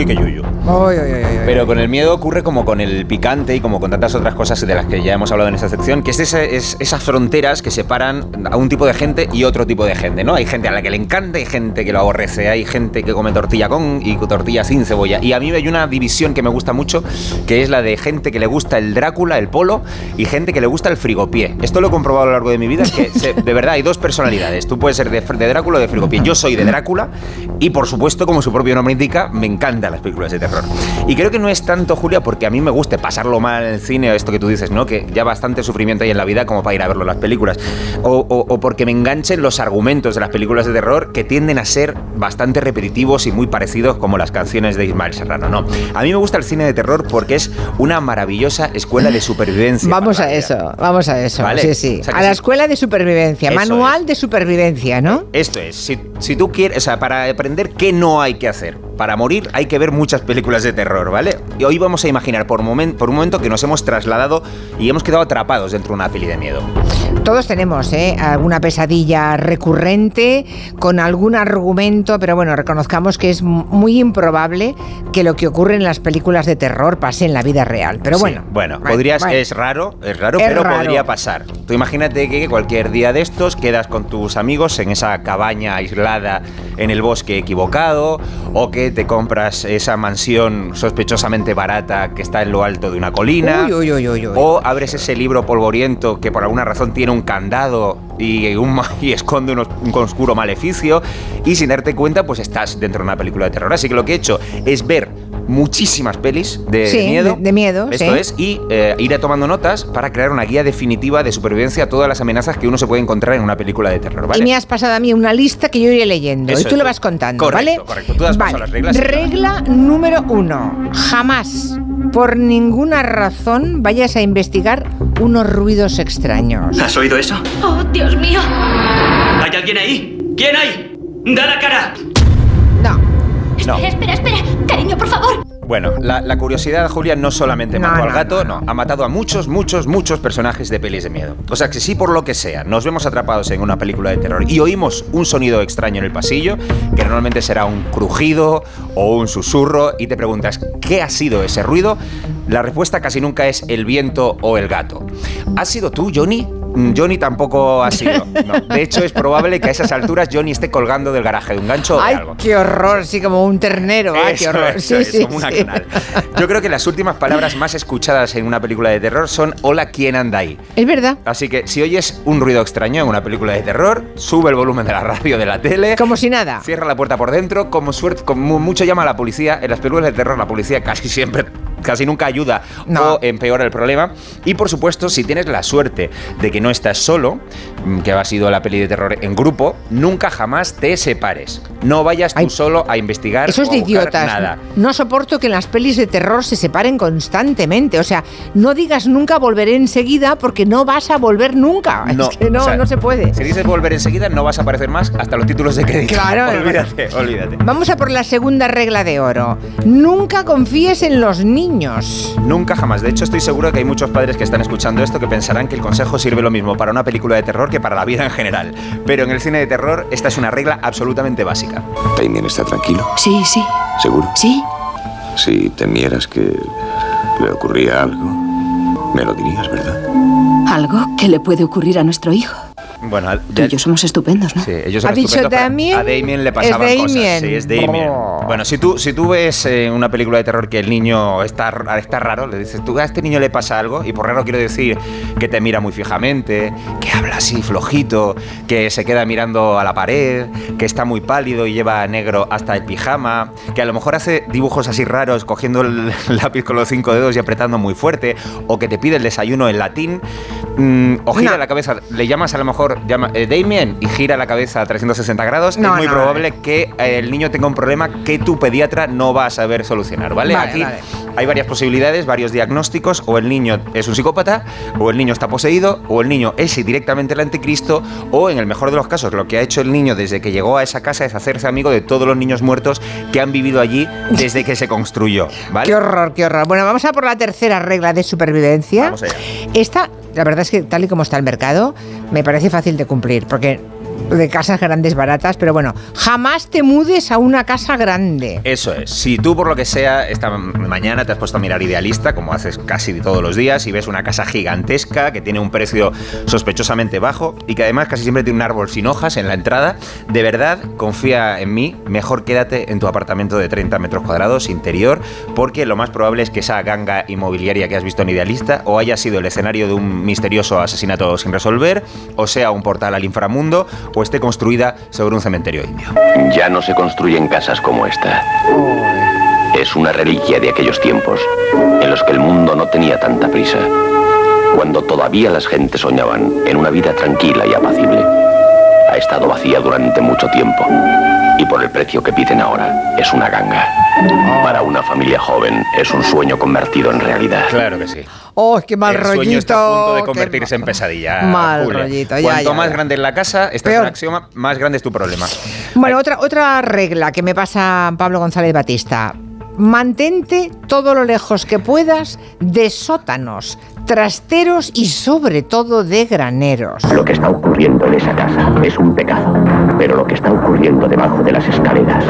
Uy, qué yuyu. Pero con el miedo ocurre como con el picante y como con tantas otras cosas de las que ya hemos hablado en esta sección, que es, es esas fronteras que separan a un tipo de gente y otro tipo de gente, ¿no? Hay gente a la que le encanta, hay gente que lo aborrece, hay gente que come tortilla con y tortilla sin cebolla. Y a mí hay una división que me gusta mucho, que es la de gente que le gusta el Drácula, el polo, y gente que le gusta el frigopié. Esto lo he comprobado a lo largo de mi vida, que se- de verdad hay dos personalidades. Tú puedes ser de, de Drácula o de frigopié. Yo soy de Drácula y, por supuesto, como su propio nombre indica, me encantan las películas de terror. Y creo que no es tanto, Julia, porque a mí me guste pasarlo mal en el cine, esto que tú dices, ¿no? Que ya bastante sufrimiento hay en la vida como para ir a verlo las películas. O, o- o porque me enganchen los argumentos de las películas de terror que tienden a ser bastante repetitivos y muy parecidos como las canciones de Ismael Serrano, ¿no? A mí me gusta el cine de terror porque es una maravillosa escuela de supervivencia. Vamos a eso, vamos a eso. Vale. Sí, sí. O sea a la sí. escuela de supervivencia, Eso manual de supervivencia, ¿no? Esto es, si, si tú quieres, o sea, para aprender qué no hay que hacer, para morir hay que ver muchas películas de terror, ¿vale? Y hoy vamos a imaginar por, momen- por un momento que nos hemos trasladado y hemos quedado atrapados dentro de una peli de miedo. Todos tenemos ¿eh? alguna pesadilla recurrente con algún argumento, pero bueno, reconozcamos que es muy improbable que lo que ocurre en las películas de terror pase en la vida real. Pero Sí, bueno, bueno, bueno, podrías, es raro, es raro, Es pero raro. podría pasar. Tú imagínate que cualquier día de estos quedas con tus amigos en esa cabaña aislada en el bosque equivocado, o que te compras esa mansión sospechosamente barata que está en lo alto de una colina. Uy, uy, uy, uy, uy. O abres ese libro polvoriento que por alguna razón tiene un candado y, un [laughs] y esconde unos- un oscuro maleficio y sin darte cuenta pues estás dentro de una película de terror. Así que lo que he hecho es ver muchísimas pelis de Sí, miedo. de- de miedo, Esto sí. es, y eh, ir tomando notas para crear una guía definitiva de supervivencia a todas las amenazas que uno se puede encontrar en una película de terror. ¿vale? Y me has pasado a mí una lista que yo iré leyendo Eso y tú lo vas contando, Correcto, ¿vale? correcto. Tú has pasado vale. las reglas y- Regla número uno. Jamás, por ninguna razón, vayas a investigar unos ruidos extraños. ¿Has oído eso? ¡Oh, Dios mío! ¿Hay alguien ahí? ¿Quién hay? ¡Da la cara! No. Espera, espera. Cariño, por favor. Bueno, la, la curiosidad, Julia, no solamente No, mató al no, gato, no, ha matado a muchos, muchos, muchos personajes de pelis de miedo. O sea que si por lo que sea nos vemos atrapados en una película de terror y oímos un sonido extraño en el pasillo, que normalmente será un crujido o un susurro, y te preguntas, ¿qué ha sido ese ruido? La respuesta casi nunca es el viento o el gato. ¿Has sido tú, Johnny? Mm, Johnny tampoco ha sido. no. De hecho, es probable que a esas alturas Johnny esté colgando del garaje de un gancho o de Ay, algo. qué horror, sí, como un ternero. Ay, qué Eso horror. sí, eso es, sí, como una sí. Yo creo que las últimas palabras más escuchadas en una película de terror son Hola, ¿quién anda ahí? Es verdad. Así que si oyes un ruido extraño en una película de terror, sube el volumen de la radio, de la tele. Como si nada. Cierra la puerta por dentro, como suerte, como mucho llama a la policía. En las películas de terror la policía casi siempre, casi nunca ayuda o empeora el problema. Y por supuesto, si tienes la suerte de que no estás solo, mm, que ha sido la peli de terror en grupo, nunca jamás te separes. No vayas tú solo a investigar Eso es o de a idiotas. nada. No soporto que en las pelis de terror se separen constantemente. O sea, no digas nunca volveré enseguida porque no vas a volver nunca. [laughs] es que no, o sea, no se puede. Si dices volver enseguida, no vas a aparecer más hasta los títulos de crédito. Claro. [laughs] olvídate, olvídate. Vamos a por la segunda regla de oro. Nunca confíes en los niños. Nunca jamás. De hecho, estoy seguro de que hay muchos padres que están escuchando esto que pensarán que el consejo sirve lo mismo para una película de terror que para la vida en general. Pero en el cine de terror, esta es una regla absolutamente básica. ¿Damien está tranquilo? Sí, sí. ¿Seguro? Sí. Si temieras que le ocurría algo. Me lo dirías, ¿verdad? Algo que le puede ocurrir a nuestro hijo. Bueno, Tú y yo somos estupendos, ¿no? Sí, ellos ¿Ha son dicho estupendos, pero Damien? A Damien le Es pasaban Damien. cosas. Sí, es Damien. Oh. Bueno, si tú, si tú ves eh, una película de terror que el niño está, está raro, le dices, tú a este niño le pasa algo, y por raro quiero decir que te mira muy fijamente, que habla así flojito, que se queda mirando a la pared, que está muy pálido y lleva negro hasta el pijama, que a lo mejor hace dibujos así raros cogiendo el [laughs] lápiz con los cinco dedos y apretando muy fuerte, o que te pide el desayuno en latín, mm, o gira No. la cabeza, le llamas a lo mejor, llama, eh, Damien, y gira la cabeza a 360 grados, No, es muy no, probable que eh, el niño tenga un problema que tu pediatra no va a saber solucionar, ¿vale? Vale, Aquí vale. hay varias posibilidades, varios diagnósticos, o el niño es un psicópata, o el niño está poseído, o el niño es directamente el anticristo, o en el mejor de los casos, lo que ha hecho el niño desde que llegó a esa casa es hacerse amigo de todos los niños muertos que han vivido allí desde que se construyó, [laughs] ¿vale? Qué horror, qué horror. Bueno, vamos a por la tercera regla de supervivencia. Vamos allá. Esta, la verdad es que tal y como está el mercado, me parece fácil de cumplir, porque de casas grandes baratas, pero bueno, jamás te mudes a una casa grande. Eso es. Si tú por lo que sea esta mañana te has puesto a mirar idealista, como haces casi todos los días, y ves una casa gigantesca que tiene un precio sospechosamente bajo y que además casi siempre tiene un árbol sin hojas en la entrada, de verdad confía en mí, mejor quédate en tu apartamento de 30 metros cuadrados interior, porque lo más probable es que esa ganga inmobiliaria que has visto en idealista o haya sido el escenario de un misterioso asesinato sin resolver, o sea un portal al inframundo, o esté construida sobre un cementerio indio. Ya no se construyen casas como esta. Es una reliquia de aquellos tiempos en los que el mundo no tenía tanta prisa. Cuando todavía las gentes soñaban en una vida tranquila y apacible. Ha estado vacía durante mucho tiempo. Y por el precio que piden ahora, es una ganga. Para una familia joven, es un sueño convertido en realidad. Claro que sí. ¡Oh, qué mal el rollito! sueño está a punto de convertirse en pesadilla. Mal Julia. rollito, ya, Cuanto ya, más ya. grande es la casa, esta es un axioma, más grande es tu problema. Bueno, otra, otra regla que me pasa Pablo González Batista. Mantente todo lo lejos que puedas de sótanos, trasteros y sobre todo de graneros. Lo que está ocurriendo en esa casa es un pecado, pero lo que está ocurriendo debajo de las escaleras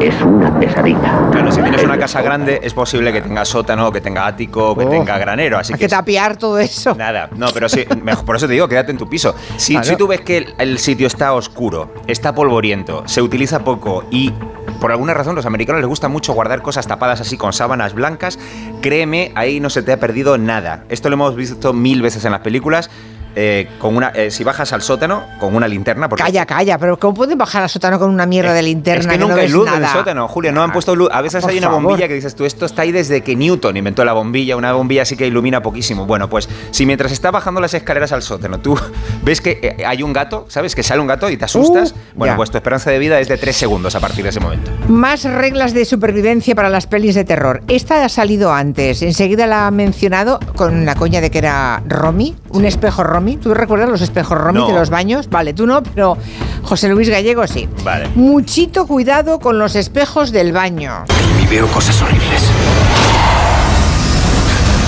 es una pesadilla. Claro, si tienes una casa grande, es posible que tenga sótano, que tenga ático, que Oh. tenga granero. Así Hay que que tapiar todo eso. Nada, no, pero sí, mejor, por eso te digo, quédate en tu piso. Si, Claro. si tú ves que el, el sitio está oscuro, está polvoriento, se utiliza poco y por alguna razón los americanos les gusta mucho guardar cosas tapadas así con sábanas blancas, créeme, ahí no se te ha perdido nada. Esto lo hemos visto mil veces en las películas. Eh, con una, eh, si bajas al sótano con una linterna, porque Calla, calla, pero ¿cómo pueden bajar al sótano con una mierda de linterna es que no nunca hay ves luz en el nada? sótano, Julio. No han puesto luz. A veces por hay una favor. bombilla que dices tú, esto está ahí desde que Newton inventó la bombilla. Una bombilla así que ilumina poquísimo. Bueno, pues si mientras está bajando las escaleras al sótano, tú [laughs] ves que eh, hay un gato, ¿sabes? Que sale un gato y te asustas. Uh, bueno, ya. pues tu esperanza de vida es de tres segundos a partir de ese momento. Más reglas de supervivencia para las pelis de terror. Esta ha salido antes. Enseguida la ha mencionado con la coña de que era Romy, un espejo Romy. ¿Tú recuerdas los espejos Romy No. de los baños? Vale, tú no, pero José Luis Gallego sí. Vale. Muchito cuidado con los espejos del baño. Y veo cosas horribles.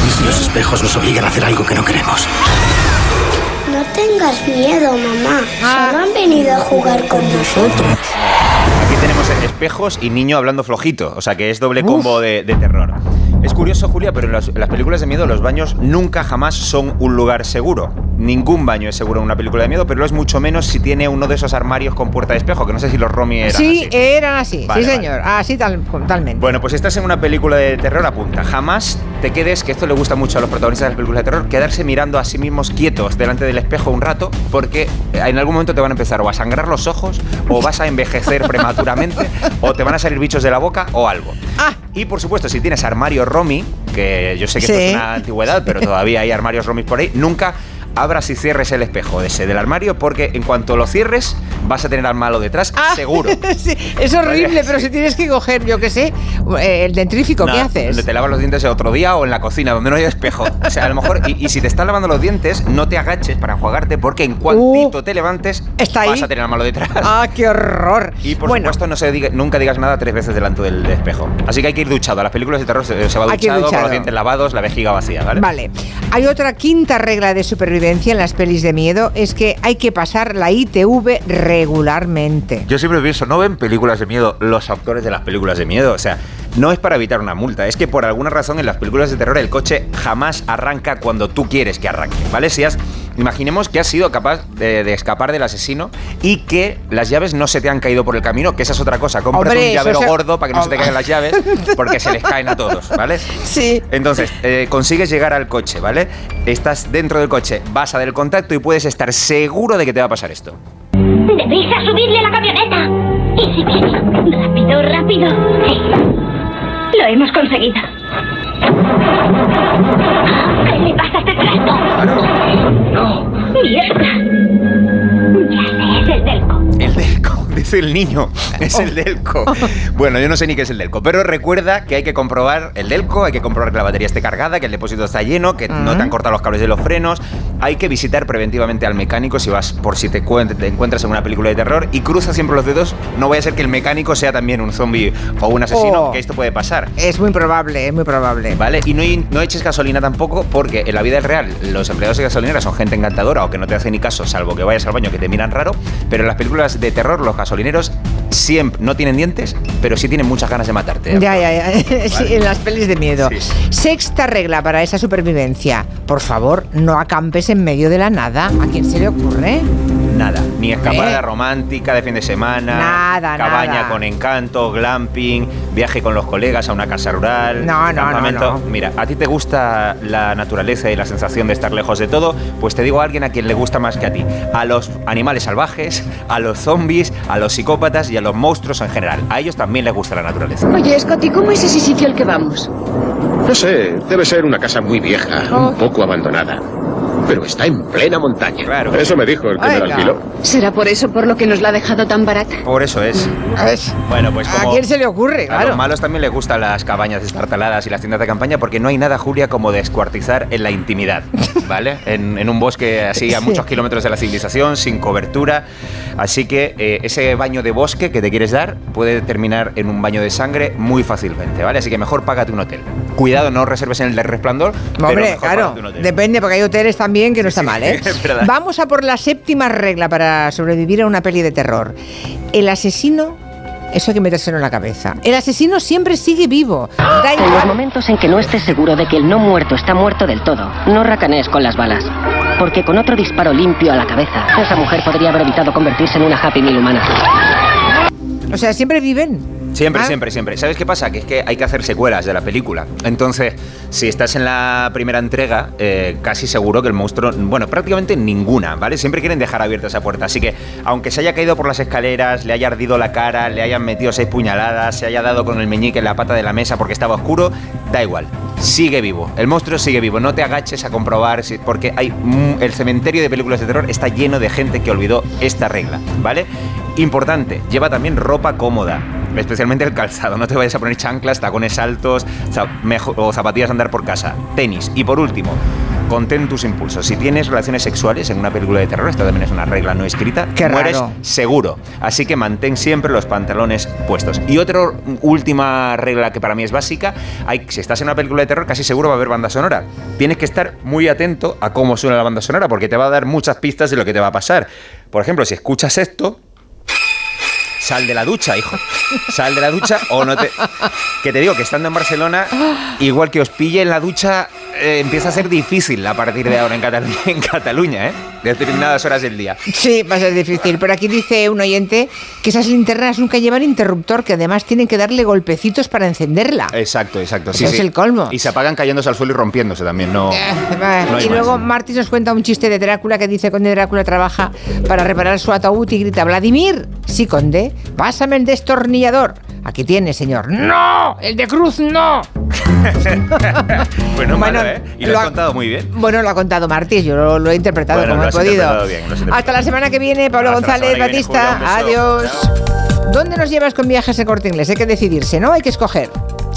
¿Y si los espejos nos obligan a hacer algo que no queremos? No tengas miedo, mamá. Solo han venido a jugar con nosotros. Aquí tenemos espejos y niño hablando flojito. O sea que es doble combo de, de terror. Es curioso, Julia, pero en las, en las películas de miedo los baños nunca jamás son un lugar seguro. Ningún baño es seguro en una película de miedo, pero lo es mucho menos si tiene uno de esos armarios con puerta de espejo, que no sé si los Romy eran sí, así. eran así. Vale, sí, vale. señor. Así tal, totalmente. Bueno, pues estás en una película de terror, apunta. Jamás te quedes, que esto le gusta mucho a los protagonistas de las películas de terror, quedarse mirando a sí mismos quietos delante del espejo un rato, porque en algún momento te van a empezar o a sangrar los ojos, o vas a envejecer [laughs] prematuramente, o te van a salir bichos de la boca, o algo. Y por supuesto, si tienes armario Romy, que yo sé que esto es una antigüedad, pero todavía hay armarios Romy por ahí, nunca abras y cierres el espejo de ese del armario, porque en cuanto lo cierres, vas a tener al malo detrás, [laughs] seguro. Sí, es horrible, pero si tienes que coger, yo qué sé, eh, el dentrífico, ¿qué haces? Donde te lavas los dientes el otro día o en la cocina, donde no hay espejo. O sea, a lo mejor. Y, y si te estás lavando los dientes, no te agaches para enjuagarte, porque en cuantito te levantes, Uh, está ahí. vas a tener al malo detrás. [laughs] ¡Ah, qué horror! Y por Bueno. supuesto, no se diga- nunca digas nada tres veces delante del espejo. Así que hay que ir duchado. A las películas de terror se, se va duchado, con los dientes lavados, la vejiga vacía, ¿vale? Vale. Hay otra quinta regla de supervivencia en las pelis de miedo, es que hay que pasar la ITV regularmente. Yo siempre pienso, ¿no ven películas de miedo los actores de las películas de miedo? O sea, no es para evitar una multa, es que por alguna razón en las películas de terror el coche jamás arranca cuando tú quieres que arranque, ¿vale? Si has, imaginemos que has sido capaz de, de escapar del asesino y que las llaves no se te han caído por el camino, que esa es otra cosa. Cómprate Hombre, un llavero gordo para que no se te caigan las llaves, [laughs] porque se les caen a todos, ¿vale? Sí. Entonces, eh, consigues llegar al coche, ¿vale? Estás dentro del coche, vas a del contacto y puedes estar seguro de que te va a pasar esto. ¡Deprisa, subidle a la camioneta! Y si viene, rápido, rápido. Sí. Lo hemos conseguido. ¿Qué le pasa a este trasto? No. ¡Mierda! Ya sé, es el delco. El Delco, dice [laughs] el niño, es el Delco. [laughs] Bueno, yo no sé ni qué es el Delco, pero recuerda que hay que comprobar el Delco, hay que comprobar que la batería esté cargada, que el depósito está lleno, que no te han cortado los cables de los frenos. Hay que visitar preventivamente al mecánico si vas por si te, cuen- te encuentras en una película de terror y cruza siempre los dedos. No vaya a ser que el mecánico sea también un zombie o un asesino, Oh. que esto puede pasar. Es muy probable, es muy probable. ¿Vale? Y no, no eches gasolina tampoco porque en la vida real los empleados de gasolineras son gente encantadora o que no te hacen ni caso salvo que vayas al baño que te miran raro, pero en las películas de terror los gasolineros siempre no tienen dientes, pero sí tienen muchas ganas de matarte. Ya, ya, ya. [laughs] Sí, en las pelis de miedo. Sexta regla para esa supervivencia. Por favor, no acampes en medio de la nada. ¿A quién se le ocurre? Nada, ni escapada ¿Eh? romántica de fin de semana, Nada, cabaña nada. con encanto, glamping, viaje con los colegas a una casa rural, No, no, no, no. Mira, a ti te gusta la naturaleza y la sensación de estar lejos de todo, pues te digo a alguien a quien le gusta más que a ti, a los animales salvajes, a los zombies, a los psicópatas y a los monstruos en general. A ellos también les gusta la naturaleza. Oye, Scotty, ¿cómo es ese sitio al que vamos? No sé, debe ser una casa muy vieja, un poco abandonada. Pero está en plena montaña. Claro. Eso me dijo el que me la alquiló. ¿Será por eso por lo que nos la ha dejado tan barata? Por eso es. Bueno, pues ¿A como quién se le ocurre? A Claro. los malos también les gustan las cabañas destartaladas y las tiendas de campaña porque no hay nada, Julia, como descuartizar en la intimidad, [laughs] ¿vale? En, en un bosque así a Sí. muchos kilómetros de la civilización, sin cobertura. Así que eh, ese baño de bosque que te quieres dar puede terminar en un baño de sangre muy fácilmente, ¿vale? Así que mejor págate un hotel. Cuidado, no reserves en el de resplandor. pero Hombre, mejor claro, un hotel. depende, porque hay hoteles también que no está mal, ¿eh? [laughs] Vamos a por la séptima regla para sobrevivir a una peli de terror. El asesino, eso hay que metérselo en la cabeza. El asesino siempre sigue vivo. Da En los momentos en que no estés seguro de que el no muerto está muerto del todo, no racanees con las balas. Porque con otro disparo limpio a la cabeza, esa mujer podría haber evitado convertirse en una Happy Meal humana. O sea, siempre viven. Siempre, Ah. siempre, siempre. ¿Sabes qué pasa? Que es que hay que hacer secuelas de la película. Entonces, si estás en la primera entrega, eh, casi seguro que el monstruo. Bueno, prácticamente ninguna, ¿vale? Siempre quieren dejar abierta esa puerta. Así que, aunque se haya caído por las escaleras, le haya ardido la cara, le hayan metido seis puñaladas, se haya dado con el meñique en la pata de la mesa porque estaba oscuro, da igual. Sigue vivo. El monstruo sigue vivo. No te agaches a comprobar, si- porque hay. mm, el cementerio de películas de terror está lleno de gente que olvidó esta regla, ¿vale? Importante, lleva también ropa cómoda. Especialmente el calzado, no te vayas a poner chanclas, tacones altos o zapatillas a andar por casa. Tenis. Y por último, contén tus impulsos. Si tienes relaciones sexuales en una película de terror, esta también es una regla no escrita, Qué mueres raro. seguro. Así que mantén siempre los pantalones puestos. Y otra última regla que para mí es básica, hay, si estás en una película de terror, casi seguro va a haber banda sonora. Tienes que estar muy atento a cómo suena la banda sonora, porque te va a dar muchas pistas de lo que te va a pasar. Por ejemplo, si escuchas esto, sal de la ducha, hijo. Sal de la ducha o no te... Que te digo que estando en Barcelona, igual que os pille en la ducha, eh, empieza a ser difícil a partir de ahora en en Cataluña ¿eh? De determinadas horas del día. Sí, va a ser difícil. Pero aquí dice un oyente que esas linternas nunca llevan interruptor, que además tienen que darle golpecitos para encenderla. Exacto, exacto. Es el colmo. Y se apagan cayéndose al suelo y rompiéndose también, no. [laughs] Hay y luego Martis nos cuenta un chiste de Drácula que dice Conde Drácula trabaja para reparar su ataúd y grita Vladimir, sí Conde, pásame el destornillador. Aquí tiene, señor. ¡No! ¡El de Cruz no! No [laughs] Bueno, malo, ¿eh? Y lo, ha- contado muy bien. Bueno, lo ha contado Martis, yo lo, lo he interpretado Bueno, como he podido. bien. Hasta la semana que viene, Pablo Hasta González, viene, Batista. Julia. Adiós. ¿Dónde nos llevas con viajes a corte inglés? Hay que decidirse, ¿no? Hay que escoger.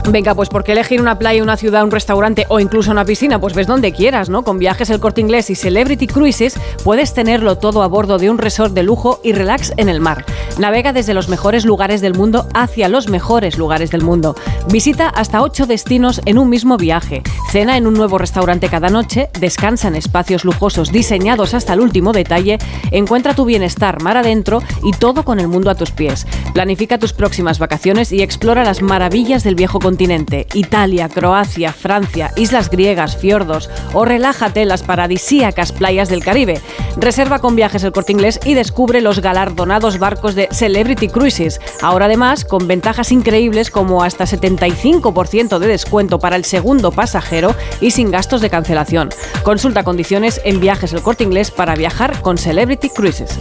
Venga, pues ¿por qué elegir una playa, una ciudad, un restaurante o incluso una piscina? Pues ves donde quieras, ¿no? Con viajes El Corte Inglés y Celebrity Cruises puedes tenerlo todo a bordo de un resort de lujo y relax en el mar. Navega desde los mejores lugares del mundo hacia los mejores lugares del mundo. Visita hasta ocho destinos en un mismo viaje. Cena en un nuevo restaurante cada noche, descansa en espacios lujosos diseñados hasta el último detalle, encuentra tu bienestar mar adentro y todo con el mundo a tus pies. Planifica tus próximas vacaciones y explora las maravillas del viejo continente Italia, Croacia, Francia, islas griegas, fiordos o relájate en las paradisíacas playas del Caribe. Reserva con viajes el corte inglés y descubre los galardonados barcos de Celebrity Cruises. Ahora además con ventajas increíbles como hasta 75% de descuento para el segundo pasajero y sin gastos de cancelación. Consulta condiciones en viajes el corte inglés para viajar con Celebrity Cruises.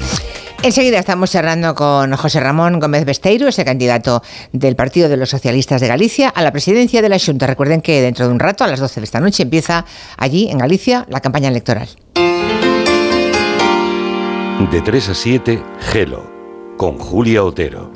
Enseguida estamos charlando con José Ramón Gómez Besteiro, ese candidato del Partido de los Socialistas de Galicia a la presidencia de la Junta. Recuerden que dentro de un rato, a las 12 de esta noche, empieza allí, en Galicia, la campaña electoral. De 3 a 7, Gelo, con Julia Otero.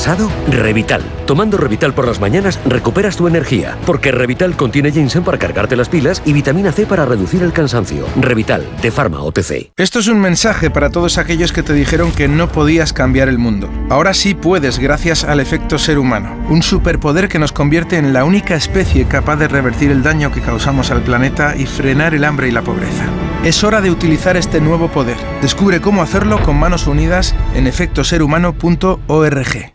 ¿Cansado? Revital. Tomando Revital por las mañanas recuperas tu energía, porque Revital contiene ginseng para cargarte las pilas y vitamina C para reducir el cansancio. Revital, de Pharma OTC. Esto es un mensaje para todos aquellos que te dijeron que no podías cambiar el mundo. Ahora sí puedes gracias al efecto ser humano, un superpoder que nos convierte en la única especie capaz de revertir el daño que causamos al planeta y frenar el hambre y la pobreza. Es hora de utilizar este nuevo poder. Descubre cómo hacerlo con manos unidas en efectoserhumano.org.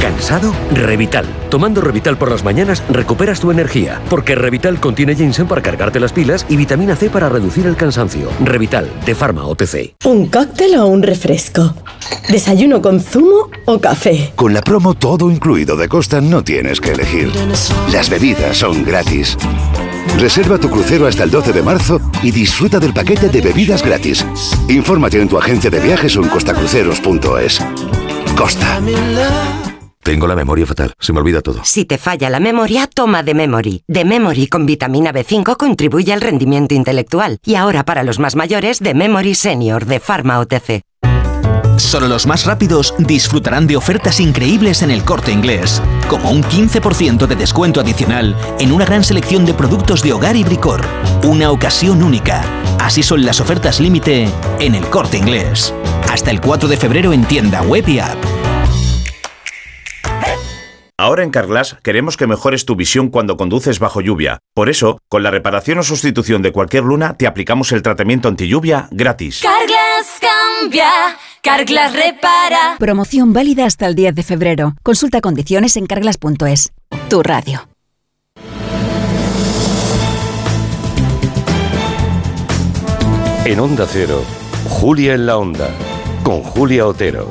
¿Cansado? Revital. Tomando Revital por las mañanas recuperas tu energía, porque Revital contiene ginseng para cargarte las pilas y vitamina C para reducir el cansancio. Revital, de Pharma OTC. ¿Un cóctel o un refresco? ¿Desayuno con zumo o café? Con la promo todo incluido de Costa no tienes que elegir. Las bebidas son gratis. Reserva tu crucero hasta el 12 de marzo y disfruta del paquete de bebidas gratis. Infórmate en tu agencia de viajes o en costacruceros.es. Costa. Tengo la memoria fatal, se me olvida todo. Si te falla la memoria, toma de Memory. De Memory con vitamina B5 contribuye al rendimiento intelectual. Y ahora para los más mayores, de Memory Senior de Pharma OTC. Solo los más rápidos disfrutarán de ofertas increíbles en el corte inglés, como un 15% de descuento adicional en una gran selección de productos de hogar y bricor. Una ocasión única. Así son las ofertas límite en el corte inglés. Hasta el 4 de febrero en tienda web y app. Ahora en Carglass queremos que mejores tu visión cuando conduces bajo lluvia. Por eso, con la reparación o sustitución de cualquier luna, te aplicamos el tratamiento anti lluvia gratis. Carglass cambia, Carglass repara. Promoción válida hasta el 10 de febrero. Consulta condiciones en carglass.es. Tu radio. En Onda Cero, Julia en la Onda, con Julia Otero.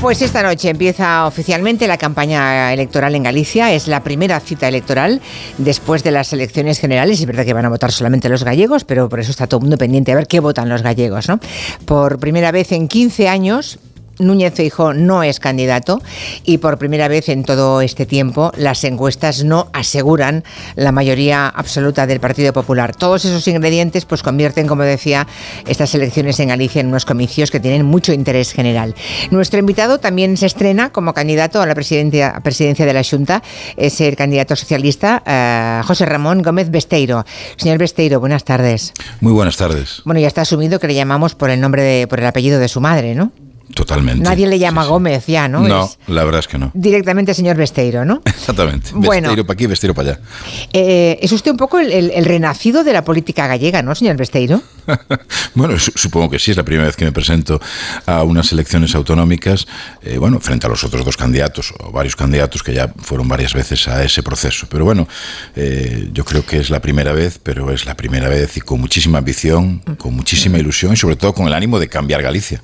Pues esta noche empieza oficialmente la campaña electoral en Galicia. Es la primera cita electoral después de las elecciones generales. Es verdad que van a votar solamente los gallegos, pero por eso está todo el mundo pendiente a ver qué votan los gallegos. ¿no? Por primera vez en 15 años, Núñez Feijóo no es candidato y por primera vez en todo este tiempo las encuestas no aseguran la mayoría absoluta del Partido Popular. Todos esos ingredientes pues convierten, como decía, estas elecciones en Galicia en unos comicios que tienen mucho interés general. Nuestro invitado también se estrena como candidato a la presidencia, presidencia de la Junta, es el candidato socialista eh, José Ramón Gómez Besteiro. Señor Besteiro, buenas tardes. Muy buenas tardes. Bueno, ya está asumido que le llamamos por el nombre de, por el apellido de su madre, ¿no? Totalmente. Nadie le llama Gómez ya, ¿no? No, Es la verdad es que no. directamente señor Besteiro, ¿no? [laughs] Exactamente. Bueno. Besteiro para aquí, Besteiro para allá. Eh, es usted un poco el, el- el renacido de la política gallega, ¿no, señor Besteiro? [laughs] Bueno, su- supongo que sí, es la primera vez que me presento a unas elecciones autonómicas, eh, bueno, frente a los otros dos candidatos, o varios candidatos que ya fueron varias veces a ese proceso. Pero bueno, eh, yo creo que es la primera vez, pero es la primera vez y con muchísima ambición, con muchísima ilusión y sobre todo con el ánimo de cambiar Galicia.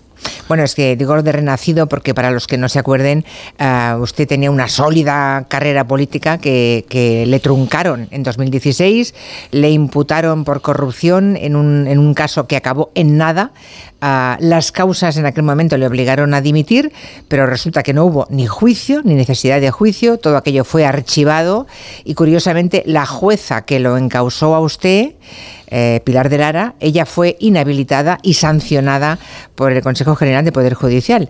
Bueno, es que digo de renacido porque para los que no se acuerden, uh, usted tenía una sólida carrera política que, le truncaron en 2016, le imputaron por corrupción en un, en un caso que acabó en nada. Uh, las causas en aquel momento le obligaron a dimitir, pero resulta que no hubo ni juicio, ni necesidad de juicio, todo aquello fue archivado y curiosamente la jueza que lo encausó a usted eh, Pilar de Lara, ella fue inhabilitada y sancionada por el Consejo General de Poder Judicial.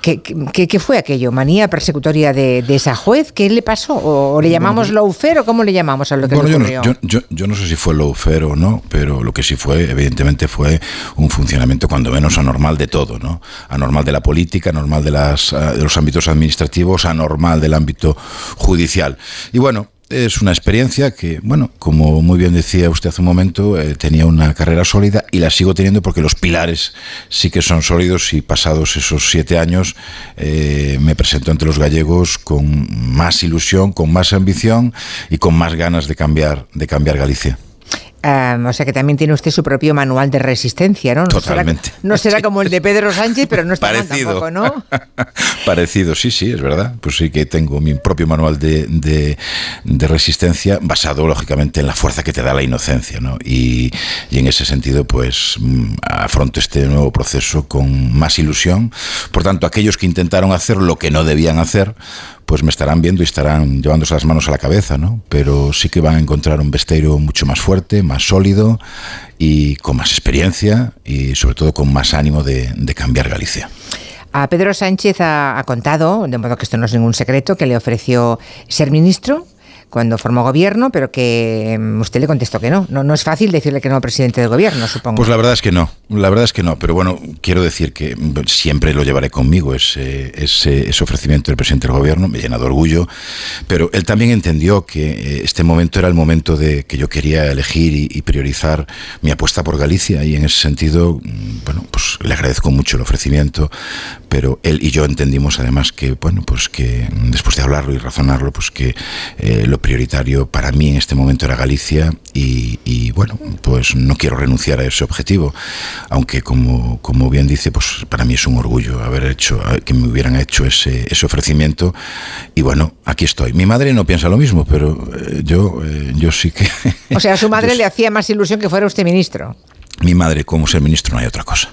¿Qué, qué, qué fue aquello? ¿Manía persecutoria de, de, esa juez? ¿Qué le pasó? ¿O, le llamamos bueno, lawfare o cómo le llamamos a lo que bueno, le ocurrió? Yo no, yo, yo, no sé si fue lawfare o no, pero lo que sí fue, evidentemente, fue un funcionamiento cuando menos anormal de todo, ¿no? Anormal de la política, anormal de, las, de los ámbitos administrativos, anormal del ámbito judicial. Y bueno, es una experiencia que, bueno, como muy bien decía usted hace un momento, eh, tenía una carrera sólida y la sigo teniendo porque los pilares sí que son sólidos y pasados esos siete años eh, me presento ante los gallegos con más ilusión, con más ambición y con más ganas de cambiar, de cambiar Galicia. Um, o sea que también tiene usted su propio manual de resistencia, ¿no? No Totalmente. Será, no será como el de Pedro Sánchez, pero no está Parecido. mal tampoco, ¿no? [laughs] Parecido, sí, sí, es verdad. Pues sí que tengo mi propio manual de, de, de, resistencia basado, lógicamente, en la fuerza que te da la inocencia, ¿no? Y, y, en ese sentido, pues mm, afronto este nuevo proceso con más ilusión. Por tanto, aquellos que intentaron hacer lo que no debían hacer, pues me estarán viendo y estarán llevándose las manos a la cabeza, ¿no? Pero sí que van a encontrar un Besteiro mucho más fuerte, más sólido y con más experiencia y sobre todo con más ánimo de, cambiar Galicia. A Pedro Sánchez ha, ha, contado, de modo que esto no es ningún secreto, que le ofreció ser ministro cuando formó gobierno, pero que usted le contestó que no. No, no es fácil decirle que no al presidente del gobierno, supongo. Pues la verdad es que no, la verdad es que no, pero bueno, quiero decir que siempre lo llevaré conmigo, ese, ese, ese ofrecimiento del presidente del gobierno, me llena de orgullo, pero él también entendió que este momento era el momento de que yo quería elegir y, y priorizar mi apuesta por Galicia. Y en ese sentido, bueno, pues le agradezco mucho el ofrecimiento, pero él y yo entendimos además que, bueno, pues que después de hablarlo y razonarlo, pues que eh, lo prioritario para mí en este momento era Galicia y, y, bueno, pues no quiero renunciar a ese objetivo, aunque como, como bien dice, pues para mí es un orgullo haber hecho, que me hubieran hecho ese, ese ofrecimiento y bueno, aquí estoy. Mi madre no piensa lo mismo, pero eh, yo, eh, yo sí que... O sea, a su [laughs] madre le hacía más ilusión que fuera usted ministro mi madre, como ser ministro, no hay otra cosa.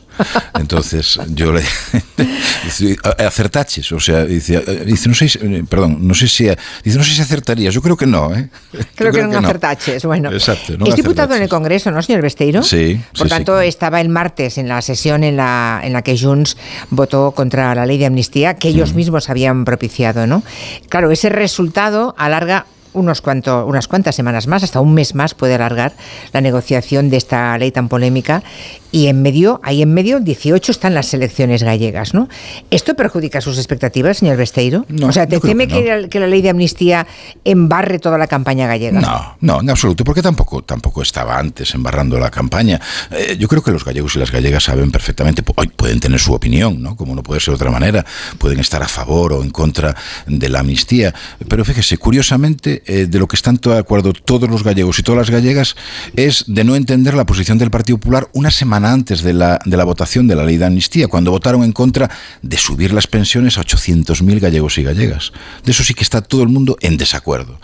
Entonces, yo le [laughs] acertaches, o sea, dice, dice, no sé, perdón, no sé si, dice, no sé si acertarías, yo creo que no, ¿eh? Creo, creo que, no acertaches, bueno. Exacto. No es diputado en el Congreso, ¿no, señor Besteiro? Sí. Por sí, tanto, sí. estaba el martes en la sesión en la, en la que Junts votó contra la ley de amnistía que ellos mm. mismos habían propiciado, ¿no? Claro, ese resultado alarga unos cuanto, unas cuantas semanas más, hasta un mes más puede alargar la negociación de esta ley tan polémica. Y en medio, ahí en medio, 18 están las elecciones gallegas, ¿no? ¿Esto perjudica sus expectativas, señor Besteiro? No, o sea, ¿te teme que, no. que, la, que, la, ley de amnistía embarre toda la campaña gallega? No, no, en absoluto, porque tampoco, tampoco estaba antes embarrando la campaña. Eh, yo creo que los gallegos y las gallegas saben perfectamente, pueden tener su opinión, ¿no? Como no puede ser de otra manera, pueden estar a favor o en contra de la amnistía. Pero fíjese, curiosamente, eh, de lo que están de acuerdo todos los gallegos y todas las gallegas es de no entender la posición del Partido Popular una semana antes de la, de la votación de la ley de amnistía, cuando votaron en contra de subir las pensiones a 800.000 gallegos y gallegas. De eso sí que está todo el mundo en desacuerdo.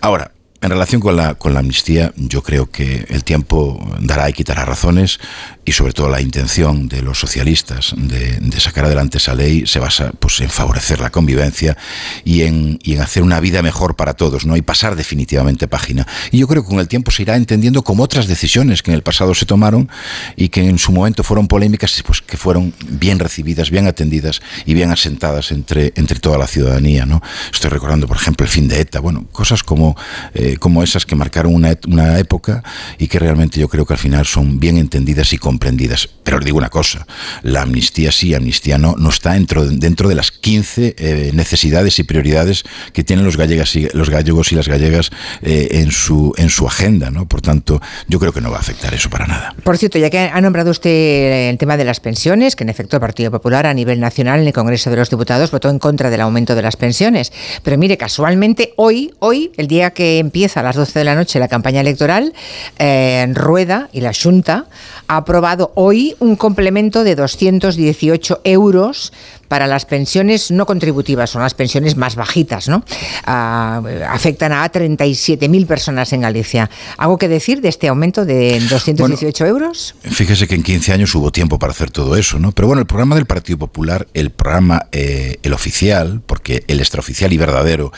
Ahora, en relación con la, con la amnistía, yo creo que el tiempo dará y quitará razones y sobre todo la intención de los socialistas de, sacar adelante esa ley se basa pues, en favorecer la convivencia y en, y en hacer una vida mejor para todos ¿no? y pasar definitivamente página. Y yo creo que con el tiempo se irá entendiendo como otras decisiones que en el pasado se tomaron y que en su momento fueron polémicas, pues que fueron bien recibidas, bien atendidas y bien asentadas entre, entre toda la ciudadanía. ¿no? Estoy recordando, por ejemplo, el fin de ETA, bueno, cosas como, eh, como esas que marcaron una, una época y que realmente yo creo que al final son bien entendidas y comprendidas. Pero os digo una cosa, la amnistía sí, amnistía no, no está dentro, dentro de las 15 eh, necesidades y prioridades que tienen los, gallegas y, los gallegos y las gallegas eh, en, su, en su agenda. ¿no? Por tanto, yo creo que no va a afectar eso para nada. Por cierto, ya que ha nombrado usted el tema de las pensiones, que en efecto el Partido Popular a nivel nacional en el Congreso de los Diputados votó en contra del aumento de las pensiones. Pero mire, casualmente hoy, hoy, el día que empieza a las 12 de la noche la campaña electoral, eh, Rueda y la Junta ha aprobado hoy un complemento de 218 euros para las pensiones no contributivas, son las pensiones más bajitas, ¿no? Ah, afectan a 37.000 personas en Galicia. ¿Algo que decir de este aumento de 218 euros? Fíjese que en 15 años hubo tiempo para hacer todo eso, ¿no? Pero bueno, el programa del Partido Popular, el programa, eh, el oficial, porque el extraoficial y verdadero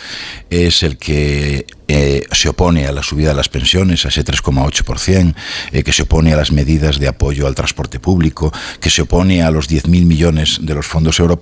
es el que eh, se opone a la subida de las pensiones, a ese 3,8%, eh, que se opone a las medidas de apoyo al transporte público, que se opone a los 10.000 millones de los fondos europeos.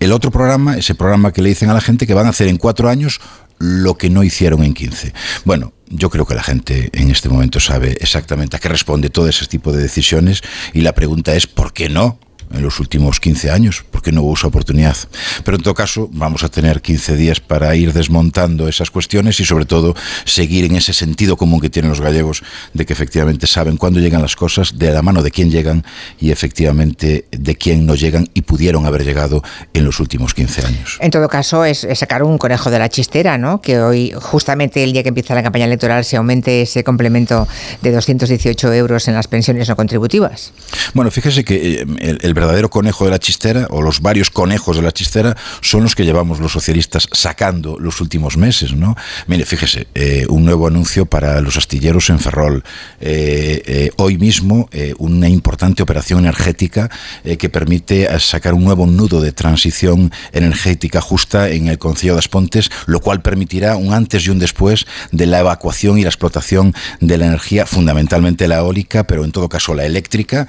El otro programa, ese programa que le dicen a la gente que van a hacer en cuatro años lo que no hicieron en 15. Bueno, yo creo que la gente en este momento sabe exactamente a qué responde todo ese tipo de decisiones y la pregunta es ¿por qué no? En los últimos 15 años, porque no hubo esa oportunidad. Pero en todo caso, vamos a tener 15 días para ir desmontando esas cuestiones y sobre todo seguir en ese sentido común que tienen los gallegos de que efectivamente saben cuándo llegan las cosas, de la mano de quién llegan y efectivamente de quién no llegan y pudieron haber llegado en los últimos 15 años. En todo caso, es, sacar un conejo de la chistera, ¿no? Que hoy, justamente el día que empieza la campaña electoral, se aumente ese complemento de 218 euros en las pensiones no contributivas. Bueno, fíjese que eh, el, el verdadero conejo de la chistera, o los varios conejos de la chistera, son los que llevamos los socialistas sacando los últimos meses, ¿no? Mire, fíjese, eh, un nuevo anuncio para los astilleros en Ferrol. Eh, eh, hoy mismo, una importante operación energética que permite sacar un nuevo nudo de transición energética justa en el Concilio de Aspontes, lo cual permitirá un antes y un después de la evacuación y la explotación de la energía, fundamentalmente la eólica, pero en todo caso la eléctrica,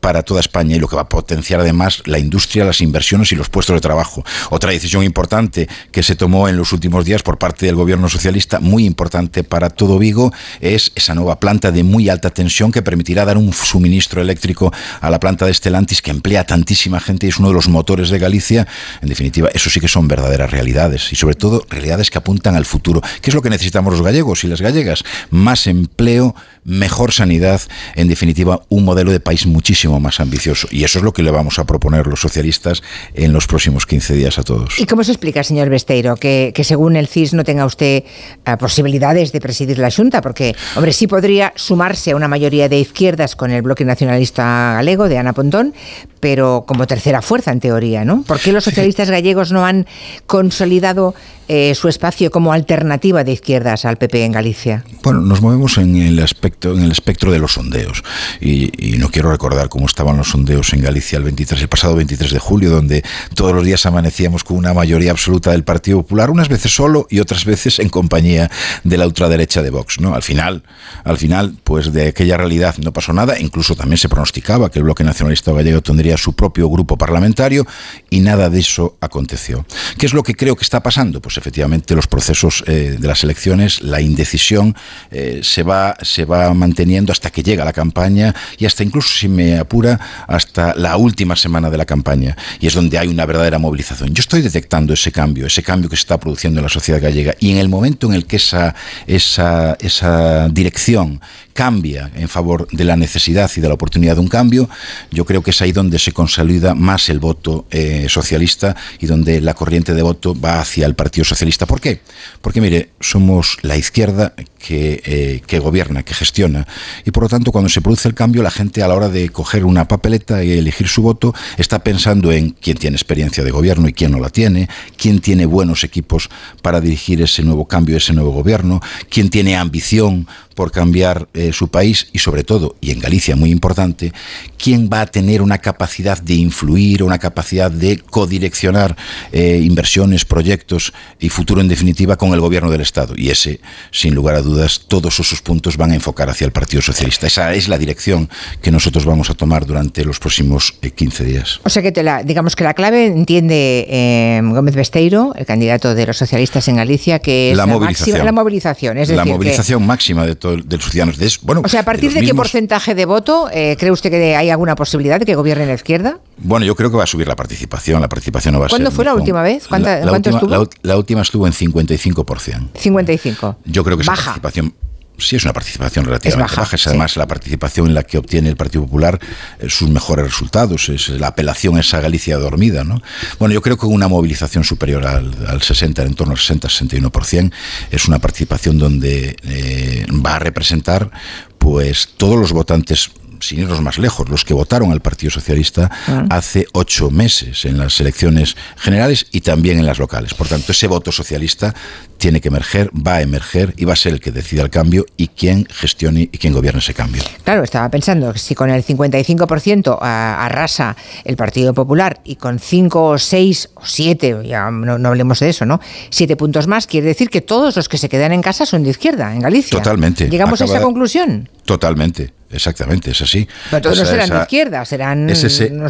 para toda España lo que va a potenciar además la industria, las inversiones y los puestos de trabajo. Otra decisión importante que se tomó en los últimos días por parte del gobierno socialista, muy importante para todo Vigo, es esa nueva planta de muy alta tensión que permitirá dar un suministro eléctrico a la planta de Estelantis que emplea tantísima gente y es uno de los motores de Galicia. En definitiva, eso sí que son verdaderas realidades y sobre todo realidades que apuntan al futuro. ¿Qué es lo que necesitamos los gallegos y las gallegas? Más empleo, mejor sanidad, en definitiva, un modelo de país muchísimo más ambicioso. Y eso es lo que le vamos a proponer los socialistas en los próximos 15 días a todos. ¿Y cómo se explica, señor Besteiro, que, según el CIS no tenga usted eh, posibilidades de presidir la Junta? Porque, hombre, sí podría sumarse a una mayoría de izquierdas con el bloque nacionalista galego de Ana Pontón, pero como tercera fuerza en teoría, ¿no? ¿Por qué los socialistas gallegos no han consolidado eh, su espacio como alternativa de izquierdas al PP en Galicia? Bueno, nos movemos en el aspecto, en el espectro de los sondeos. Y, no quiero recordar cómo estaban los sondeos en Galicia el 23, el pasado 23 de julio, donde todos los días amanecíamos con una mayoría absoluta del Partido Popular, unas veces solo y otras veces en compañía de la ultraderecha de Vox. ¿no? Al final, al final, pues de aquella realidad no pasó nada. Incluso también se pronosticaba que el bloque nacionalista gallego tendría su propio grupo parlamentario y nada de eso aconteció. ¿Qué es lo que creo que está pasando? Pues efectivamente los procesos eh, de las elecciones, la indecisión eh, se, va, se va manteniendo hasta que llega la campaña y hasta incluso, si me apura, hasta la última semana de la campaña. Y es donde hay una verdadera movilización. Yo estoy detectando ese cambio, ese cambio que se está produciendo en la sociedad gallega y en el momento en el que esa, esa, esa dirección cambia en favor de la necesidad y de la oportunidad de un cambio, yo creo que es ahí donde se consolida más el voto eh, socialista y donde la corriente de voto va hacia el Partido Socialista. ¿Por qué? Porque, mire, somos la izquierda que, eh, que gobierna, que gestiona, y por lo tanto, cuando se produce el cambio, la gente a la hora de coger una papeleta y elegir su voto está pensando en quién tiene experiencia de gobierno y quién no la tiene, quién tiene buenos equipos para dirigir ese nuevo cambio, ese nuevo gobierno, quién tiene ambición por cambiar eh, su país y sobre todo, y en Galicia muy importante, quién va a tener una capacidad de influir, una capacidad de codireccionar eh, inversiones, proyectos y futuro en definitiva con el gobierno del Estado. Y ese, sin lugar a dudas, todos esos puntos van a enfocar hacia el Partido Socialista. Esa es la dirección que nosotros vamos a tomar durante los próximos 15 eh, días. O sea que la, digamos que la clave entiende Gómez Besteiro, el candidato de los socialistas en Galicia, que es la, movilización. la movilización, es la movilización máxima de todo de los ciudadanos. De, bueno, o sea, ¿a partir de, qué porcentaje de voto eh, cree usted que hay alguna posibilidad de que gobierne la izquierda? Bueno, yo creo que va a subir la participación. La participación no va a ¿Cuándo fue la última vez? ¿Cuánta, la, ¿Cuánto última, estuvo? La, última estuvo en 55%. 55. Yo creo que esa participación sí es una participación relativamente baja. Es además la participación en la que obtiene el Partido Popular eh, sus mejores resultados. Es la apelación a esa Galicia dormida. ¿no? Bueno, yo creo que una movilización superior al, al 60, en torno al 60-61%, es una participación donde eh, va a representar pues todos los votantes sin irnos más lejos, los que votaron al Partido Socialista ah. hace ocho meses en las elecciones generales y también en las locales. Por tanto, ese voto socialista tiene que emerger, va a emerger y va a ser el que decida el cambio y quien gestione y quien gobierne ese cambio. Claro, estaba pensando que si con el 55% arrasa el Partido Popular y con 5 o 6 o 7, ya no, hablemos de eso, ¿no? 7 puntos más, quiere decir que todos los que se quedan en casa son de izquierda, en Galicia. Totalmente. ¿Llegamos a esa conclusión? Totalmente. Exactamente, es así. Pero todos no serán de izquierda, serán, no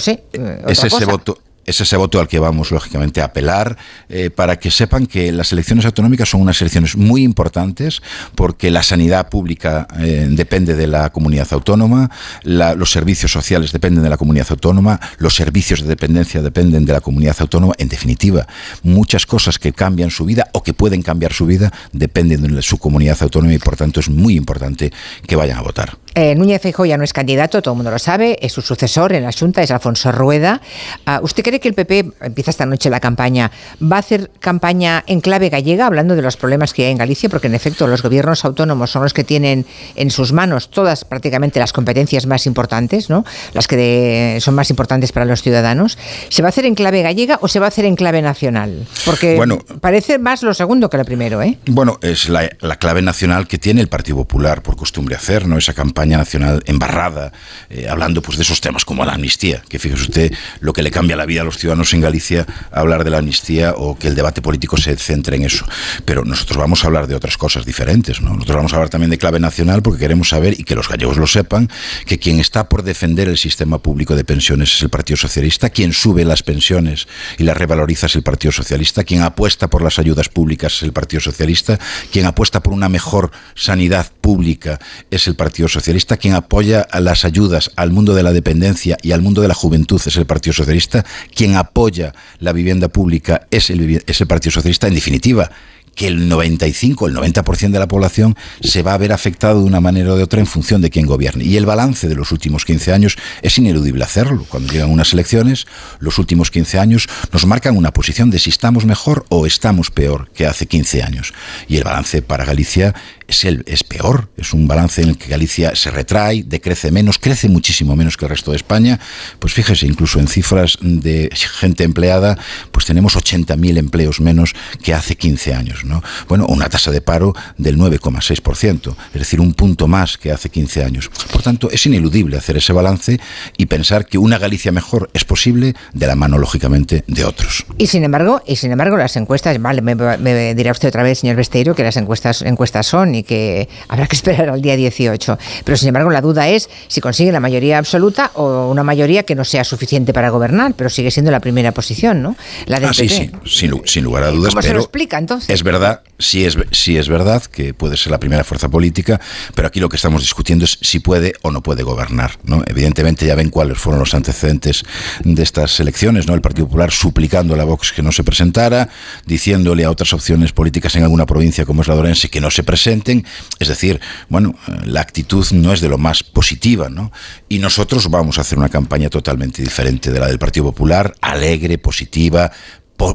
sé, es ese voto es ese voto al que vamos, lógicamente, a apelar eh, para que sepan que las elecciones autonómicas son unas elecciones muy importantes porque la sanidad pública eh, depende de la comunidad autónoma, los servicios sociales dependen de la comunidad autónoma, los servicios de dependencia dependen de la comunidad autónoma. En definitiva, muchas cosas que cambian su vida o que pueden cambiar su vida dependen de su comunidad autónoma y, por tanto, es muy importante que vayan a votar. Eh, Núñez Feijóo ya no es candidato, todo el mundo lo sabe, es su sucesor en la Junta, es Alfonso Rueda. Ah, ¿Usted cree que el PP, empieza esta noche la campaña, va a hacer campaña en clave gallega, hablando de los problemas que hay en Galicia? Porque en efecto los gobiernos autónomos son los que tienen en sus manos todas prácticamente las competencias más importantes, ¿no? las que son más importantes para los ciudadanos. ¿Se va a hacer en clave gallega o se va a hacer en clave nacional? Porque parece más lo segundo que lo primero. ¿eh? Bueno, es la, la clave nacional que tiene el Partido Popular por costumbre hacer, ¿no? esa campaña nacional embarrada, eh, hablando pues de esos temas como la amnistía, que fíjese usted lo que le cambia la vida a los ciudadanos en Galicia hablar de la amnistía o que el debate político se centre en eso. Pero nosotros vamos a hablar de otras cosas diferentes, ¿no? Nosotros vamos a hablar también de clave nacional porque queremos saber y que los gallegos lo sepan que quien está por defender el sistema público de pensiones es el Partido Socialista, quien sube las pensiones y las revaloriza es el Partido Socialista, quien apuesta por las ayudas públicas es el Partido Socialista, quien apuesta por una mejor sanidad pública es el Partido Socialista quien apoya a las ayudas al mundo de la dependencia y al mundo de la juventud es el Partido Socialista, quien apoya la vivienda pública es el, es el Partido Socialista, en definitiva, que el 95, el 90% de la población se va a ver afectado de una manera o de otra en función de quién gobierne. Y el balance de los últimos 15 años es ineludible hacerlo. Cuando llegan unas elecciones, los últimos 15 años nos marcan una posición de si estamos mejor o estamos peor que hace 15 años. Y el balance para Galicia es, el, es peor. Es un balance en el que Galicia se retrae, decrece menos, crece muchísimo menos que el resto de España. Pues fíjese, incluso en cifras de gente empleada, pues tenemos 80.000 empleos menos que hace 15 años. ¿no? Bueno, una tasa de paro del 9,6%, es decir, un punto más que hace 15 años. Por tanto, es ineludible hacer ese balance y pensar que una Galicia mejor es posible de la mano, lógicamente, de otros. Y sin embargo, y sin embargo las encuestas, vale, me, dirá usted otra vez, señor Besteiro, que las encuestas, encuestas son que habrá que esperar al día 18. Pero sin embargo, la duda es si consigue la mayoría absoluta o una mayoría que no sea suficiente para gobernar, pero sigue siendo la primera posición, ¿no? La ah, sí, sí, sin, lugar a dudas. ¿Cómo se lo explica entonces? Es verdad, sí es, sí es verdad que puede ser la primera fuerza política, pero aquí lo que estamos discutiendo es si puede o no puede gobernar, ¿no? Evidentemente ya ven cuáles fueron los antecedentes de estas elecciones, ¿no? El Partido Popular suplicando a la Vox que no se presentara, diciéndole a otras opciones políticas en alguna provincia como es la Dorense que no se presente es decir, bueno, la actitud no es de lo más positiva, ¿no? Y nosotros vamos a hacer una campaña totalmente diferente de la del Partido Popular, alegre, positiva,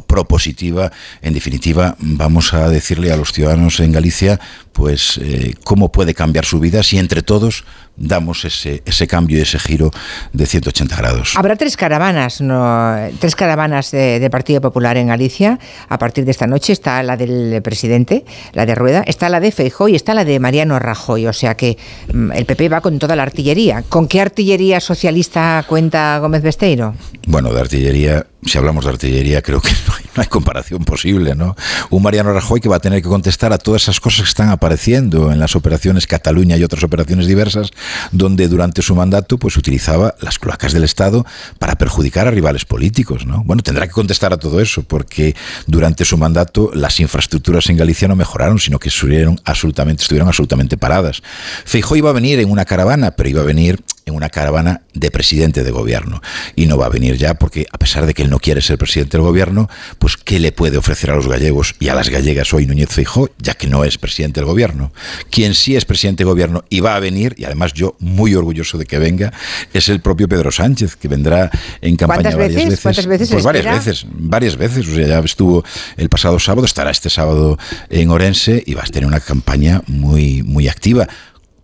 propositiva. En definitiva, vamos a decirle a los ciudadanos en Galicia, pues, eh, cómo puede cambiar su vida si entre todos damos ese, ese cambio y ese giro de 180 grados. Habrá tres caravanas, ¿no? tres caravanas de, Partido Popular en Galicia. A partir de esta noche está la del presidente, la de Rueda, está la de Feijóo y está la de Mariano Rajoy. O sea que mm, el PP va con toda la artillería. ¿Con qué artillería socialista cuenta Gómez Besteiro? Bueno, de artillería, si hablamos de artillería, creo que [laughs] no hay, no hay comparación posible, ¿no? Un Mariano Rajoy que va a tener que contestar a todas esas cosas que están apareciendo en las operaciones Cataluña y otras operaciones diversas donde durante su mandato pues utilizaba las cloacas del Estado para perjudicar a rivales políticos, ¿no? Bueno, tendrá que contestar a todo eso porque durante su mandato las infraestructuras en Galicia no mejoraron, sino que estuvieron absolutamente, estuvieron absolutamente paradas. Feijóo iba a venir en una caravana, pero iba a venir en una caravana de presidente de gobierno. Y no va a venir ya porque, a pesar de que él no quiere ser presidente del gobierno, pues ¿qué le puede ofrecer a los gallegos y a las gallegas hoy Núñez Feijó, ya que no es presidente del gobierno? Quien sí es presidente del gobierno y va a venir, y además yo muy orgulloso de que venga, es el propio Pedro Sánchez, que vendrá en campaña varias veces. ¿Cuántas veces? Pues varias veces, varias veces. O sea, ya estuvo el pasado sábado, estará este sábado en Orense y va a tener una campaña muy, muy activa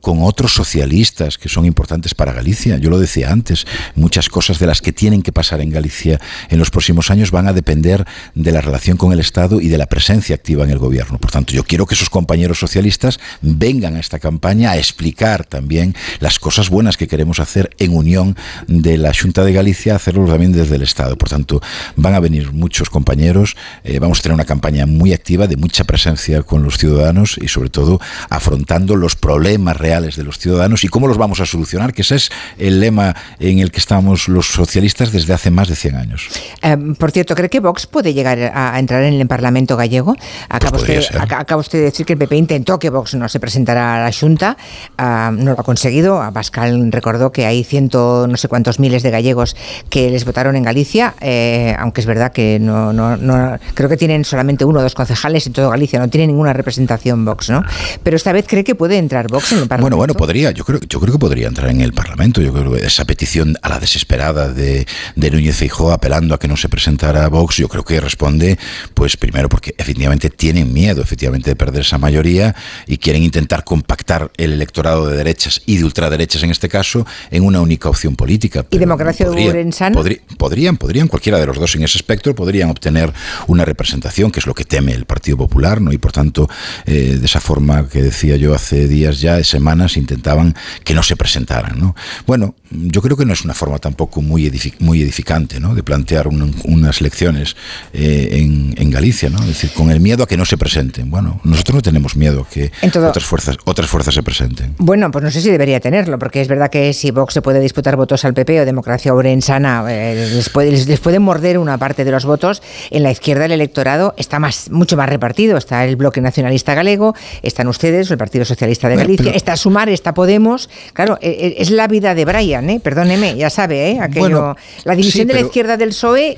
con otros socialistas que son importantes para Galicia. Yo lo decía antes, muchas cosas de las que tienen que pasar en Galicia en los próximos años van a depender de la relación con el Estado y de la presencia activa en el gobierno. Por tanto, yo quiero que esos compañeros socialistas vengan a esta campaña a explicar también las cosas buenas que queremos hacer en unión de la Junta de Galicia, hacerlo también desde el Estado. Por tanto, van a venir muchos compañeros, eh, vamos a tener una campaña muy activa, de mucha presencia con los ciudadanos y sobre todo afrontando los problemas reales de los ciudadanos y cómo los vamos a solucionar, que ese es el lema en el que estamos los socialistas desde hace más de 100 años. Eh, por cierto, ¿cree que Vox puede llegar a, entrar en el Parlamento gallego? Acaba, pues usted, acaba, usted, de decir que el PP intentó que Vox no se presentara a la Junta, ah, no lo ha conseguido. A Pascal recordó que hay ciento no sé cuántos miles de gallegos que les votaron en Galicia, eh, aunque es verdad que no, no, no, creo que tienen solamente uno o dos concejales en toda Galicia, no tiene ninguna representación Vox, ¿no? Pero esta vez cree que puede entrar Vox en el Parlamento. Bueno, bueno, podría, yo creo, yo creo que podría entrar en el Parlamento. Yo creo que esa petición a la desesperada de, de Núñez Feijóo apelando a que no se presentara Vox, yo creo que responde, pues primero porque efectivamente tienen miedo, efectivamente, de perder esa mayoría y quieren intentar compactar el electorado de derechas y de ultraderechas en este caso en una única opción política. ¿Y democracia podrían, podrían, podrían, cualquiera de los dos en ese espectro, podrían obtener una representación, que es lo que teme el Partido Popular, ¿no? Y por tanto, eh, de esa forma que decía yo hace días ya, semanas, intentaban que no se presentaran. ¿no? Bueno, yo creo que no es una forma tampoco muy, muy edificante ¿no? de plantear unas elecciones eh, en, en, Galicia, ¿no? es decir, con el miedo a que no se presenten. Bueno, nosotros no tenemos miedo a que otras, fuerzas, otras fuerzas se presenten. Bueno, pues no sé si debería tenerlo, porque es verdad que si Vox se puede disputar votos al PP o Democracia Orensana, eh, les, puede, les, puede morder una parte de los votos, en la izquierda el electorado está más, mucho más repartido. Está el Bloque Nacionalista Galego, están ustedes, el Partido Socialista de Galicia, está su Sumar, está Podemos. Claro, e, e, es la vida de Brian, ¿eh? perdóneme, ya sabe, ¿eh? Aquello, la división de la izquierda del PSOE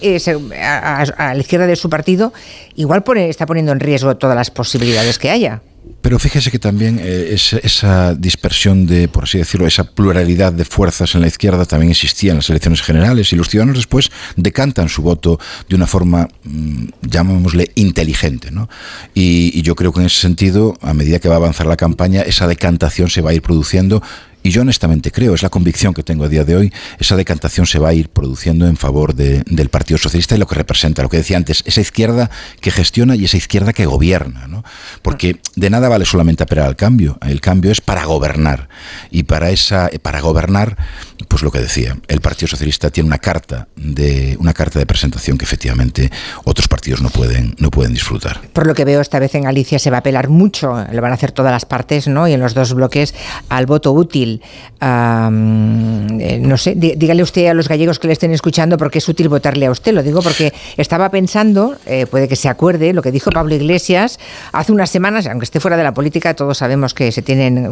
a, la izquierda de su partido igual pone, está poniendo en riesgo todas las posibilidades que haya. Pero fíjese que también eh, esa, dispersión de, por así decirlo, esa pluralidad de fuerzas en la izquierda también existía en las elecciones generales y los ciudadanos después decantan su voto de una forma, mm, llamémosle, inteligente. ¿no? Y, y yo creo que en ese sentido, a medida que va a avanzar la campaña, esa decantación se va a ir produciendo y yo honestamente creo, es la convicción que tengo a día de hoy, esa decantación se va a ir produciendo en favor del Partido Socialista y lo que representa, lo que decía antes, esa izquierda que gestiona y esa izquierda que gobierna. ¿no? Porque de nada vale solamente apelar al cambio, el cambio es para gobernar. Y para, esa, para gobernar, pues lo que decía, el Partido Socialista tiene una carta de, una carta de presentación que efectivamente otros partidos no pueden, no pueden disfrutar. Por lo que veo, esta vez en Galicia se va a apelar mucho, lo van a hacer todas las partes, ¿no? Y en los dos bloques al voto útil eh, no sé, dígale usted a los gallegos que le estén escuchando porque es útil votarle a usted. Lo digo porque estaba pensando, eh, puede que se acuerde, lo que dijo Pablo Iglesias hace unas semanas, aunque esté fuera de la política, todos sabemos que se tienen,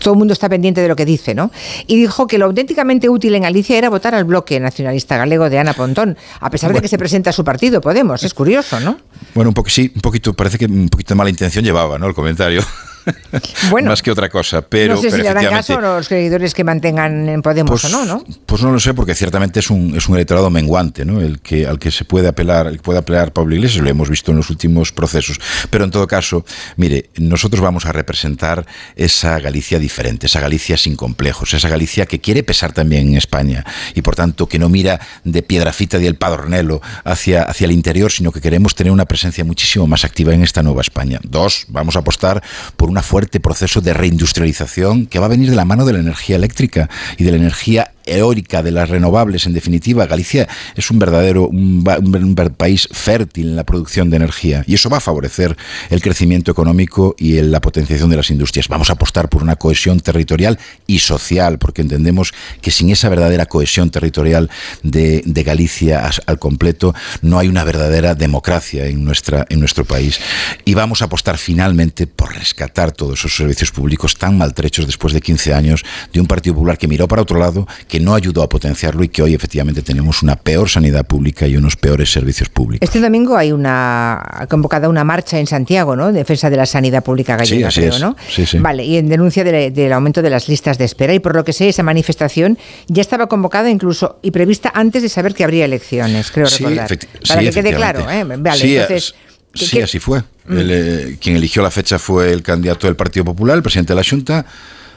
todo el mundo está pendiente de lo que dice, ¿no? Y dijo que lo auténticamente útil en Galicia era votar al bloque nacionalista galego de Ana Pontón, a pesar de que se presenta su partido, Podemos. Es curioso, ¿no? Bueno, un poco sí, un poquito, parece que un poquito de mala intención llevaba, ¿no? El comentario. [laughs] Bueno, más que otra cosa. Pero, no sé si le harán caso los seguidores que mantengan en Podemos pues, o no, ¿no? Pues no lo sé, porque ciertamente es un, es un electorado menguante, ¿no? El que, al que se puede apelar, el que puede apelar Pablo Iglesias, lo hemos visto en los últimos procesos. Pero en todo caso, mire, nosotros vamos a representar esa Galicia diferente, esa Galicia sin complejos, esa Galicia que quiere pesar también en España y por tanto que no mira de Piedrafita y el Padornelo hacia, hacia el interior, sino que queremos tener una presencia muchísimo más activa en esta nueva España. Dos, vamos a apostar por un fuerte proceso de reindustrialización que va a venir de la mano de la energía eléctrica y de la energía eólica, de las renovables, en definitiva, Galicia es un verdadero un, un país fértil en la producción de energía y eso va a favorecer el crecimiento económico y la potenciación de las industrias. Vamos a apostar por una cohesión territorial y social, porque entendemos que sin esa verdadera cohesión territorial de, de Galicia al completo, no hay una verdadera democracia en, nuestra, en nuestro país. Y vamos a apostar finalmente por rescatar todos esos servicios públicos tan maltrechos después de 15 años de un Partido Popular que miró para otro lado, no ayudó a potenciarlo y que hoy efectivamente tenemos una peor sanidad pública y unos peores servicios públicos. Este domingo hay una convocada una marcha en Santiago, ¿no? Defensa de la sanidad pública gallega, sí, creo, ¿no? Sí, sí. Vale, y en denuncia del aumento de las listas de espera. Y por lo que sé, esa manifestación ya estaba convocada incluso y prevista antes de saber que habría elecciones, creo recordar. Para que quede claro, ¿eh? Vale, entonces... Sí, así fue. Mm. Eh, quien eligió la fecha fue el candidato del Partido Popular, el presidente de la Junta,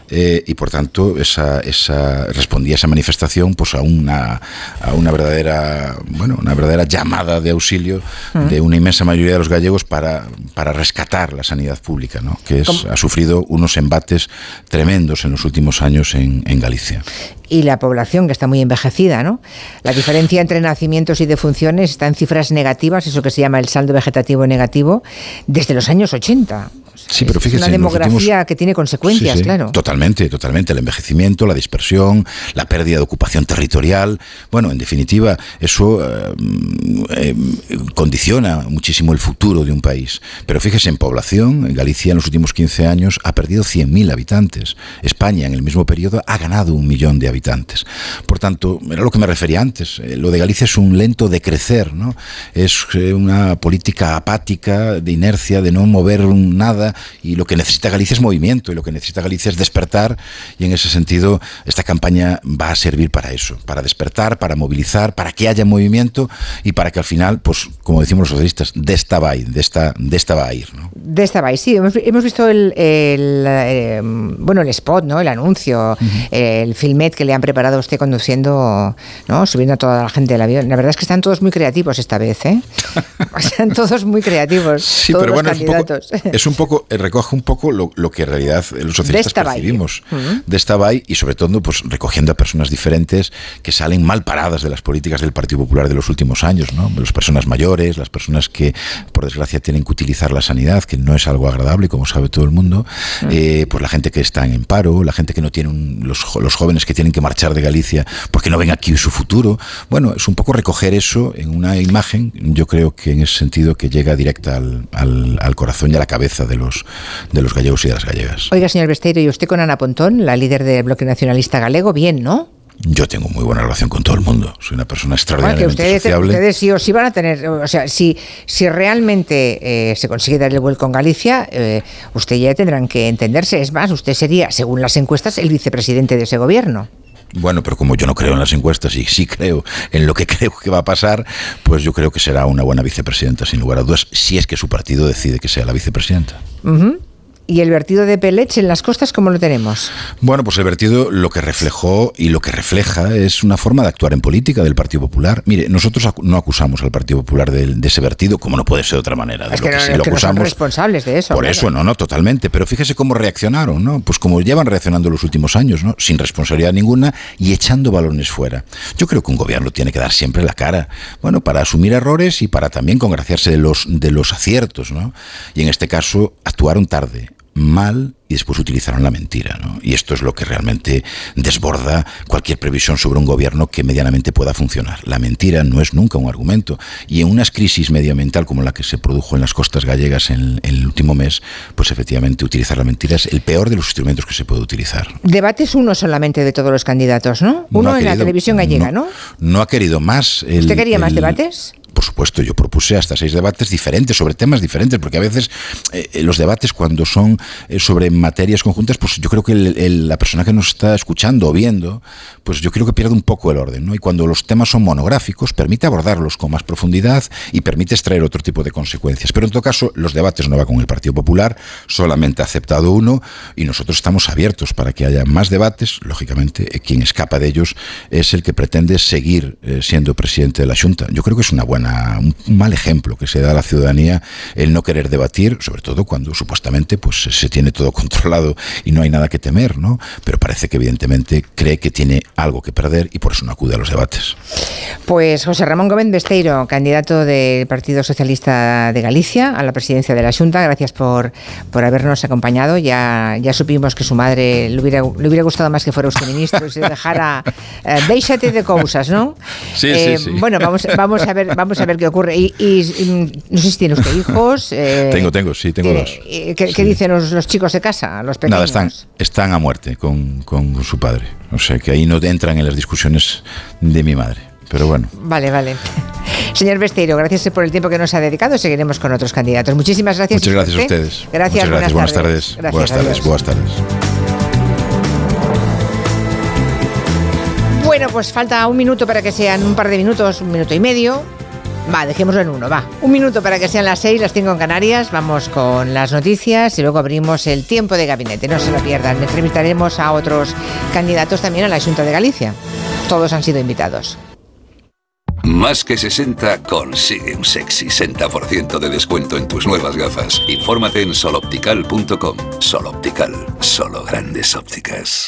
eh, y por tanto esa, esa, respondía esa manifestación pues a una, a una verdadera bueno una verdadera llamada de auxilio mm. de una inmensa mayoría de los gallegos para, para rescatar la sanidad pública ¿no? que es, ha sufrido unos embates tremendos en los últimos años en, en Galicia y la población que está muy envejecida, ¿no? La diferencia entre nacimientos y defunciones está en cifras negativas, eso que se llama el saldo vegetativo negativo, desde los años 80. Sí, pero fíjese. Es una demografía que tiene consecuencias, claro. Totalmente, totalmente. El envejecimiento, la dispersión, la pérdida de ocupación territorial. Bueno, en definitiva, eso eh, eh, condiciona muchísimo el futuro de un país. Pero fíjese, en población, Galicia en los últimos 15 años ha perdido 100.000 habitantes. España en el mismo periodo ha ganado un millón de habitantes. Por tanto, era lo que me refería antes. Eh, lo de Galicia es un lento de crecer, ¿no? Es una política apática, de inercia, de no mover nada y lo que necesita Galicia es movimiento y lo que necesita Galicia es despertar y en ese sentido esta campaña va a servir para eso, para despertar, para movilizar, para que haya movimiento y para que al final, pues como decimos los socialistas, de esta va a ir, de esta, de esta va a ir. ¿no? De esta va a ir, sí, hemos, visto el, eh, bueno, el spot, ¿no? el anuncio, el filmet que le han preparado a usted conduciendo, ¿no? subiendo a toda la gente del avión. La verdad es que están todos muy creativos esta vez, ¿eh? [laughs] están todos muy creativos. Sí, todos pero los bueno, candidatos. es un poco, es un poco recoge un poco lo, lo, que en realidad los socialistas de percibimos de esta BAI y sobre todo pues recogiendo a personas diferentes que salen mal paradas de las políticas del Partido Popular de los últimos años, ¿no? Las personas mayores, las personas que por desgracia tienen que utilizar la sanidad, que no es algo agradable, como sabe todo el mundo, eh, pues la gente que está en paro, la gente que no tiene un, los, los jóvenes que tienen que marchar de Galicia porque no ven aquí su futuro. Bueno, es un poco recoger eso en una imagen, yo creo que en ese sentido que llega directa al, al, al corazón y a la cabeza de los, de los gallegos y de las gallegas. Oiga, señor Besteiro, ¿y usted con Ana Pontón, la líder del bloque nacionalista galego? Bien, ¿no? Yo tengo muy buena relación con todo el mundo. Soy una persona Bueno, extraordinariamente que ustedes, sociable. ustedes sí o sí van a tener, o sea, si, si realmente eh, se consigue dar el vuelco en Galicia, eh, usted ya tendrán que entenderse. Es más, usted sería, según las encuestas, el vicepresidente de ese gobierno. Bueno, pero como yo no creo en las encuestas y sí creo en lo que [laughs] creo que va a pasar, pues yo creo que será una buena vicepresidenta, sin lugar a dudas, si es que su partido decide que sea la vicepresidenta. ¿Y el vertido de Pelech en las costas cómo lo tenemos? Bueno, pues el vertido lo que reflejó y lo que refleja es una forma de actuar en política del Partido Popular. Mire, nosotros acu- no acusamos al Partido Popular de, de ese vertido, como no puede ser de otra manera. De Es lo que, no, sí es lo que no son acusamos responsables de eso. Por claro. eso, no, no, totalmente. Pero fíjese cómo reaccionaron, ¿no? Pues como llevan reaccionando los últimos años, ¿no? Sin responsabilidad ninguna y echando balones fuera. Yo creo que un gobierno tiene que dar siempre la cara, bueno, para asumir errores y para también congraciarse de los, de los aciertos, ¿no? Y en este caso actuaron tarde, mal y después utilizaron la mentira, ¿no? Y esto es lo que realmente desborda cualquier previsión sobre un gobierno que medianamente pueda funcionar. La mentira no es nunca un argumento. Y en unas crisis medioambiental como la que se produjo en las costas gallegas en, en el último mes, pues efectivamente utilizar la mentira es el peor de los instrumentos que se puede utilizar. Debate es uno solamente de todos los candidatos, ¿no? No Uno en la televisión gallega, ¿no? No ha querido más. el- ¿Usted quería más debates? Por supuesto, yo propuse hasta seis debates diferentes sobre temas diferentes, porque a veces eh, eh, los debates cuando son eh, sobre materias conjuntas, pues yo creo que la persona que nos está escuchando o viendo, pues yo creo que pierde un poco el orden, ¿no? Y cuando los temas son monográficos, permite abordarlos con más profundidad y permite extraer otro tipo de consecuencias. Pero en todo caso, los debates no va con el Partido Popular, solamente ha aceptado uno y nosotros estamos abiertos para que haya más debates. Lógicamente, quien escapa de ellos es el que pretende seguir siendo presidente de la Junta. Yo creo que es una buena una, un mal ejemplo que se da a la ciudadanía el no querer debatir, sobre todo cuando supuestamente pues se tiene todo [laughs] controlado y no hay nada que temer, ¿no? Pero parece que evidentemente cree que tiene algo que perder y por eso no acude a los debates. Pues José Ramón Gómez Besteiro, candidato del Partido Socialista de Galicia a la presidencia de la Junta, gracias por, por habernos acompañado. Ya, ya supimos que su madre le hubiera, le hubiera gustado más que fuera usted ministro y se dejara eh, déjate de cosas, ¿no? Sí, Eh, sí, sí. Bueno, vamos, vamos, a ver, vamos a ver qué ocurre. Y, y, y, no sé si tiene usted hijos. [laughs] eh, tengo, tengo, sí, tengo ¿qué- dos. eh, ¿Qué, qué dicen los, los chicos de casa, los pequeños? Nada, están, están a muerte con, con su padre. O sea que ahí no entran en las discusiones de mi madre. Pero bueno. Vale, vale. [laughs] Señor Besteiro, gracias por el tiempo que nos ha dedicado. Seguiremos con otros candidatos. Muchísimas gracias. Muchas gracias a ustedes. Gracias, Muchas gracias. Buenas tardes. Gracias, buenas tardes. Buenas tardes. Bueno, pues falta un minuto para que sean un par de minutos, un minuto y medio. Va, dejémoslo en uno, va. Un minuto para que sean las seis, las cinco en Canarias. Vamos con las noticias y luego abrimos el tiempo de gabinete. No se lo pierdan. Entrevistaremos a otros candidatos también a la Junta de Galicia. Todos han sido invitados. Más que 60 consigue un sexy 60% de descuento en tus nuevas gafas. Infórmate en soloptical.com. Soloptical, solo grandes ópticas.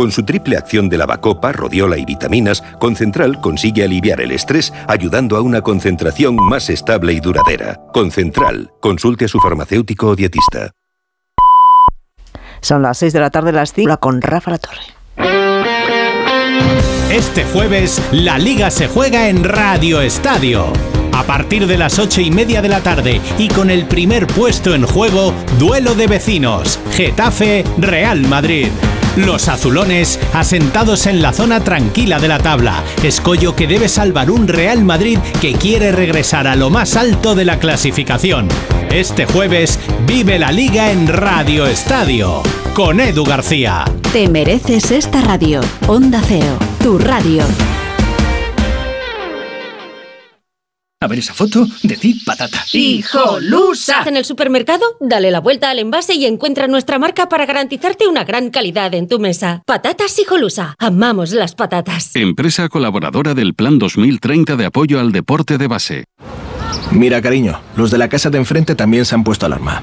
Con su triple acción de lavacopa, rodiola y vitaminas, Concentral consigue aliviar el estrés ayudando a una concentración más estable y duradera. Concentral. Consulte a su farmacéutico o dietista. Son las 6 de la tarde, las 5 con Rafa La Torre. Este jueves, la liga se juega en Radio Estadio. A partir de las ocho y media de la tarde y con el primer puesto en juego, duelo de vecinos, Getafe Real Madrid. Los azulones asentados en la zona tranquila de la tabla, escollo que debe salvar un Real Madrid que quiere regresar a lo más alto de la clasificación. Este jueves vive la liga en Radio Estadio con Edu García. Te mereces esta radio. Onda Cero, tu radio. A ver esa foto, decid patata. ¡Hijolusa! En el supermercado, dale la vuelta al envase y encuentra nuestra marca para garantizarte una gran calidad en tu mesa. Patatas Hijolusa. Amamos las patatas. Empresa colaboradora del Plan 2030 de apoyo al deporte de base. Mira, cariño, los de la casa de enfrente también se han puesto alarma.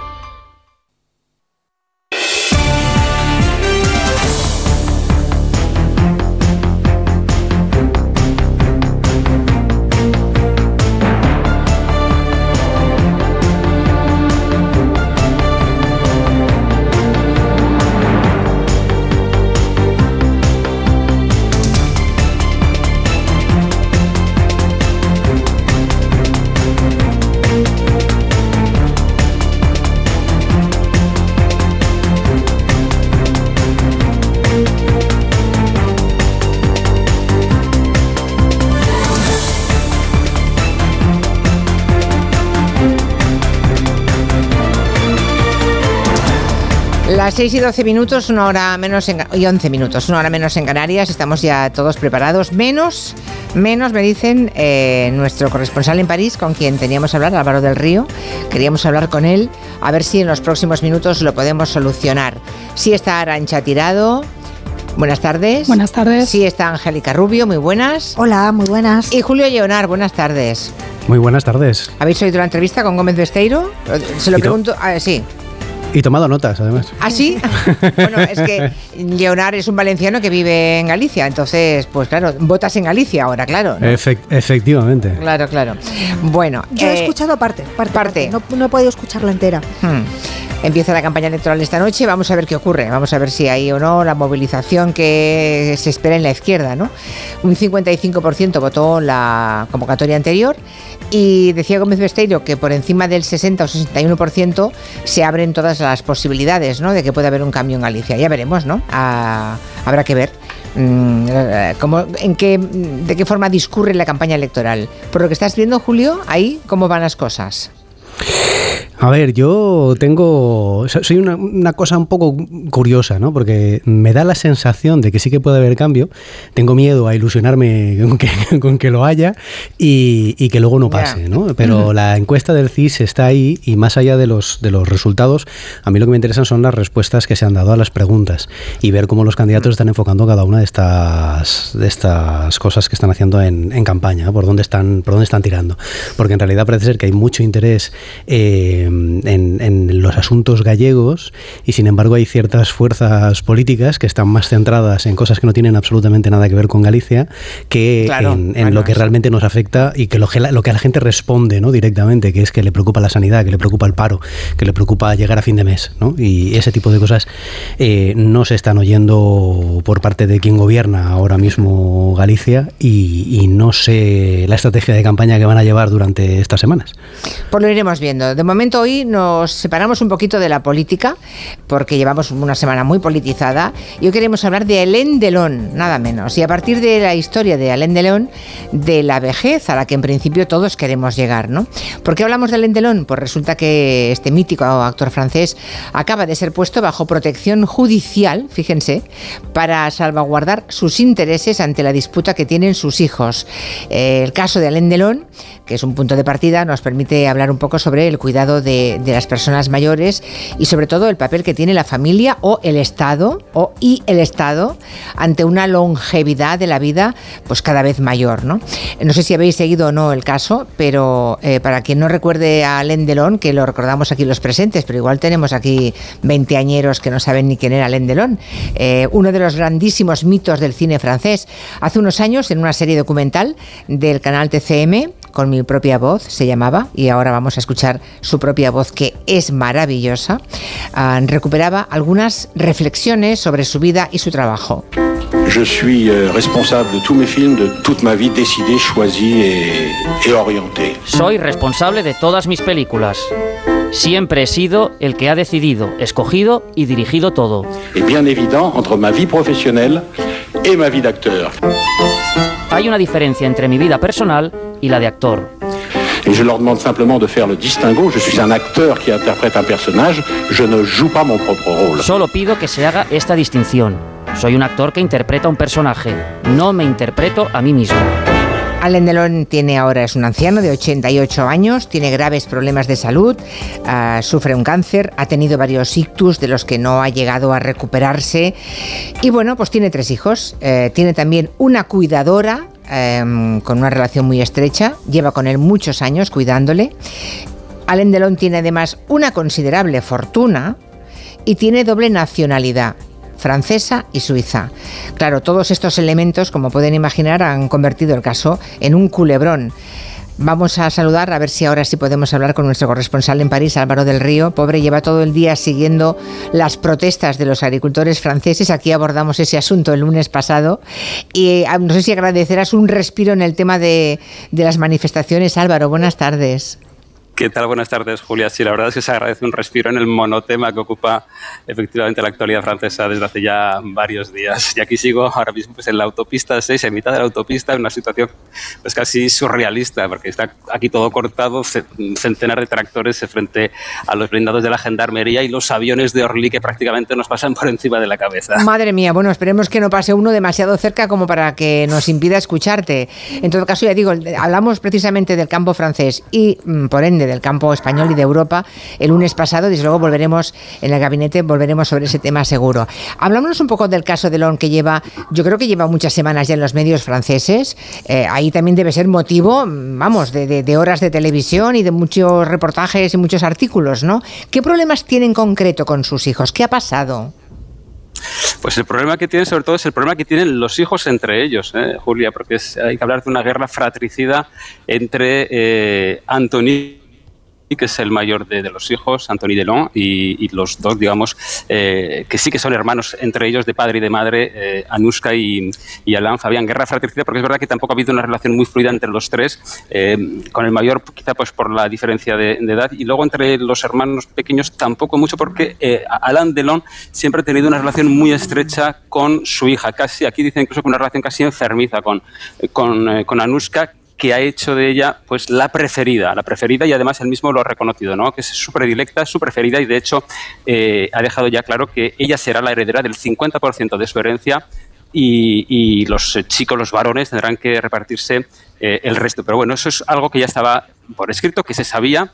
Las 6 y 12 minutos, una hora menos en, y 11 minutos, una hora menos en Canarias. Estamos ya todos preparados. Menos, menos me dicen eh, nuestro corresponsal en París, con quien teníamos que hablar, Álvaro del Río. Queríamos hablar con él, a ver si en los próximos minutos lo podemos solucionar. Si está Arancha Tirado. Buenas tardes. Buenas tardes. Sí está Angélica Rubio, muy buenas. Hola, muy buenas. Y Julio Leonar, buenas tardes. Muy buenas tardes. ¿Habéis oído la entrevista con Gómez Besteiro? Se lo pregunto. ah, sí. Y tomado notas, además. ¿Ah, sí? [laughs] bueno, es que Leonard es un valenciano que vive en Galicia, entonces, pues claro, votas en Galicia ahora, claro. efectivamente. Claro, claro. Bueno. Yo he eh, escuchado parte, parte. parte. No, no, he podido escucharla entera. Hmm. Empieza la campaña electoral esta noche, vamos a ver qué ocurre, vamos a ver si hay o no la movilización que se espera en la izquierda, ¿no? Un 55% votó la convocatoria anterior y decía Gómez Besteiro que por encima del 60 o 61% se abren todas las posibilidades, ¿no? De que pueda haber un cambio en Galicia. Ya veremos, ¿no? Ah, habrá que ver. Mm, ¿Cómo, en qué, ¿De qué forma discurre la campaña electoral? Por lo que estás viendo, Julio, ahí, ¿cómo van las cosas? A ver, yo tengo. Soy una, cosa un poco curiosa, ¿no? Porque me da la sensación de que sí que puede haber cambio. Tengo miedo a ilusionarme con que, [laughs] lo haya y, que luego no pase, ¿no? Pero la encuesta del CIS está ahí y más allá de los, de los resultados, a mí lo que me interesan son las respuestas que se han dado a las preguntas y ver cómo los candidatos están enfocando cada una de estas, de estas cosas que están haciendo en, campaña, por dónde están, por dónde están tirando. Porque en realidad parece ser que hay mucho interés. Eh, en, los asuntos gallegos y sin embargo hay ciertas fuerzas políticas que están más centradas en cosas que no tienen absolutamente nada que ver con Galicia que en, lo que realmente nos afecta y que lo, que lo que a la gente responde ¿no? directamente, que es que le preocupa la sanidad, que le preocupa el paro, que le preocupa llegar a fin de mes. ¿no? Y ese tipo de cosas eh, no se están oyendo por parte de quien gobierna ahora mismo Galicia y, y no sé la estrategia de campaña que van a llevar durante estas semanas. Pues lo iremos viendo. De momento hoy nos separamos un poquito de la política, porque llevamos una semana muy politizada, y hoy queremos hablar de Alain Delon, nada menos. Y a partir de la historia de Alain Delon, de la vejez a la que en principio todos queremos llegar, ¿no? ¿Por qué hablamos de Alain Delon? Pues resulta que este mítico actor francés acaba de ser puesto bajo protección judicial, fíjense, para salvaguardar sus intereses ante la disputa que tienen sus hijos. El caso de Alain Delon, que es un punto de partida, nos permite hablar un poco sobre el cuidado de de, las personas mayores y sobre todo el papel que tiene la familia o el Estado o y el Estado ante una longevidad de la vida pues cada vez mayor. No, no sé si habéis seguido o no el caso, pero eh, para quien no recuerde a Alain Delon, que lo recordamos aquí los presentes, pero igual tenemos aquí veinteañeros que no saben ni quién era Alain Delon, eh, uno de los grandísimos mitos del cine francés. Hace unos años, en una serie documental del canal TCM, con mi propia voz, se llamaba, y ahora vamos a escuchar su propia voz, que es maravillosa, ah, recuperaba algunas reflexiones sobre su vida y su trabajo. Je suis euh, responsable de tous mes films, de toute ma vie, décidé, choisi et, et orienté. Soy responsable de todas mis películas. Siempre he sido el que ha decidido, escogido y dirigido todo. Es bien évident entre ma vie professionnelle et ma vie d'acteur. Hay una diferencia entre mi vida personal y la de actor. Et je leur demande simplement de faire le distinguo. Je suis un acteur qui interprète un personnage. Je ne joue pas mon propre rôle. Solo pido que se haga esta distinción. Soy un actor que interpreta un personaje. No me interpreto a mí mismo. Alain Delon tiene ahora, es un anciano de 88 años, tiene graves problemas de salud, ah, sufre un cáncer, ha tenido varios ictus de los que no ha llegado a recuperarse y bueno, pues tiene tres hijos, eh, tiene también una cuidadora em, con una relación muy estrecha, lleva con él muchos años cuidándole. Alain Delon tiene además una considerable fortuna y tiene doble nacionalidad francesa y suiza. Claro, todos estos elementos, como pueden imaginar, han convertido el caso en un culebrón. Vamos a saludar, a ver si ahora sí podemos hablar con nuestro corresponsal en París, Álvaro del Río. Pobre, lleva todo el día siguiendo las protestas de los agricultores franceses. Aquí abordamos ese asunto el lunes pasado. Y ah, no sé si agradecerás un respiro en el tema de, de las manifestaciones. Álvaro, buenas tardes. ¿Qué tal? Buenas tardes, Julia. Sí, la verdad es que se agradece un respiro en el monotema que ocupa efectivamente la actualidad francesa desde hace ya varios días. Y aquí sigo ahora mismo pues, en la autopista 6, en mitad de la autopista, en una situación pues, casi surrealista, porque está aquí todo cortado, centenar de tractores frente a los blindados de la gendarmería y los aviones de Orly que prácticamente nos pasan por encima de la cabeza. Madre mía, bueno, esperemos que no pase uno demasiado cerca como para que nos impida escucharte. En todo caso, ya digo, hablamos precisamente del campo francés y, mm, por ende, del campo español y de Europa el lunes pasado. Desde luego volveremos en el gabinete, volveremos sobre ese tema seguro. Hablámonos un poco del caso de Lon que lleva, yo creo que lleva muchas semanas ya en los medios franceses. Eh, ahí también debe ser motivo, vamos, de, horas de televisión y de muchos reportajes y muchos artículos, ¿no? ¿Qué problemas tiene en concreto con sus hijos? ¿Qué ha pasado? Pues el problema que tienen, sobre todo, es el problema que tienen los hijos entre ellos, ¿eh, Julia, porque hay que hablar de una guerra fratricida entre eh, que es el mayor de, los hijos, Anthony Delon, y, y los dos, digamos, eh, que sí que son hermanos entre ellos de padre y de madre, eh, Anushka y, y, Alain Fabián. Guerra fratricida, porque es verdad que tampoco ha habido una relación muy fluida entre los tres, eh, con el mayor quizá pues por la diferencia de, edad, y luego entre los hermanos pequeños tampoco mucho, porque Alain Delon siempre ha tenido una relación muy estrecha con su hija, casi, aquí dicen incluso que una relación casi enfermiza con, con, con Anushka, que ha hecho de ella pues la preferida, la preferida y además él mismo lo ha reconocido, ¿no? que es su predilecta, su preferida y de hecho eh, ha dejado ya claro que ella será la heredera del 50% de su herencia y, los chicos, los varones, tendrán que repartirse eh, el resto. Pero bueno, eso es algo que ya estaba por escrito, que se sabía.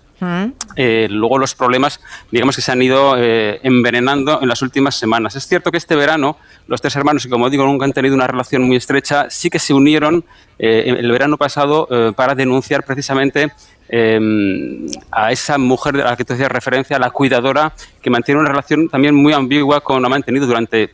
Eh, luego los problemas, digamos que se han ido eh, envenenando en las últimas semanas. Es cierto que este verano los tres hermanos, que como digo nunca han tenido una relación muy estrecha, sí que se unieron el verano pasado para denunciar precisamente a esa mujer a la que te hacías referencia, la cuidadora, que mantiene una relación también muy ambigua con, ha mantenido durante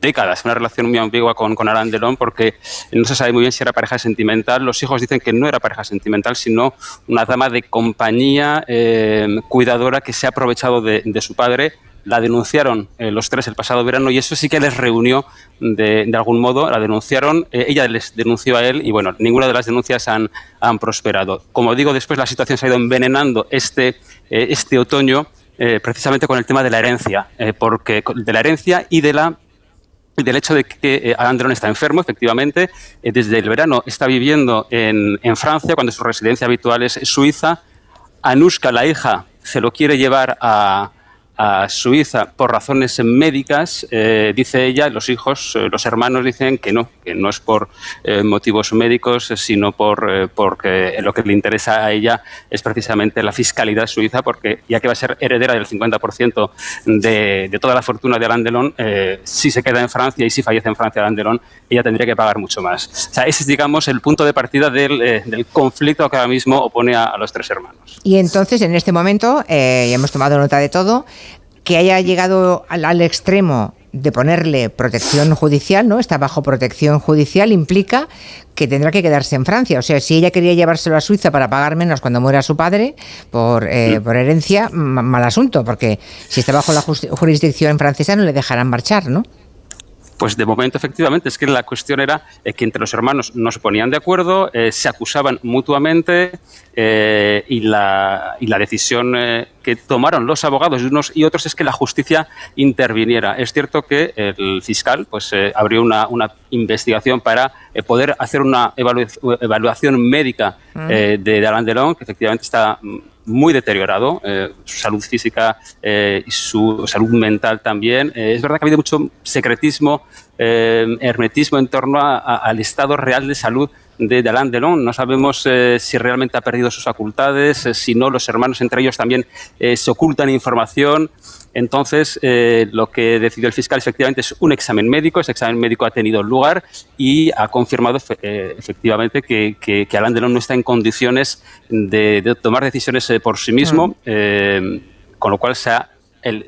décadas, una relación muy ambigua con, con Delon porque no se sabe muy bien si era pareja sentimental. Los hijos dicen que no era pareja sentimental, sino una dama de compañía eh, cuidadora que se ha aprovechado de, su padre. La denunciaron eh, los tres el pasado verano y eso sí que les reunió de, algún modo. La denunciaron, eh, ella les denunció a él y bueno, ninguna de las denuncias han, han prosperado. Como digo, después la situación se ha ido envenenando este, este otoño. precisamente con el tema de la herencia, porque de la herencia y de la del hecho de que eh, Alain está enfermo, efectivamente, eh, desde el verano está viviendo en, en, Francia, cuando su residencia habitual es Suiza. Anushka, la hija, se lo quiere llevar a, a Suiza por razones médicas, eh, dice ella, los hijos, eh, los hermanos dicen que no, que no es por eh, motivos médicos, sino por porque lo que le interesa a ella es precisamente la fiscalidad suiza, porque ya que va a ser heredera del 50% de, de, toda la fortuna de Alain Delon, si se queda en Francia y si fallece en Francia Alain Delon, ella tendría que pagar mucho más. O sea, ese es, digamos, el punto de partida del, del conflicto que ahora mismo opone a, a, los tres hermanos. Y entonces, en este momento, ya hemos tomado nota de todo, que haya llegado al, extremo de ponerle protección judicial, ¿no? Está bajo protección judicial, implica que tendrá que quedarse en Francia. O sea, si ella quería llevárselo a Suiza para pagar menos cuando muera su padre por, eh, por herencia, mal asunto, porque si está bajo la jurisdicción francesa no le dejarán marchar, ¿no? Pues de momento, efectivamente, es que la cuestión era eh, que entre los hermanos no se ponían de acuerdo, eh, se acusaban mutuamente eh, y, la, y, la, decisión que tomaron los abogados de unos y otros es que la justicia interviniera. Es cierto que el fiscal pues, abrió una, una, investigación para poder hacer una evaluación médica mm. de Alain Delon, que efectivamente está mm, muy deteriorado, eh, su salud física eh, y su salud mental también. Eh, es verdad que ha habido mucho secretismo, hermetismo en torno al estado real de salud de, Alain Delon. No sabemos si realmente ha perdido sus facultades, si no, los hermanos entre ellos también se ocultan información. Entonces, eh, lo que decidió el fiscal efectivamente es un examen médico. Ese examen médico ha tenido lugar y ha confirmado eh, efectivamente que, que, Alain Delon no está en condiciones de, tomar decisiones eh, por sí mismo, mm. con lo cual se ha,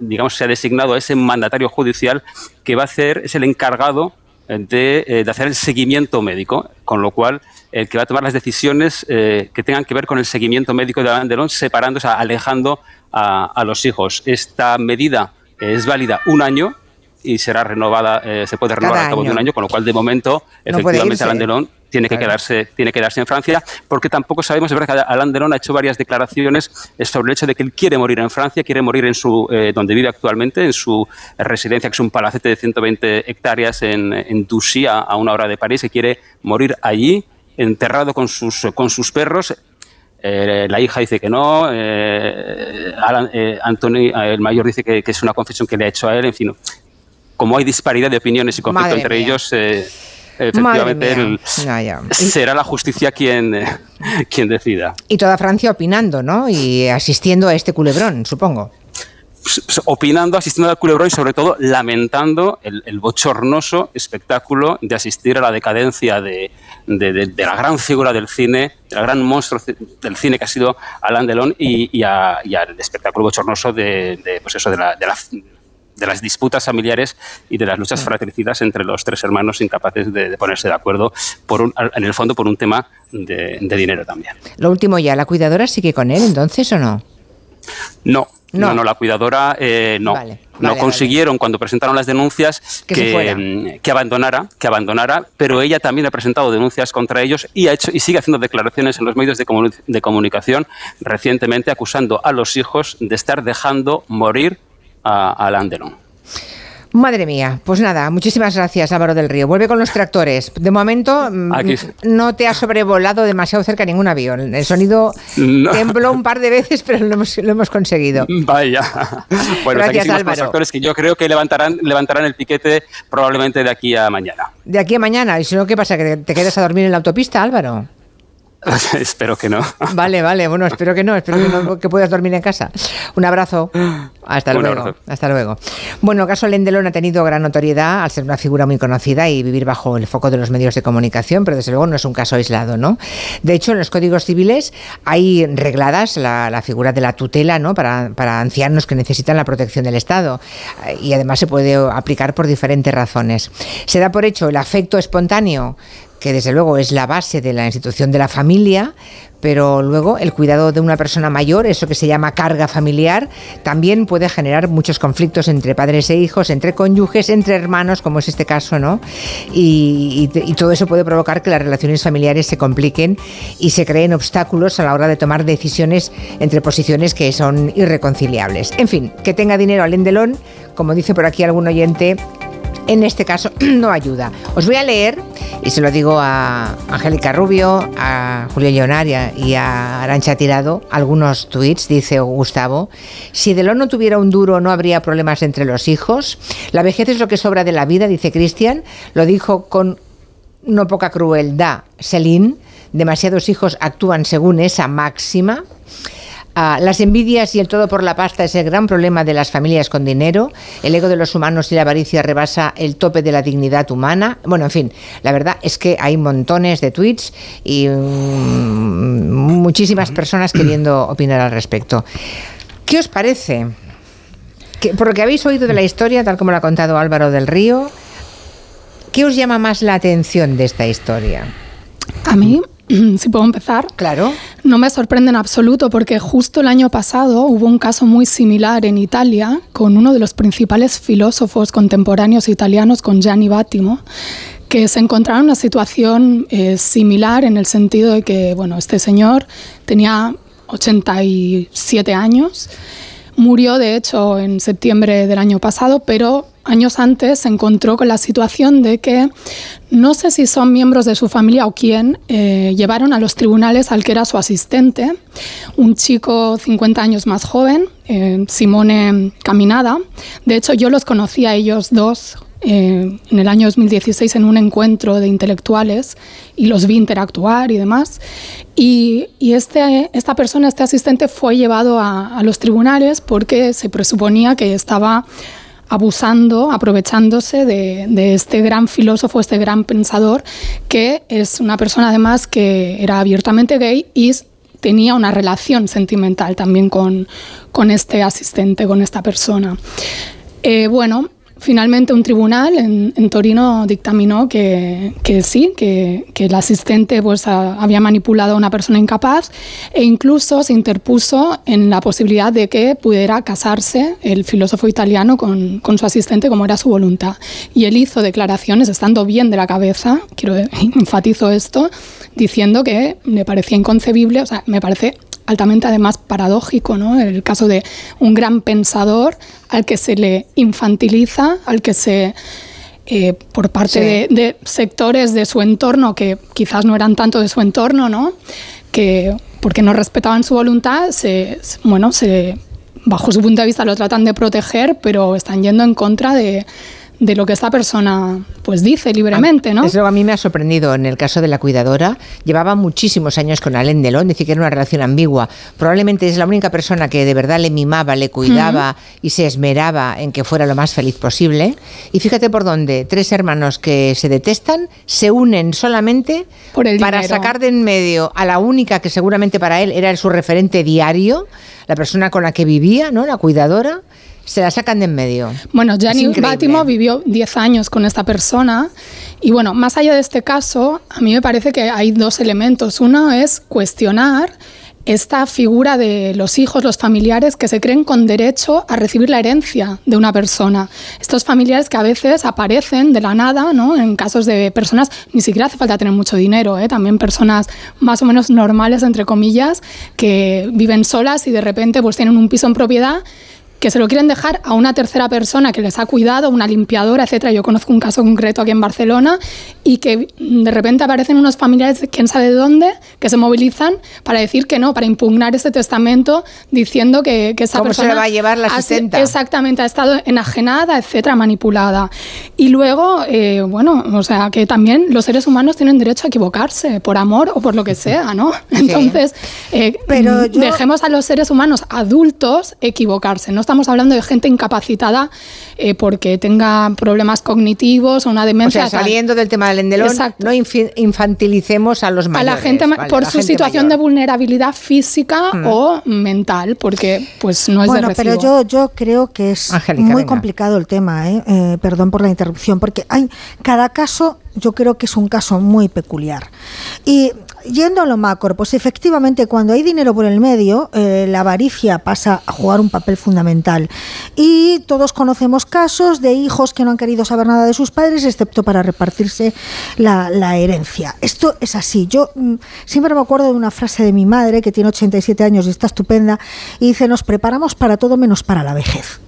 digamos, se ha designado a ese mandatario judicial que va a hacer, es el encargado de, hacer el seguimiento médico, con lo cual el que va a tomar las decisiones que tengan que ver con el seguimiento médico de Alain Delon, sea, alejando a, los hijos. Esta medida es válida un año y será renovada, eh, se puede renovar al cabo de un año, con lo cual de momento, efectivamente, Alain Delon tiene que, quedarse, tiene que quedarse en Francia, porque tampoco sabemos, es verdad que Alain Delon ha hecho varias declaraciones sobre el hecho de que él quiere morir en Francia, quiere morir en su, eh, donde vive actualmente, en su residencia, que es un palacete de 120 hectáreas en, en a una hora de París, y quiere morir allí, enterrado con sus, con sus perros, eh, la hija dice que no, eh, eh Anthony, el mayor, dice que, es una confesión que le ha hecho a él, en fin. Como hay disparidad de opiniones y conflicto entre ellos, eh, efectivamente será la justicia quien, eh, [laughs] quien decida. Y toda Francia opinando, ¿no? Y asistiendo a este culebrón, supongo opinando, asistiendo al culebrón y sobre todo lamentando el, bochornoso espectáculo de asistir a la decadencia de, la gran figura del cine, del gran monstruo del cine que ha sido Alain Delon y, al espectáculo bochornoso de, pues eso, de, las disputas familiares y de las luchas fratricidas entre los tres hermanos incapaces de, ponerse de acuerdo, por en el fondo por un tema de, dinero también. Lo último ya, ¿la cuidadora sigue con él entonces o no? No, no, no, la cuidadora eh, no. no consiguieron cuando presentaron las denuncias que, que, abandonara, que abandonara, pero ella también ha presentado denuncias contra ellos y ha hecho y sigue haciendo declaraciones en los medios de, de comunicación recientemente acusando a los hijos de estar dejando morir a, a Landelon. Madre mía, pues nada, muchísimas gracias Álvaro del Río. Vuelve con los tractores. De momento mm, no te ha sobrevolado demasiado cerca ningún avión. El sonido tembló un par de veces, [laughs] pero lo hemos, conseguido. Vaya. Bueno, gracias Álvaro. Los tractores que yo creo que levantarán, levantarán el piquete probablemente de aquí a mañana. De aquí a mañana. ¿Y si no, qué pasa? ¿Que te quedas a dormir en la autopista, Álvaro? [laughs] espero que no. Vale, vale, bueno, espero que no, espero que, puedas dormir en casa. Un abrazo. Hasta luego. Hasta luego. Bueno, el caso Lendelón ha tenido gran notoriedad al ser una figura muy conocida y vivir bajo el foco de los medios de comunicación, pero desde luego no es un caso aislado, ¿no? De hecho, en los códigos civiles hay regladas la, figura de la tutela, ¿no? Para, para ancianos que necesitan la protección del Estado. Y además se puede aplicar por diferentes razones. Se da por hecho el afecto espontáneo que desde luego es la base de la institución de la familia, pero luego el cuidado de una persona mayor, eso que se llama carga familiar, también puede generar muchos conflictos entre padres e hijos, entre cónyuges, entre hermanos, como es este caso, ¿no? Y, todo eso puede provocar que las relaciones familiares se compliquen y se creen obstáculos a la hora de tomar decisiones entre posiciones que son irreconciliables. En fin, que tenga dinero al endelón, como dice por aquí algún oyente, en este caso [clears throat] no ayuda. Os voy a leer, y se lo digo a Angélica Rubio, a Julio Leonaria y a Arancha Tirado, algunos tweets, dice Gustavo, si Delon no tuviera un duro no habría problemas entre los hijos, la vejez es lo que sobra de la vida, dice Cristian, lo dijo con no poca crueldad Celine, demasiados hijos actúan según esa máxima. Ah, las envidias y el todo por la pasta es el gran problema de las familias con dinero. El ego de los humanos y la avaricia rebasa el tope de la dignidad humana. Bueno, en fin, la verdad es que hay montones de tweets y mm, muchísimas personas queriendo [clears throat] opinar al respecto. ¿Qué os parece? por lo que habéis oído de la historia, tal como lo ha contado Álvaro del Río, ¿qué os llama más la atención de esta historia? A mí [clears throat] si puedo empezar. Claro. No me sorprende en absoluto porque justo el año pasado hubo un caso muy similar en Italia con uno de los principales filósofos contemporáneos italianos, con Gianni Battimo, que se encontraba en una situación eh, similar en el sentido de que, bueno, este señor tenía 87 años, murió de hecho en septiembre del año pasado, pero años antes se encontró con la situación de que no sé si son miembros de su familia o quién, eh, llevaron a los tribunales al que era su asistente, un chico 50 años más joven, eh, Simone Caminada. De hecho, yo los conocí a ellos dos eh, en el año 2016 en un encuentro de intelectuales y los vi interactuar y demás. Y, este, esta persona, este asistente, fue llevado a, a los tribunales porque se presuponía que estaba abusando, aprovechándose de, este gran filósofo, este gran pensador, que es una persona además que era abiertamente gay y tenía una relación sentimental también con, con este asistente, con esta persona. Eh, bueno, Finalmente un tribunal en, Torino dictaminó que, sí, que, el asistente pues, había manipulado a una persona incapaz e incluso se interpuso en la posibilidad de que pudiera casarse el filósofo italiano con, su asistente como era su voluntad. Y él hizo declaraciones estando bien de la cabeza, quiero enfatizo esto, diciendo que me parecía inconcebible, o sea, me parece altamente además paradójico, ¿no? El caso de un gran pensador al que se le infantiliza, al que se eh, por parte de, sectores de su entorno que quizás no eran tanto de su entorno, ¿no? Que porque no respetaban su voluntad, se, bueno, se, bajo su punto de vista lo tratan de proteger, pero están yendo en contra de, de lo que esta persona pues dice libremente, ¿no? Eso a mí me ha sorprendido. En el caso de la cuidadora, llevaba muchísimos años con Alain Delon, decir que era una relación ambigua. Probablemente es la única persona que de verdad le mimaba, le cuidaba y se esmeraba en que fuera lo más feliz posible. Y fíjate por dónde, tres hermanos que se detestan se unen solamente para sacar de en medio a la única que seguramente para él era su referente diario, la persona con la que vivía, ¿no? La cuidadora se la sacan de en medio. Bueno, Gianni Bátimo vivió 10 años con esta persona y bueno, más allá de este caso, a mí me parece que hay dos elementos. Uno es cuestionar esta figura de los hijos, los familiares que se creen con derecho a recibir la herencia de una persona. Estos familiares que a veces aparecen de la nada, ¿no? En casos de personas, ni siquiera hace falta tener mucho dinero, ¿eh? también personas más o menos normales, entre comillas, que viven solas y de repente pues tienen un piso en propiedad que se lo quieren dejar a una tercera persona que les ha cuidado, una limpiadora, etcétera. Yo conozco un caso concreto aquí en Barcelona y que de repente aparecen unos familiares de quién sabe de dónde que se movilizan para decir que no, para impugnar ese testamento diciendo que, esa ¿Cómo persona se le va a llevar la asistenta? exactamente ha estado enajenada, etcétera, manipulada. Y luego, eh, bueno, o sea, que también los seres humanos tienen derecho a equivocarse por amor o por lo que sea, ¿no? Entonces, eh, Pero dejemos a los seres humanos adultos equivocarse. No estamos hablando de gente incapacitada eh, porque tenga problemas cognitivos o una demencia. O sea, saliendo del tema del endelón, no infantilicemos a los mayores. A la gente por su situación de vulnerabilidad física Mm. o mental, porque pues no es bueno, de pero recibo. yo, yo creo que es muy venga. complicado el tema, ¿eh? Eh, perdón por la interrupción, porque hay cada caso, yo creo que es un caso muy peculiar. Y yendo a lo macro, pues efectivamente cuando hay dinero por el medio, eh, la avaricia pasa a jugar un papel fundamental. Y todos conocemos casos de hijos que no han querido saber nada de sus padres, excepto para repartirse la, la herencia. Esto es así. Yo mm, siempre me acuerdo de una frase de mi madre, que tiene 87 años y está estupenda, y dice, nos preparamos para todo menos para la vejez.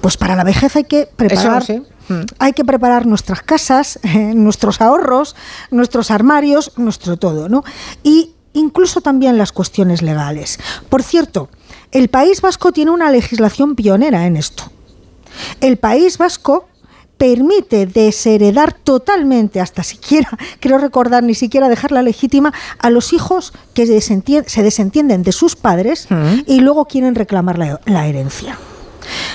Pues para la vejez hay que preparar, sí. Mm. hay que preparar nuestras casas, [laughs] eh, nuestros ahorros, nuestros armarios, nuestro todo, ¿no? Y incluso también las cuestiones legales. Por cierto, el País Vasco tiene una legislación pionera en esto. El País Vasco permite desheredar totalmente, hasta siquiera, [laughs] creo recordar, ni siquiera dejarla legítima, a los hijos que desentien- se desentienden de sus padres y luego quieren reclamar la, la herencia.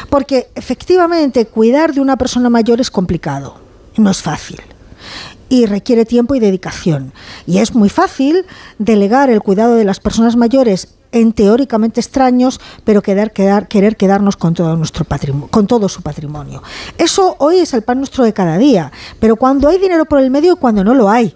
Porque efectivamente cuidar de una persona mayor es complicado, no es fácil. Y requiere tiempo y dedicación. Y es muy fácil delegar el cuidado de las personas mayores en teóricamente extraños, pero quedar, quedar, querer quedarnos con todo nuestro patrimonio, con todo su patrimonio. Eso hoy es el pan nuestro de cada día, pero cuando hay dinero por el medio y cuando no lo hay.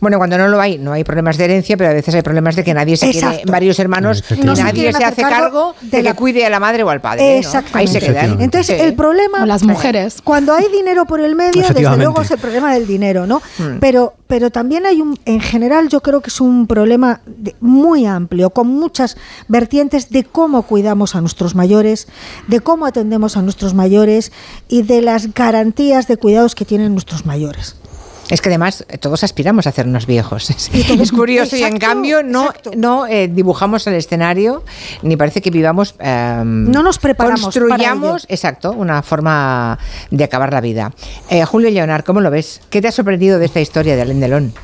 Bueno, cuando no lo hay, no hay problemas de herencia, pero a veces hay problemas de que nadie se quiere, Exacto. varios hermanos, nadie se hace cargo de de la- que cuide a la madre o al padre. ¿no? Ahí se quedan. Entonces, Sí. el problema. O las mujeres. Cuando hay dinero por el medio, desde luego es el problema del dinero, ¿no? Mm. Pero, pero también hay un. En general, yo creo que es un problema de- muy amplio, con muchas vertientes de cómo cuidamos a nuestros mayores, de cómo atendemos a nuestros mayores y de las garantías de cuidados que tienen nuestros mayores. Es que además eh, todos aspiramos a hacernos viejos. [laughs] Es, es curioso y en cambio no, no eh, dibujamos el escenario ni parece que vivamos. em, No nos preparamos para Construyamos, exacto, una forma de acabar la vida. Eh, Julio Leonard, ¿cómo lo ves? ¿Qué te ha sorprendido de esta historia de Alain Delon?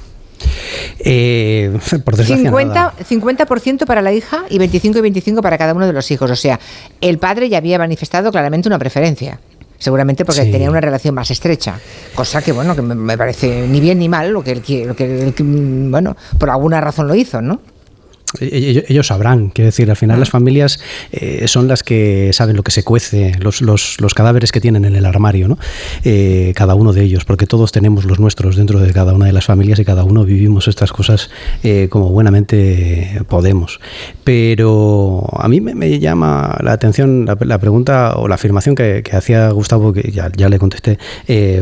Eh, [laughs] por desgracia 50%, nada. 50% para la hija y 25 y 25 para cada uno de los hijos. O sea, el padre ya había manifestado claramente una preferencia. Seguramente porque Sí. tenía una relación más estrecha. Cosa que, bueno, que me, me parece ni bien ni mal lo que él quiere, lo que él, bueno, por alguna razón lo hizo, ¿no? E- Ellos, ellos sabrán, quiero decir, al final las familias eh, son las que saben lo que se cuece, los, los, los cadáveres que tienen en el armario, ¿no? Eh, cada uno de ellos, porque todos tenemos los nuestros dentro de cada una de las familias y cada uno vivimos estas cosas eh, como buenamente podemos. Pero a mí me, me llama la atención la, la pregunta o la afirmación que, que hacía Gustavo, que ya, ya le contesté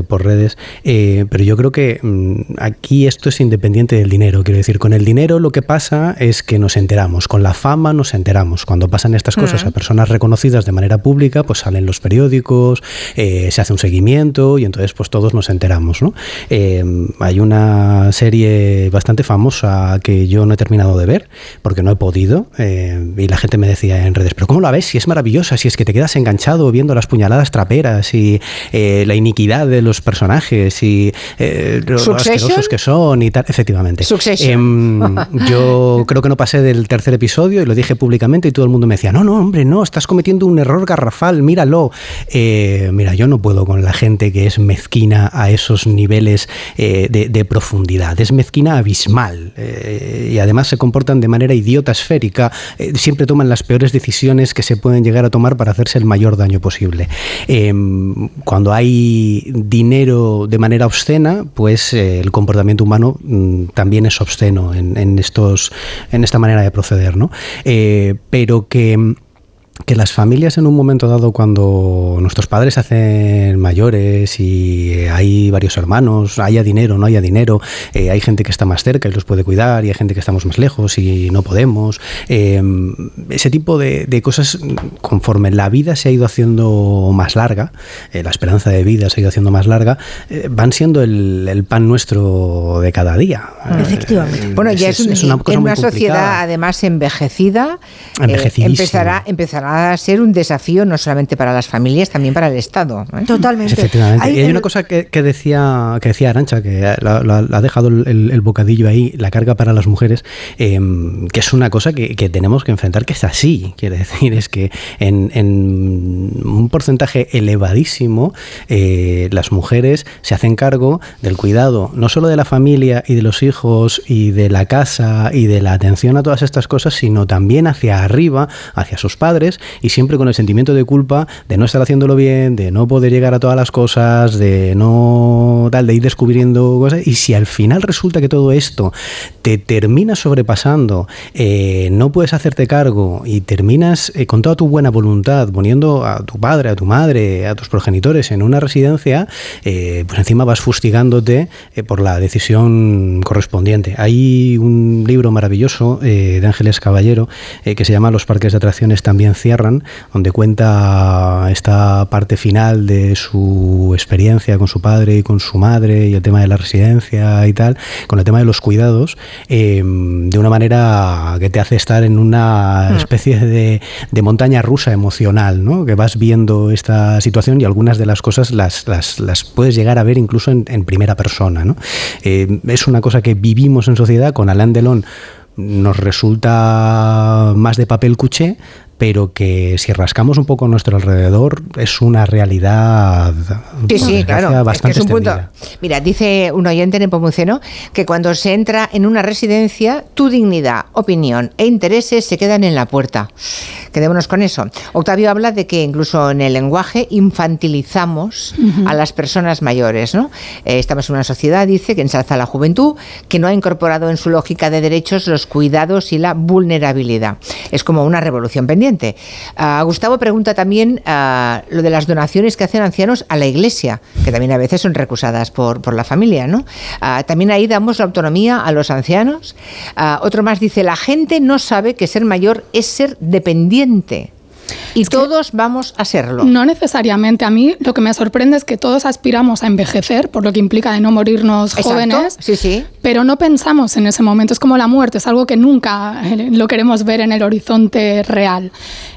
por redes, pero yo creo que mm, aquí esto es independiente del dinero, quiero decir, con el dinero lo que pasa es que que nos enteramos, con la fama nos enteramos. Cuando pasan estas cosas a personas reconocidas de manera pública, pues salen los periódicos, eh, se hace un seguimiento y entonces pues todos nos enteramos. ¿no? Eh, hay una serie bastante famosa que yo no he terminado de ver porque no he podido eh, y la gente me decía en redes, pero ¿cómo la ves? Si es maravillosa, si es que te quedas enganchado viendo las puñaladas traperas y la iniquidad de los personajes y lo asquerosos que son y tal, efectivamente. Em, yo [laughs] creo que no del tercer episodio y lo dije públicamente y todo el mundo me decía, no, no, hombre, no, estás cometiendo un error garrafal, míralo. Eh, mira, yo no puedo con la gente que es mezquina a esos niveles eh, de, profundidad, es mezquina abismal eh, y además se comportan de manera idiota esférica, siempre toman las peores decisiones que se pueden llegar a tomar para hacerse el mayor daño posible. Em, cuando hay dinero de manera obscena, pues el comportamiento humano mm, también es obsceno en, estos, en esta manera de proceder, ¿no? pero que que las familias en un momento dado cuando nuestros padres se hacen mayores y hay varios hermanos, haya dinero, no haya dinero, eh, hay gente que está más cerca y los puede cuidar y hay gente que estamos más lejos y no podemos, eh, ese tipo de, cosas conforme la vida se ha ido haciendo más larga, eh, la esperanza de vida se ha ido haciendo más larga, van siendo el, pan nuestro de cada día. Efectivamente. bueno, ya es, una, en una sociedad además envejecida, empezará, empezará a ser un desafío no solamente para las familias, también para el Estado. ¿eh? Totalmente. Efectivamente. y hay una cosa que, decía que decía Arancha, que ha dejado el, bocadillo ahí, la carga para las mujeres, em, que es una cosa que, tenemos que enfrentar, que es así. Quiere decir, es que en, un porcentaje elevadísimo eh, las mujeres se hacen cargo del cuidado, no solo de la familia y de los hijos y de la casa y de la atención a todas estas cosas, sino también hacia arriba, hacia sus padres y siempre con el sentimiento de culpa de no estar haciéndolo bien, de no poder llegar a todas las cosas, de no tal, de ir descubriendo cosas. Y si al final resulta que todo esto te termina sobrepasando, eh, no puedes hacerte cargo y terminas eh, con toda tu buena voluntad poniendo a tu padre, a tu madre, a tus progenitores en una residencia, eh, pues encima vas fustigándote por la decisión correspondiente. Hay un libro maravilloso de Ángeles Caballero que se llama Los parques de atracciones también cierran, donde cuenta esta parte final de su experiencia con su padre y con su madre y el tema de la residencia y tal, con el tema de los cuidados, em, de una manera que te hace estar en una hmm. especie de, montaña rusa emocional, ¿no? que vas viendo esta situación y algunas de las cosas las, las, puedes llegar a ver incluso en, primera persona. ¿no? Em, es una cosa que vivimos en sociedad con Alain Delon nos resulta más de papel cuché, pero que si rascamos un poco a nuestro alrededor es una realidad sí, sí, claro, bastante es punto. Mira, dice un oyente en Nepomuceno que cuando se entra en una residencia, tu dignidad, opinión e intereses se quedan en la puerta. Quedémonos con eso. Octavio habla de que incluso en el lenguaje infantilizamos a las personas mayores. ¿no? Eh, estamos en una sociedad, dice, que ensalza la juventud, que no ha incorporado en su lógica de derechos los cuidados y la vulnerabilidad. Es como una revolución pendiente Ah, Gustavo pregunta también ah, lo de las donaciones que hacen ancianos a la iglesia, que también a veces son recusadas por, por la familia, ¿no? Ah, también ahí damos la autonomía a los ancianos. otro más dice, la gente no sabe que ser mayor es ser dependiente. Y todos vamos a serlo. No necesariamente. A mí lo que me sorprende es que todos aspiramos a envejecer, por lo que implica de no morirnos jóvenes. Sí, sí. Pero no pensamos en ese momento. Es como la muerte, es algo que nunca eh, lo queremos ver en el horizonte real.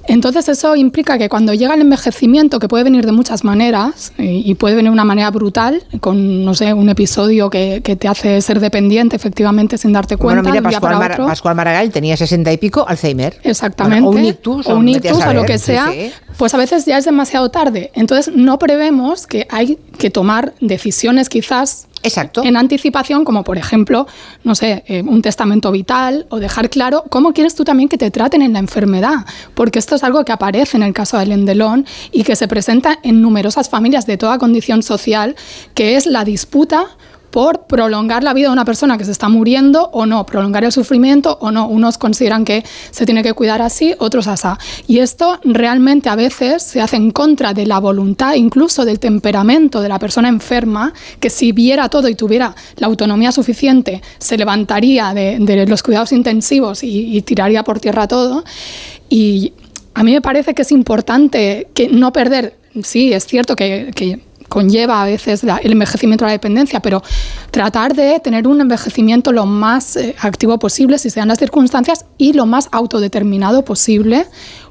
Entonces eso implica que cuando llega el envejecimiento, que puede venir de muchas maneras, y, puede venir de una manera brutal, con, no sé, un episodio que, te hace ser dependiente efectivamente sin darte cuenta. Bueno, mira, Pascual, Maragall tenía sesenta y pico, Alzheimer. Exactamente. o un ictus, o, un ictus, lo que sea. Pues a veces ya es demasiado tarde. Entonces no prevemos que hay que tomar decisiones quizás Exacto. En anticipación, como por ejemplo, no sé, eh, un testamento vital o dejar claro cómo quieres tú también que te traten en la enfermedad, porque esto es algo que aparece en el caso del Endelón y que se presenta en numerosas familias de toda condición social, que es la disputa por prolongar la vida de una persona que se está muriendo o no, prolongar el sufrimiento o no. Unos consideran que se tiene que cuidar así, otros así. Y esto realmente a veces se hace en contra de la voluntad, incluso del temperamento de la persona enferma, que si viera todo y tuviera la autonomía suficiente, se levantaría de, los cuidados intensivos y, tiraría por tierra todo. Y a mí me parece que es importante que no perder, sí, es cierto que conlleva a veces el envejecimiento de la dependencia, pero tratar de tener un envejecimiento lo más eh, activo posible, si sean las circunstancias, y lo más autodeterminado posible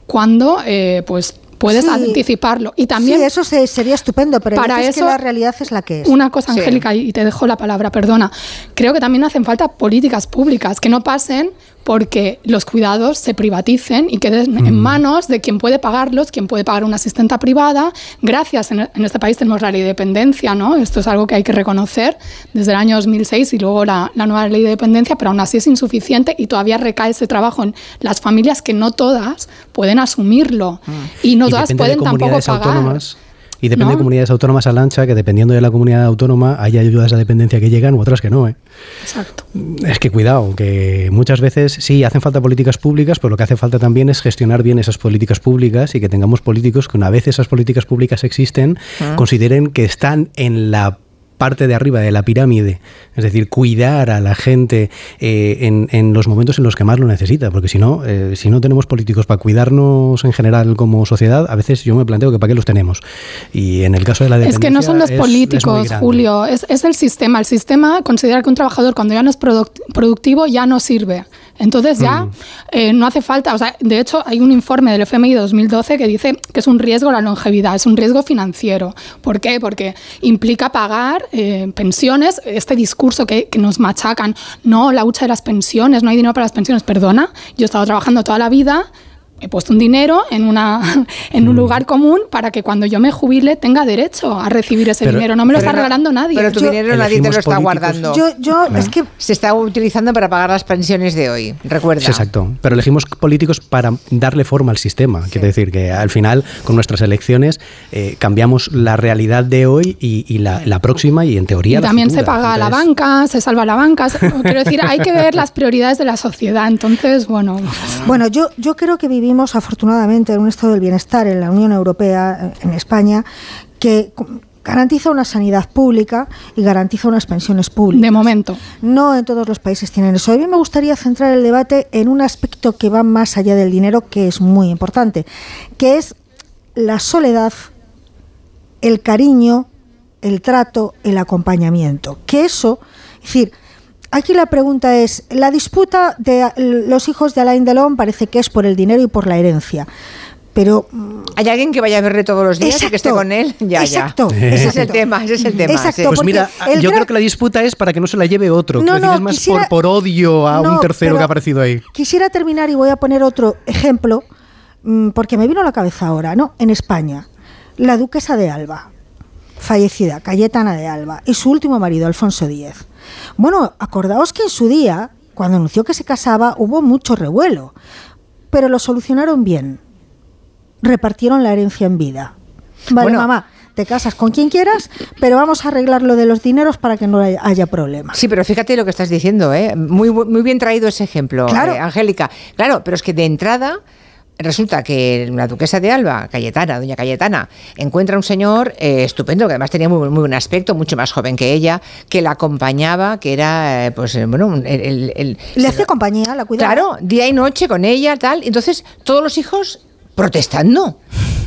cuando eh, pues puedes anticiparlo. Y también sí, eso sería estupendo, pero para eso, que la realidad es la que es. Una cosa, Angélica, y te dejo la palabra, perdona. Creo que también hacen falta políticas públicas que no pasen porque los cuidados se privaticen y queden en manos de quien puede pagarlos, quien puede pagar una asistenta privada. Gracias, en, este país tenemos la ley de dependencia, ¿no? Esto es algo que hay que reconocer desde el año 2006 y luego la, nueva ley de dependencia, pero aún así es insuficiente y todavía recae ese trabajo en las familias que no todas pueden asumirlo mm. y no todas pueden tampoco pagar. Y depende de comunidades autónomas a lancha, que dependiendo de la comunidad autónoma hay ayudas a dependencia que llegan u otras que no. ¿eh? Exacto. Es que cuidado, que muchas veces sí hacen falta políticas públicas, pero lo que hace falta también es gestionar bien esas políticas públicas y que tengamos políticos que una vez esas políticas públicas existen, ah. consideren que están en la parte de arriba de la pirámide, es decir, cuidar a la gente eh, en, en, los momentos en los que más lo necesita, porque si no, eh, si no tenemos políticos para cuidarnos en general como sociedad, a veces yo me planteo que para qué los tenemos. Y en el caso de la dependencia... Es que no son los políticos, Julio, es, es, el sistema. El sistema considera que un trabajador cuando ya no es productivo ya no sirve. Entonces ya mm. eh, no hace falta, o sea, de hecho hay un informe del FMI 2012 que dice que es un riesgo la longevidad, es un riesgo financiero. ¿Por qué? Porque implica pagar eh, pensiones, este discurso que, que, nos machacan, no, la hucha de las pensiones, no hay dinero para las pensiones, perdona, yo he estado trabajando toda la vida he puesto un dinero en, una, [laughs] en un mm. lugar común para que cuando yo me jubile tenga derecho a recibir ese dinero. No me lo está regalando nadie. Pero tu dinero nadie te lo está guardando. Yo, yo es que se está utilizando para pagar las pensiones de hoy, recuerda. exacto. Pero elegimos políticos para darle forma al sistema. Quiere decir que al final, con nuestras elecciones, eh, cambiamos la realidad de hoy y, la, próxima y en teoría. Y también se paga la banca, se salva la banca. [laughs] Quiero decir, hay que ver las prioridades de la sociedad. Entonces, bueno. Bueno, yo, yo creo que vivimos vivimos afortunadamente en un estado del bienestar en la Unión Europea, en España, que garantiza una sanidad pública y garantiza unas pensiones públicas. De momento. No en todos los países tienen eso. A mí me gustaría centrar el debate en un aspecto que va más allá del dinero, que es muy importante, que es la soledad, el cariño, el trato, el acompañamiento. Que eso, es decir, Aquí la pregunta es, la disputa de los hijos de Alain Delon parece que es por el dinero y por la herencia. Pero hay alguien que vaya a verle todos los días y que esté con él. Ya, exacto, ya. Ese es el tema, ese es el tema. Exacto, Pues mira, yo creo que la disputa es para que no se la lleve otro. No, no, es más por, odio a un tercero que ha aparecido ahí. Quisiera terminar y voy a poner otro ejemplo, mm, porque me vino a la cabeza ahora, ¿no? En España, la duquesa de Alba, fallecida, Cayetana de Alba, y su último marido, Alfonso X bueno, acordaos que en su día, cuando anunció que se casaba, hubo mucho revuelo, pero lo solucionaron bien. Repartieron la herencia en vida. Vale, mamá, te casas con quien quieras, pero vamos a arreglar lo de los dineros para que no haya problemas. Sí, pero fíjate lo que estás diciendo, ¿eh? Muy, muy bien traído ese ejemplo, claro. Eh, Angélica. Claro, pero es que de entrada resulta que la duquesa de Alba, Cayetana, doña Cayetana, encuentra un señor eh, estupendo, que además tenía muy, muy, buen aspecto, mucho más joven que ella, que la acompañaba, que era, eh, pues, eh, bueno, el... Le hacía compañía, la cuidaba. Claro, día y noche con ella, tal. Entonces, todos los hijos protestando.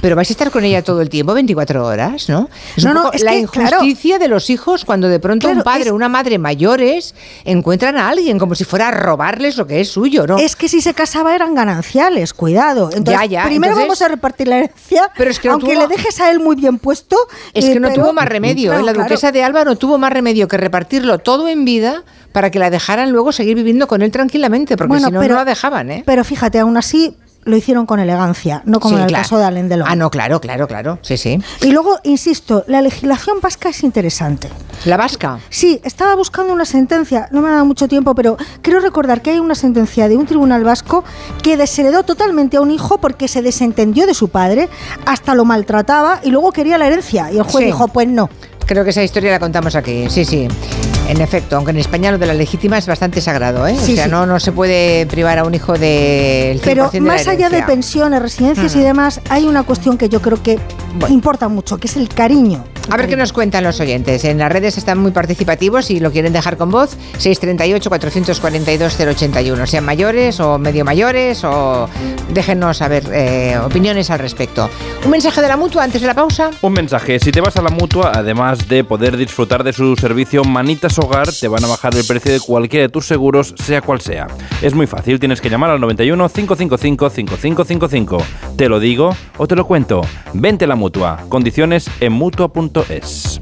Pero vais a estar con ella todo el tiempo, 24 horas, ¿no? Es no, no, es la injusticia de los hijos cuando de pronto un padre o una madre mayores encuentran a alguien como si fuera a robarles lo que es suyo, ¿no? Es que si se casaba eran gananciales, cuidado. Entonces, ya, ya. primero vamos a repartir la herencia, pero es que aunque le dejes a él muy bien puesto. Es que no eh, tuvo más remedio. ¿eh? La duquesa de Alba no tuvo más remedio que repartirlo todo en vida para que la dejaran luego seguir viviendo con él tranquilamente, porque si no, no la dejaban, ¿eh? Pero fíjate, aún así lo hicieron con elegancia, no como en el caso de Alain Delon. Ah, no, claro, claro, claro. Sí, sí. Y luego, insisto, la legislación vasca es interesante. ¿La vasca? Sí, estaba buscando una sentencia, no me ha dado mucho tiempo, pero quiero recordar que hay una sentencia de un tribunal vasco que desheredó totalmente a un hijo porque se desentendió de su padre, hasta lo maltrataba y luego quería la herencia. Y el juez dijo, pues no. Creo que esa historia la contamos aquí, sí, sí. En efecto, aunque en España lo de la legítima es bastante sagrado, ¿eh? Sí, o sea, sí. no, no se puede privar a un hijo del 100% Pero de la más allá de pensiones, residencias y Mm. demás, hay una cuestión que yo creo que importa mucho, que es el cariño. A ver qué nos cuentan los oyentes. En las redes están muy participativos y lo quieren dejar con voz. 638-442-081. Sean mayores o medio mayores o déjenos saber eh, opiniones al respecto. Un mensaje de la mutua antes de la pausa. Un mensaje, si te vas a la mutua, además de poder disfrutar de su servicio Manitas Hogar, te van a bajar el precio de cualquiera de tus seguros, sea cual sea. Es muy fácil, tienes que llamar al 91 555 5555. Te lo digo o te lo cuento. Vente a la mutua. Condiciones en mutua.es.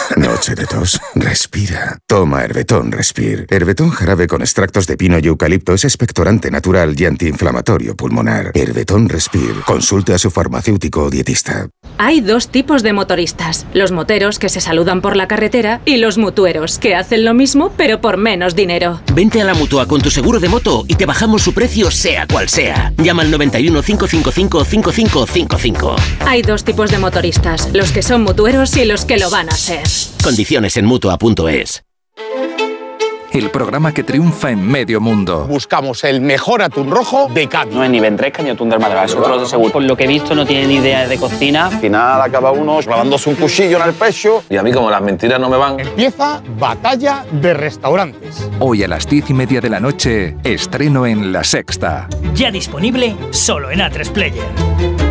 Noche de tos. Respira. Toma Herbetón Respir. Herbetón jarabe con extractos de pino y eucalipto es expectorante natural y antiinflamatorio pulmonar. Herbetón Respir. Consulte a su farmacéutico o dietista. Hay dos tipos de motoristas, los moteros que se saludan por la carretera y los mutueros que hacen lo mismo pero por menos dinero. Vente a la mutua con tu seguro de moto y te bajamos su precio sea cual sea. Llama al 91 555 5555. Hay dos tipos de motoristas, los que son mutueros y los que lo van a ser. Condiciones en mutua.es. El programa que triunfa en medio mundo. Buscamos el mejor atún rojo de Cádiz. No es ni ventresca ni atún del Málaga, eso lo aseguro. Por lo que he visto no tiene ni idea de cocina. Al final acaba uno clavándose un cuchillo en el pecho y a mí como las mentiras no me van. Empieza Batalla de Restaurantes. Hoy a las diez y media de la noche, estreno en La Sexta. Ya disponible solo en A3 Player.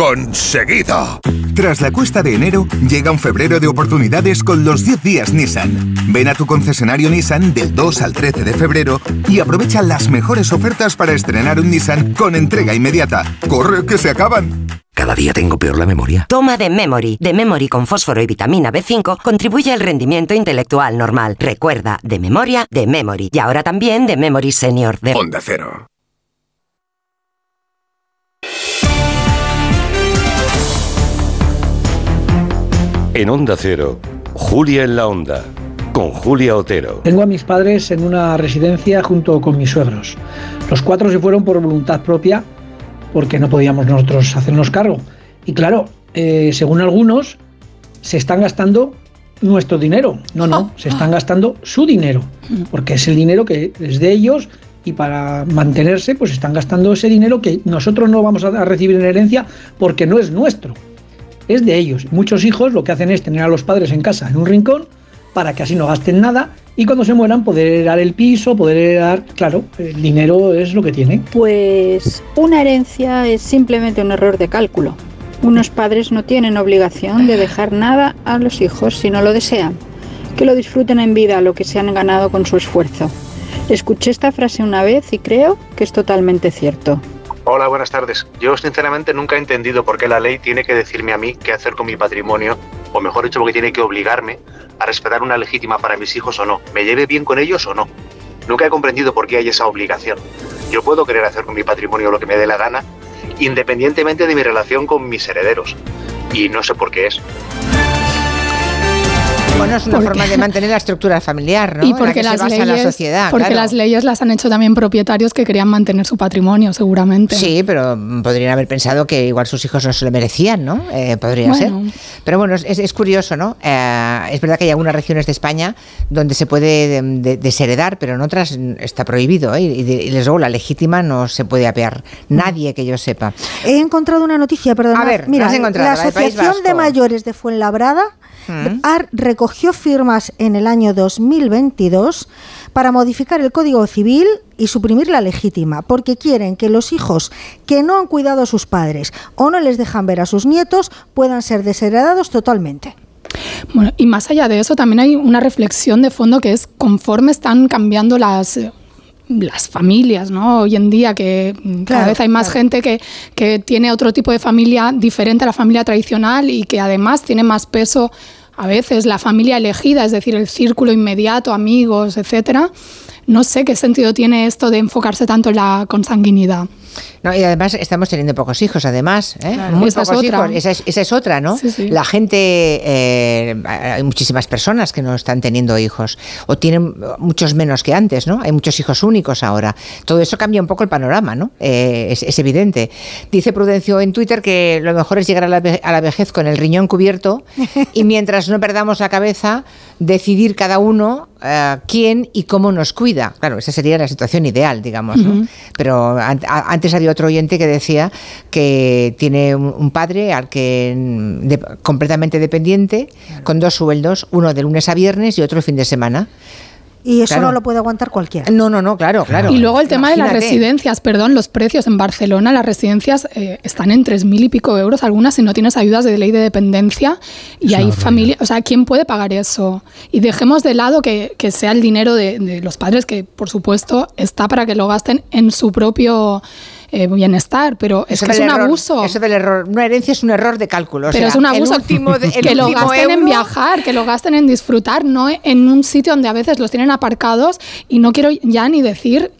conseguido. Tras la cuesta de enero, llega un febrero de oportunidades con los 10 días Nissan. Ven a tu concesionario Nissan del 2 al 13 de febrero y aprovecha las mejores ofertas para estrenar un Nissan con entrega inmediata. ¡Corre, que se acaban! Cada día tengo peor la memoria. Toma de Memory. De Memory con fósforo y vitamina B5 contribuye al rendimiento intelectual normal. Recuerda, de memoria, de Memory. Y ahora también de Memory Senior de Onda Cero. En Onda Cero, Julia en la Onda, con Julia Otero. Tengo a mis padres en una residencia junto con mis suegros. Los cuatro se fueron por voluntad propia porque no podíamos nosotros hacernos cargo. Y claro, eh, según algunos, se están gastando nuestro dinero. No, no, se están gastando su dinero, porque es el dinero que es de ellos y para mantenerse, pues están gastando ese dinero que nosotros no vamos a recibir en herencia porque no es nuestro, es de ellos. Muchos hijos lo que hacen es tener a los padres en casa, en un rincón, para que así no gasten nada y cuando se mueran poder heredar el piso, poder heredar, claro, el dinero es lo que tienen. Pues una herencia es simplemente un error de cálculo. Unos padres no tienen obligación de dejar nada a los hijos si no lo desean. Que lo disfruten en vida lo que se han ganado con su esfuerzo. Escuché esta frase una vez y creo que es totalmente cierto. Hola, buenas tardes. Yo sinceramente nunca he entendido por qué la ley tiene que decirme a mí qué hacer con mi patrimonio, o mejor dicho, porque tiene que obligarme a respetar una legítima para mis hijos o no, me lleve bien con ellos o no. Nunca he comprendido por qué hay esa obligación. Yo puedo querer hacer con mi patrimonio lo que me dé la gana, independientemente de mi relación con mis herederos. Y no sé por qué es. Bueno, es una Porque- forma de mantener la estructura familiar, ¿no? Y En la porque que se las basa leyes, la sociedad. porque claro. las leyes las han hecho también propietarios que querían mantener su patrimonio, seguramente. Sí, pero podrían haber pensado que igual sus hijos no se lo merecían, ¿no? Eh, podría Bueno. ser. Pero bueno, es, es curioso, ¿no? Eh, es verdad que hay algunas regiones de España donde se puede de- de- desheredar, pero en otras está prohibido, ¿eh? Y, de- y luego la legítima no se puede apear. Nadie que yo sepa. He encontrado una noticia, perdón. A ver, Mira, ¿la has encontrado? la La del País Asociación de. Mayores de Fuenlabrada Mm. ar- recogió firmas en el año 2022 para modificar el Código Civil y suprimir la legítima, porque quieren que los hijos que no han cuidado a sus padres o no les dejan ver a sus nietos puedan ser desheredados totalmente. Bueno, y más allá de eso, también hay una reflexión de fondo que es conforme están cambiando las las familias, ¿no? Hoy en día que cada vez hay más gente que, que tiene otro tipo de familia diferente a la familia tradicional y que además tiene más peso a veces la familia elegida, es decir, el círculo inmediato, amigos, etcétera. No sé qué sentido tiene esto de enfocarse tanto en la consanguinidad. No, y además estamos teniendo pocos hijos, además, ¿eh? muy esa pocos es hijos. Esa es, esa es, otra, ¿no? La gente, eh, hay muchísimas personas que no están teniendo hijos o tienen muchos menos que antes, ¿no? Hay muchos hijos únicos ahora. Todo eso cambia un poco el panorama, ¿no? Eh, es, es, evidente. Dice Prudencio en Twitter que lo mejor es llegar a la, a la vejez con el riñón cubierto y mientras no perdamos la cabeza, decidir cada uno uh, quién y cómo nos cuida. Claro, esa sería la situación ideal, digamos, ¿no? Uh -huh. Pero an antes había otro oyente que decía que tiene un, padre al que de, completamente dependiente, con dos sueldos, uno de lunes a viernes y otro el fin de semana. Y eso claro. no lo puede aguantar cualquiera. No, no, no, claro, claro. Y luego el tema Imagínate. de las residencias, perdón, los precios en Barcelona, las residencias eh, están en tres mil y pico euros, algunas si no tienes ayudas de ley de dependencia y es hay familia, o sea, ¿quién puede pagar eso? Y dejemos de lado que, que sea el dinero de, de los padres, que por supuesto está para que lo gasten en su propio eh, bienestar, pero es eso que es un error, abuso. Eso del error, una herencia es un error de cálculo. Pero o sea, es un abuso el último de, [laughs] el que lo gasten euro, en viajar, que lo gasten en disfrutar, no en un sitio donde a veces los tienen aparcados y no quiero ya ni decir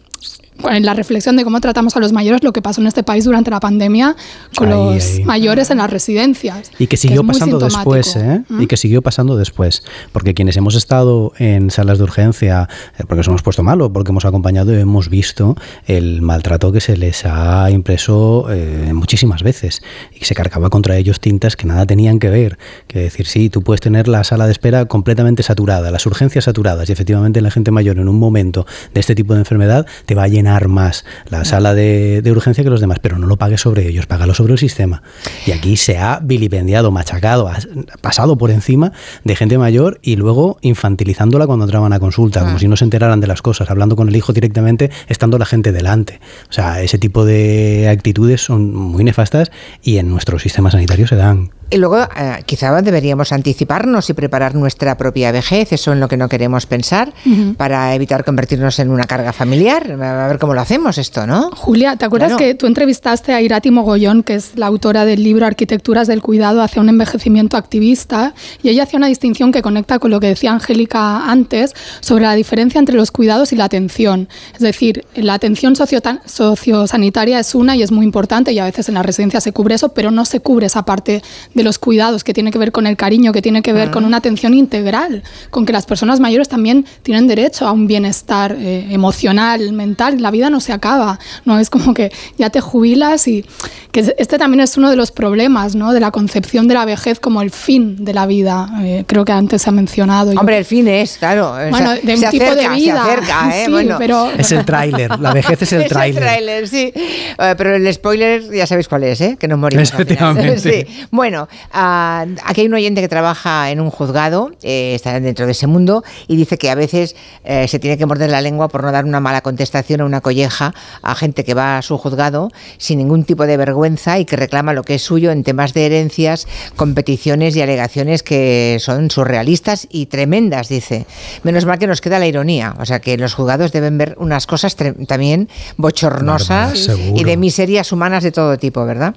en la reflexión de cómo tratamos a los mayores, lo que pasó en este país durante la pandemia con ahí, los ahí. mayores en las residencias. Y que siguió que pasando después, ¿eh? ¿Mm? Y que siguió pasando después. Porque quienes hemos estado en salas de urgencia, eh, porque nos hemos puesto malo, porque hemos acompañado y hemos visto el maltrato que se les ha impreso eh, muchísimas veces y que se cargaba contra ellos tintas que nada tenían que ver. Que decir, sí, tú puedes tener la sala de espera completamente saturada, las urgencias saturadas y efectivamente la gente mayor en un momento de este tipo de enfermedad te va a llenar más la sala de, de, urgencia que los demás, pero no lo pagues sobre ellos, págalo sobre el sistema. Y aquí se ha vilipendiado, machacado, ha pasado por encima de gente mayor y luego infantilizándola cuando entraban a consulta, ah. como si no se enteraran de las cosas, hablando con el hijo directamente, estando la gente delante. O sea, ese tipo de actitudes son muy nefastas y en nuestro sistema sanitario se dan. Y luego eh, quizá deberíamos anticiparnos y preparar nuestra propia vejez, eso en lo que no queremos pensar, uh -huh. para evitar convertirnos en una carga familiar. A ver cómo lo hacemos esto, ¿no? Julia, ¿te acuerdas claro. que tú entrevistaste a Irati Mogollón, que es la autora del libro Arquitecturas del Cuidado hacia un envejecimiento activista? Y ella hacía una distinción que conecta con lo que decía Angélica antes sobre la diferencia entre los cuidados y la atención. Es decir, la atención sociosanitaria es una y es muy importante y a veces en la residencia se cubre eso, pero no se cubre esa parte de los cuidados que tiene que ver con el cariño, que tiene que ver ah. con una atención integral, con que las personas mayores también tienen derecho a un bienestar eh, emocional, mental. La vida no se acaba, no es como que ya te jubilas y que este también es uno de los problemas, ¿no? De la concepción de la vejez como el fin de la vida. Eh, creo que antes se ha mencionado. Hombre, el fin es, claro. Bueno, de un tipo acerca, de vida. Se acerca, ¿eh? sí, bueno. pero... Es el tráiler, la vejez es el tráiler. [laughs] Es el tráiler, sí. Uh, pero el spoiler ya sabéis cuál es, ¿eh? Que nos morimos. Efectivamente. [laughs] sí. Bueno, uh, aquí hay un oyente que trabaja en un juzgado, eh, está dentro de ese mundo, y dice que a veces eh, se tiene que morder la lengua por no dar una mala contestación o una colleja a gente que va a su juzgado sin ningún tipo de vergüenza y que reclama lo que es suyo en temas de herencias, competiciones y alegaciones que son surrealistas y tremendas, dice. Menos mal que nos queda la ironía, o sea que los juzgados deben ver unas cosas también bochornosas Normal, y de miserias humanas de todo tipo, ¿verdad?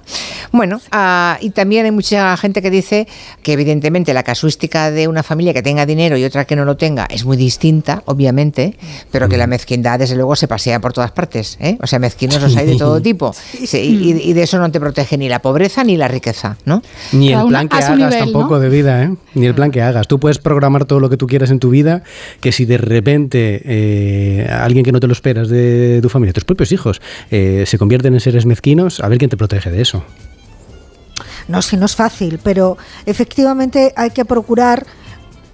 Bueno, uh, y también hay mucha gente que dice que evidentemente la casuística de una familia que tenga dinero y otra que no lo tenga es muy distinta, obviamente, pero que la mezquindad desde luego se pasea por todas partes, ¿eh? O sea, mezquinos los hay de todo [laughs] tipo sí, y, y, de eso no te protege ni la pobreza ni la riqueza, ¿no? Ni el plan que hagas nivel, tampoco ¿no? de vida, ¿eh? Ni el plan que hagas. Tú puedes programar todo lo que tú quieras en tu vida, que si de repente eh, alguien que no te lo esperas de tu familia, tus propios hijos, eh, se convierten en seres mezquinos, a ver quién te protege de eso. No, si no es fácil, pero efectivamente hay que procurar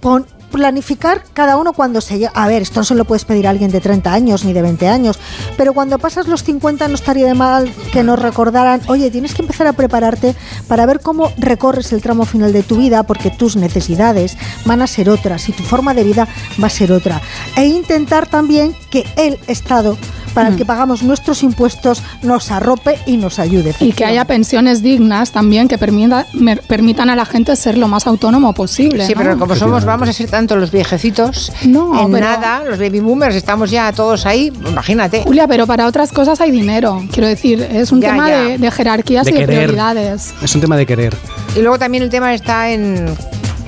pon, planificar cada uno cuando se llega. A ver, esto no se lo puedes pedir a alguien de 30 años ni de 20 años, pero cuando pasas los 50 no estaría de mal que nos recordaran, oye, tienes que empezar a prepararte para ver cómo recorres el tramo final de tu vida, porque tus necesidades van a ser otras y tu forma de vida va a ser otra. E intentar también que el Estado para el que pagamos nuestros impuestos nos arrope y nos ayude. Y que haya pensiones dignas también que permita, permitan a la gente ser lo más autónomo posible. Sí, pero como somos, vamos a ser tanto los viejecitos, no, en nada, los baby boomers, estamos ya todos ahí, imagínate. Julia, pero para otras cosas hay dinero. Quiero decir, es un tema De, jerarquías y de prioridades. Es un tema de querer. Y luego también el tema está en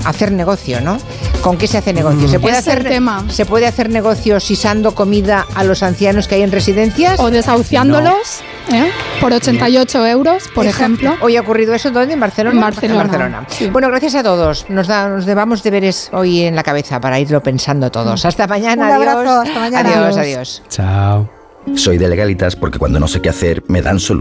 hacer negocio, ¿no? ¿Con qué se hace negocio? ¿Se puede, hacer, tema. ¿Se puede hacer negocio sisando comida a los ancianos que hay en residencias? O desahuciándolos ¿eh? por 88 euros, por ejemplo. ¿Hoy ha ocurrido eso dónde? ¿En Barcelona? En Barcelona. Bueno, gracias a todos. Nos, da, nos debamos deberes hoy en la cabeza para irlo pensando todos. Hasta mañana. Un adiós. abrazo. Hasta mañana. Adiós, adiós. Chao. Soy de legalitas porque cuando no sé qué hacer me dan solución.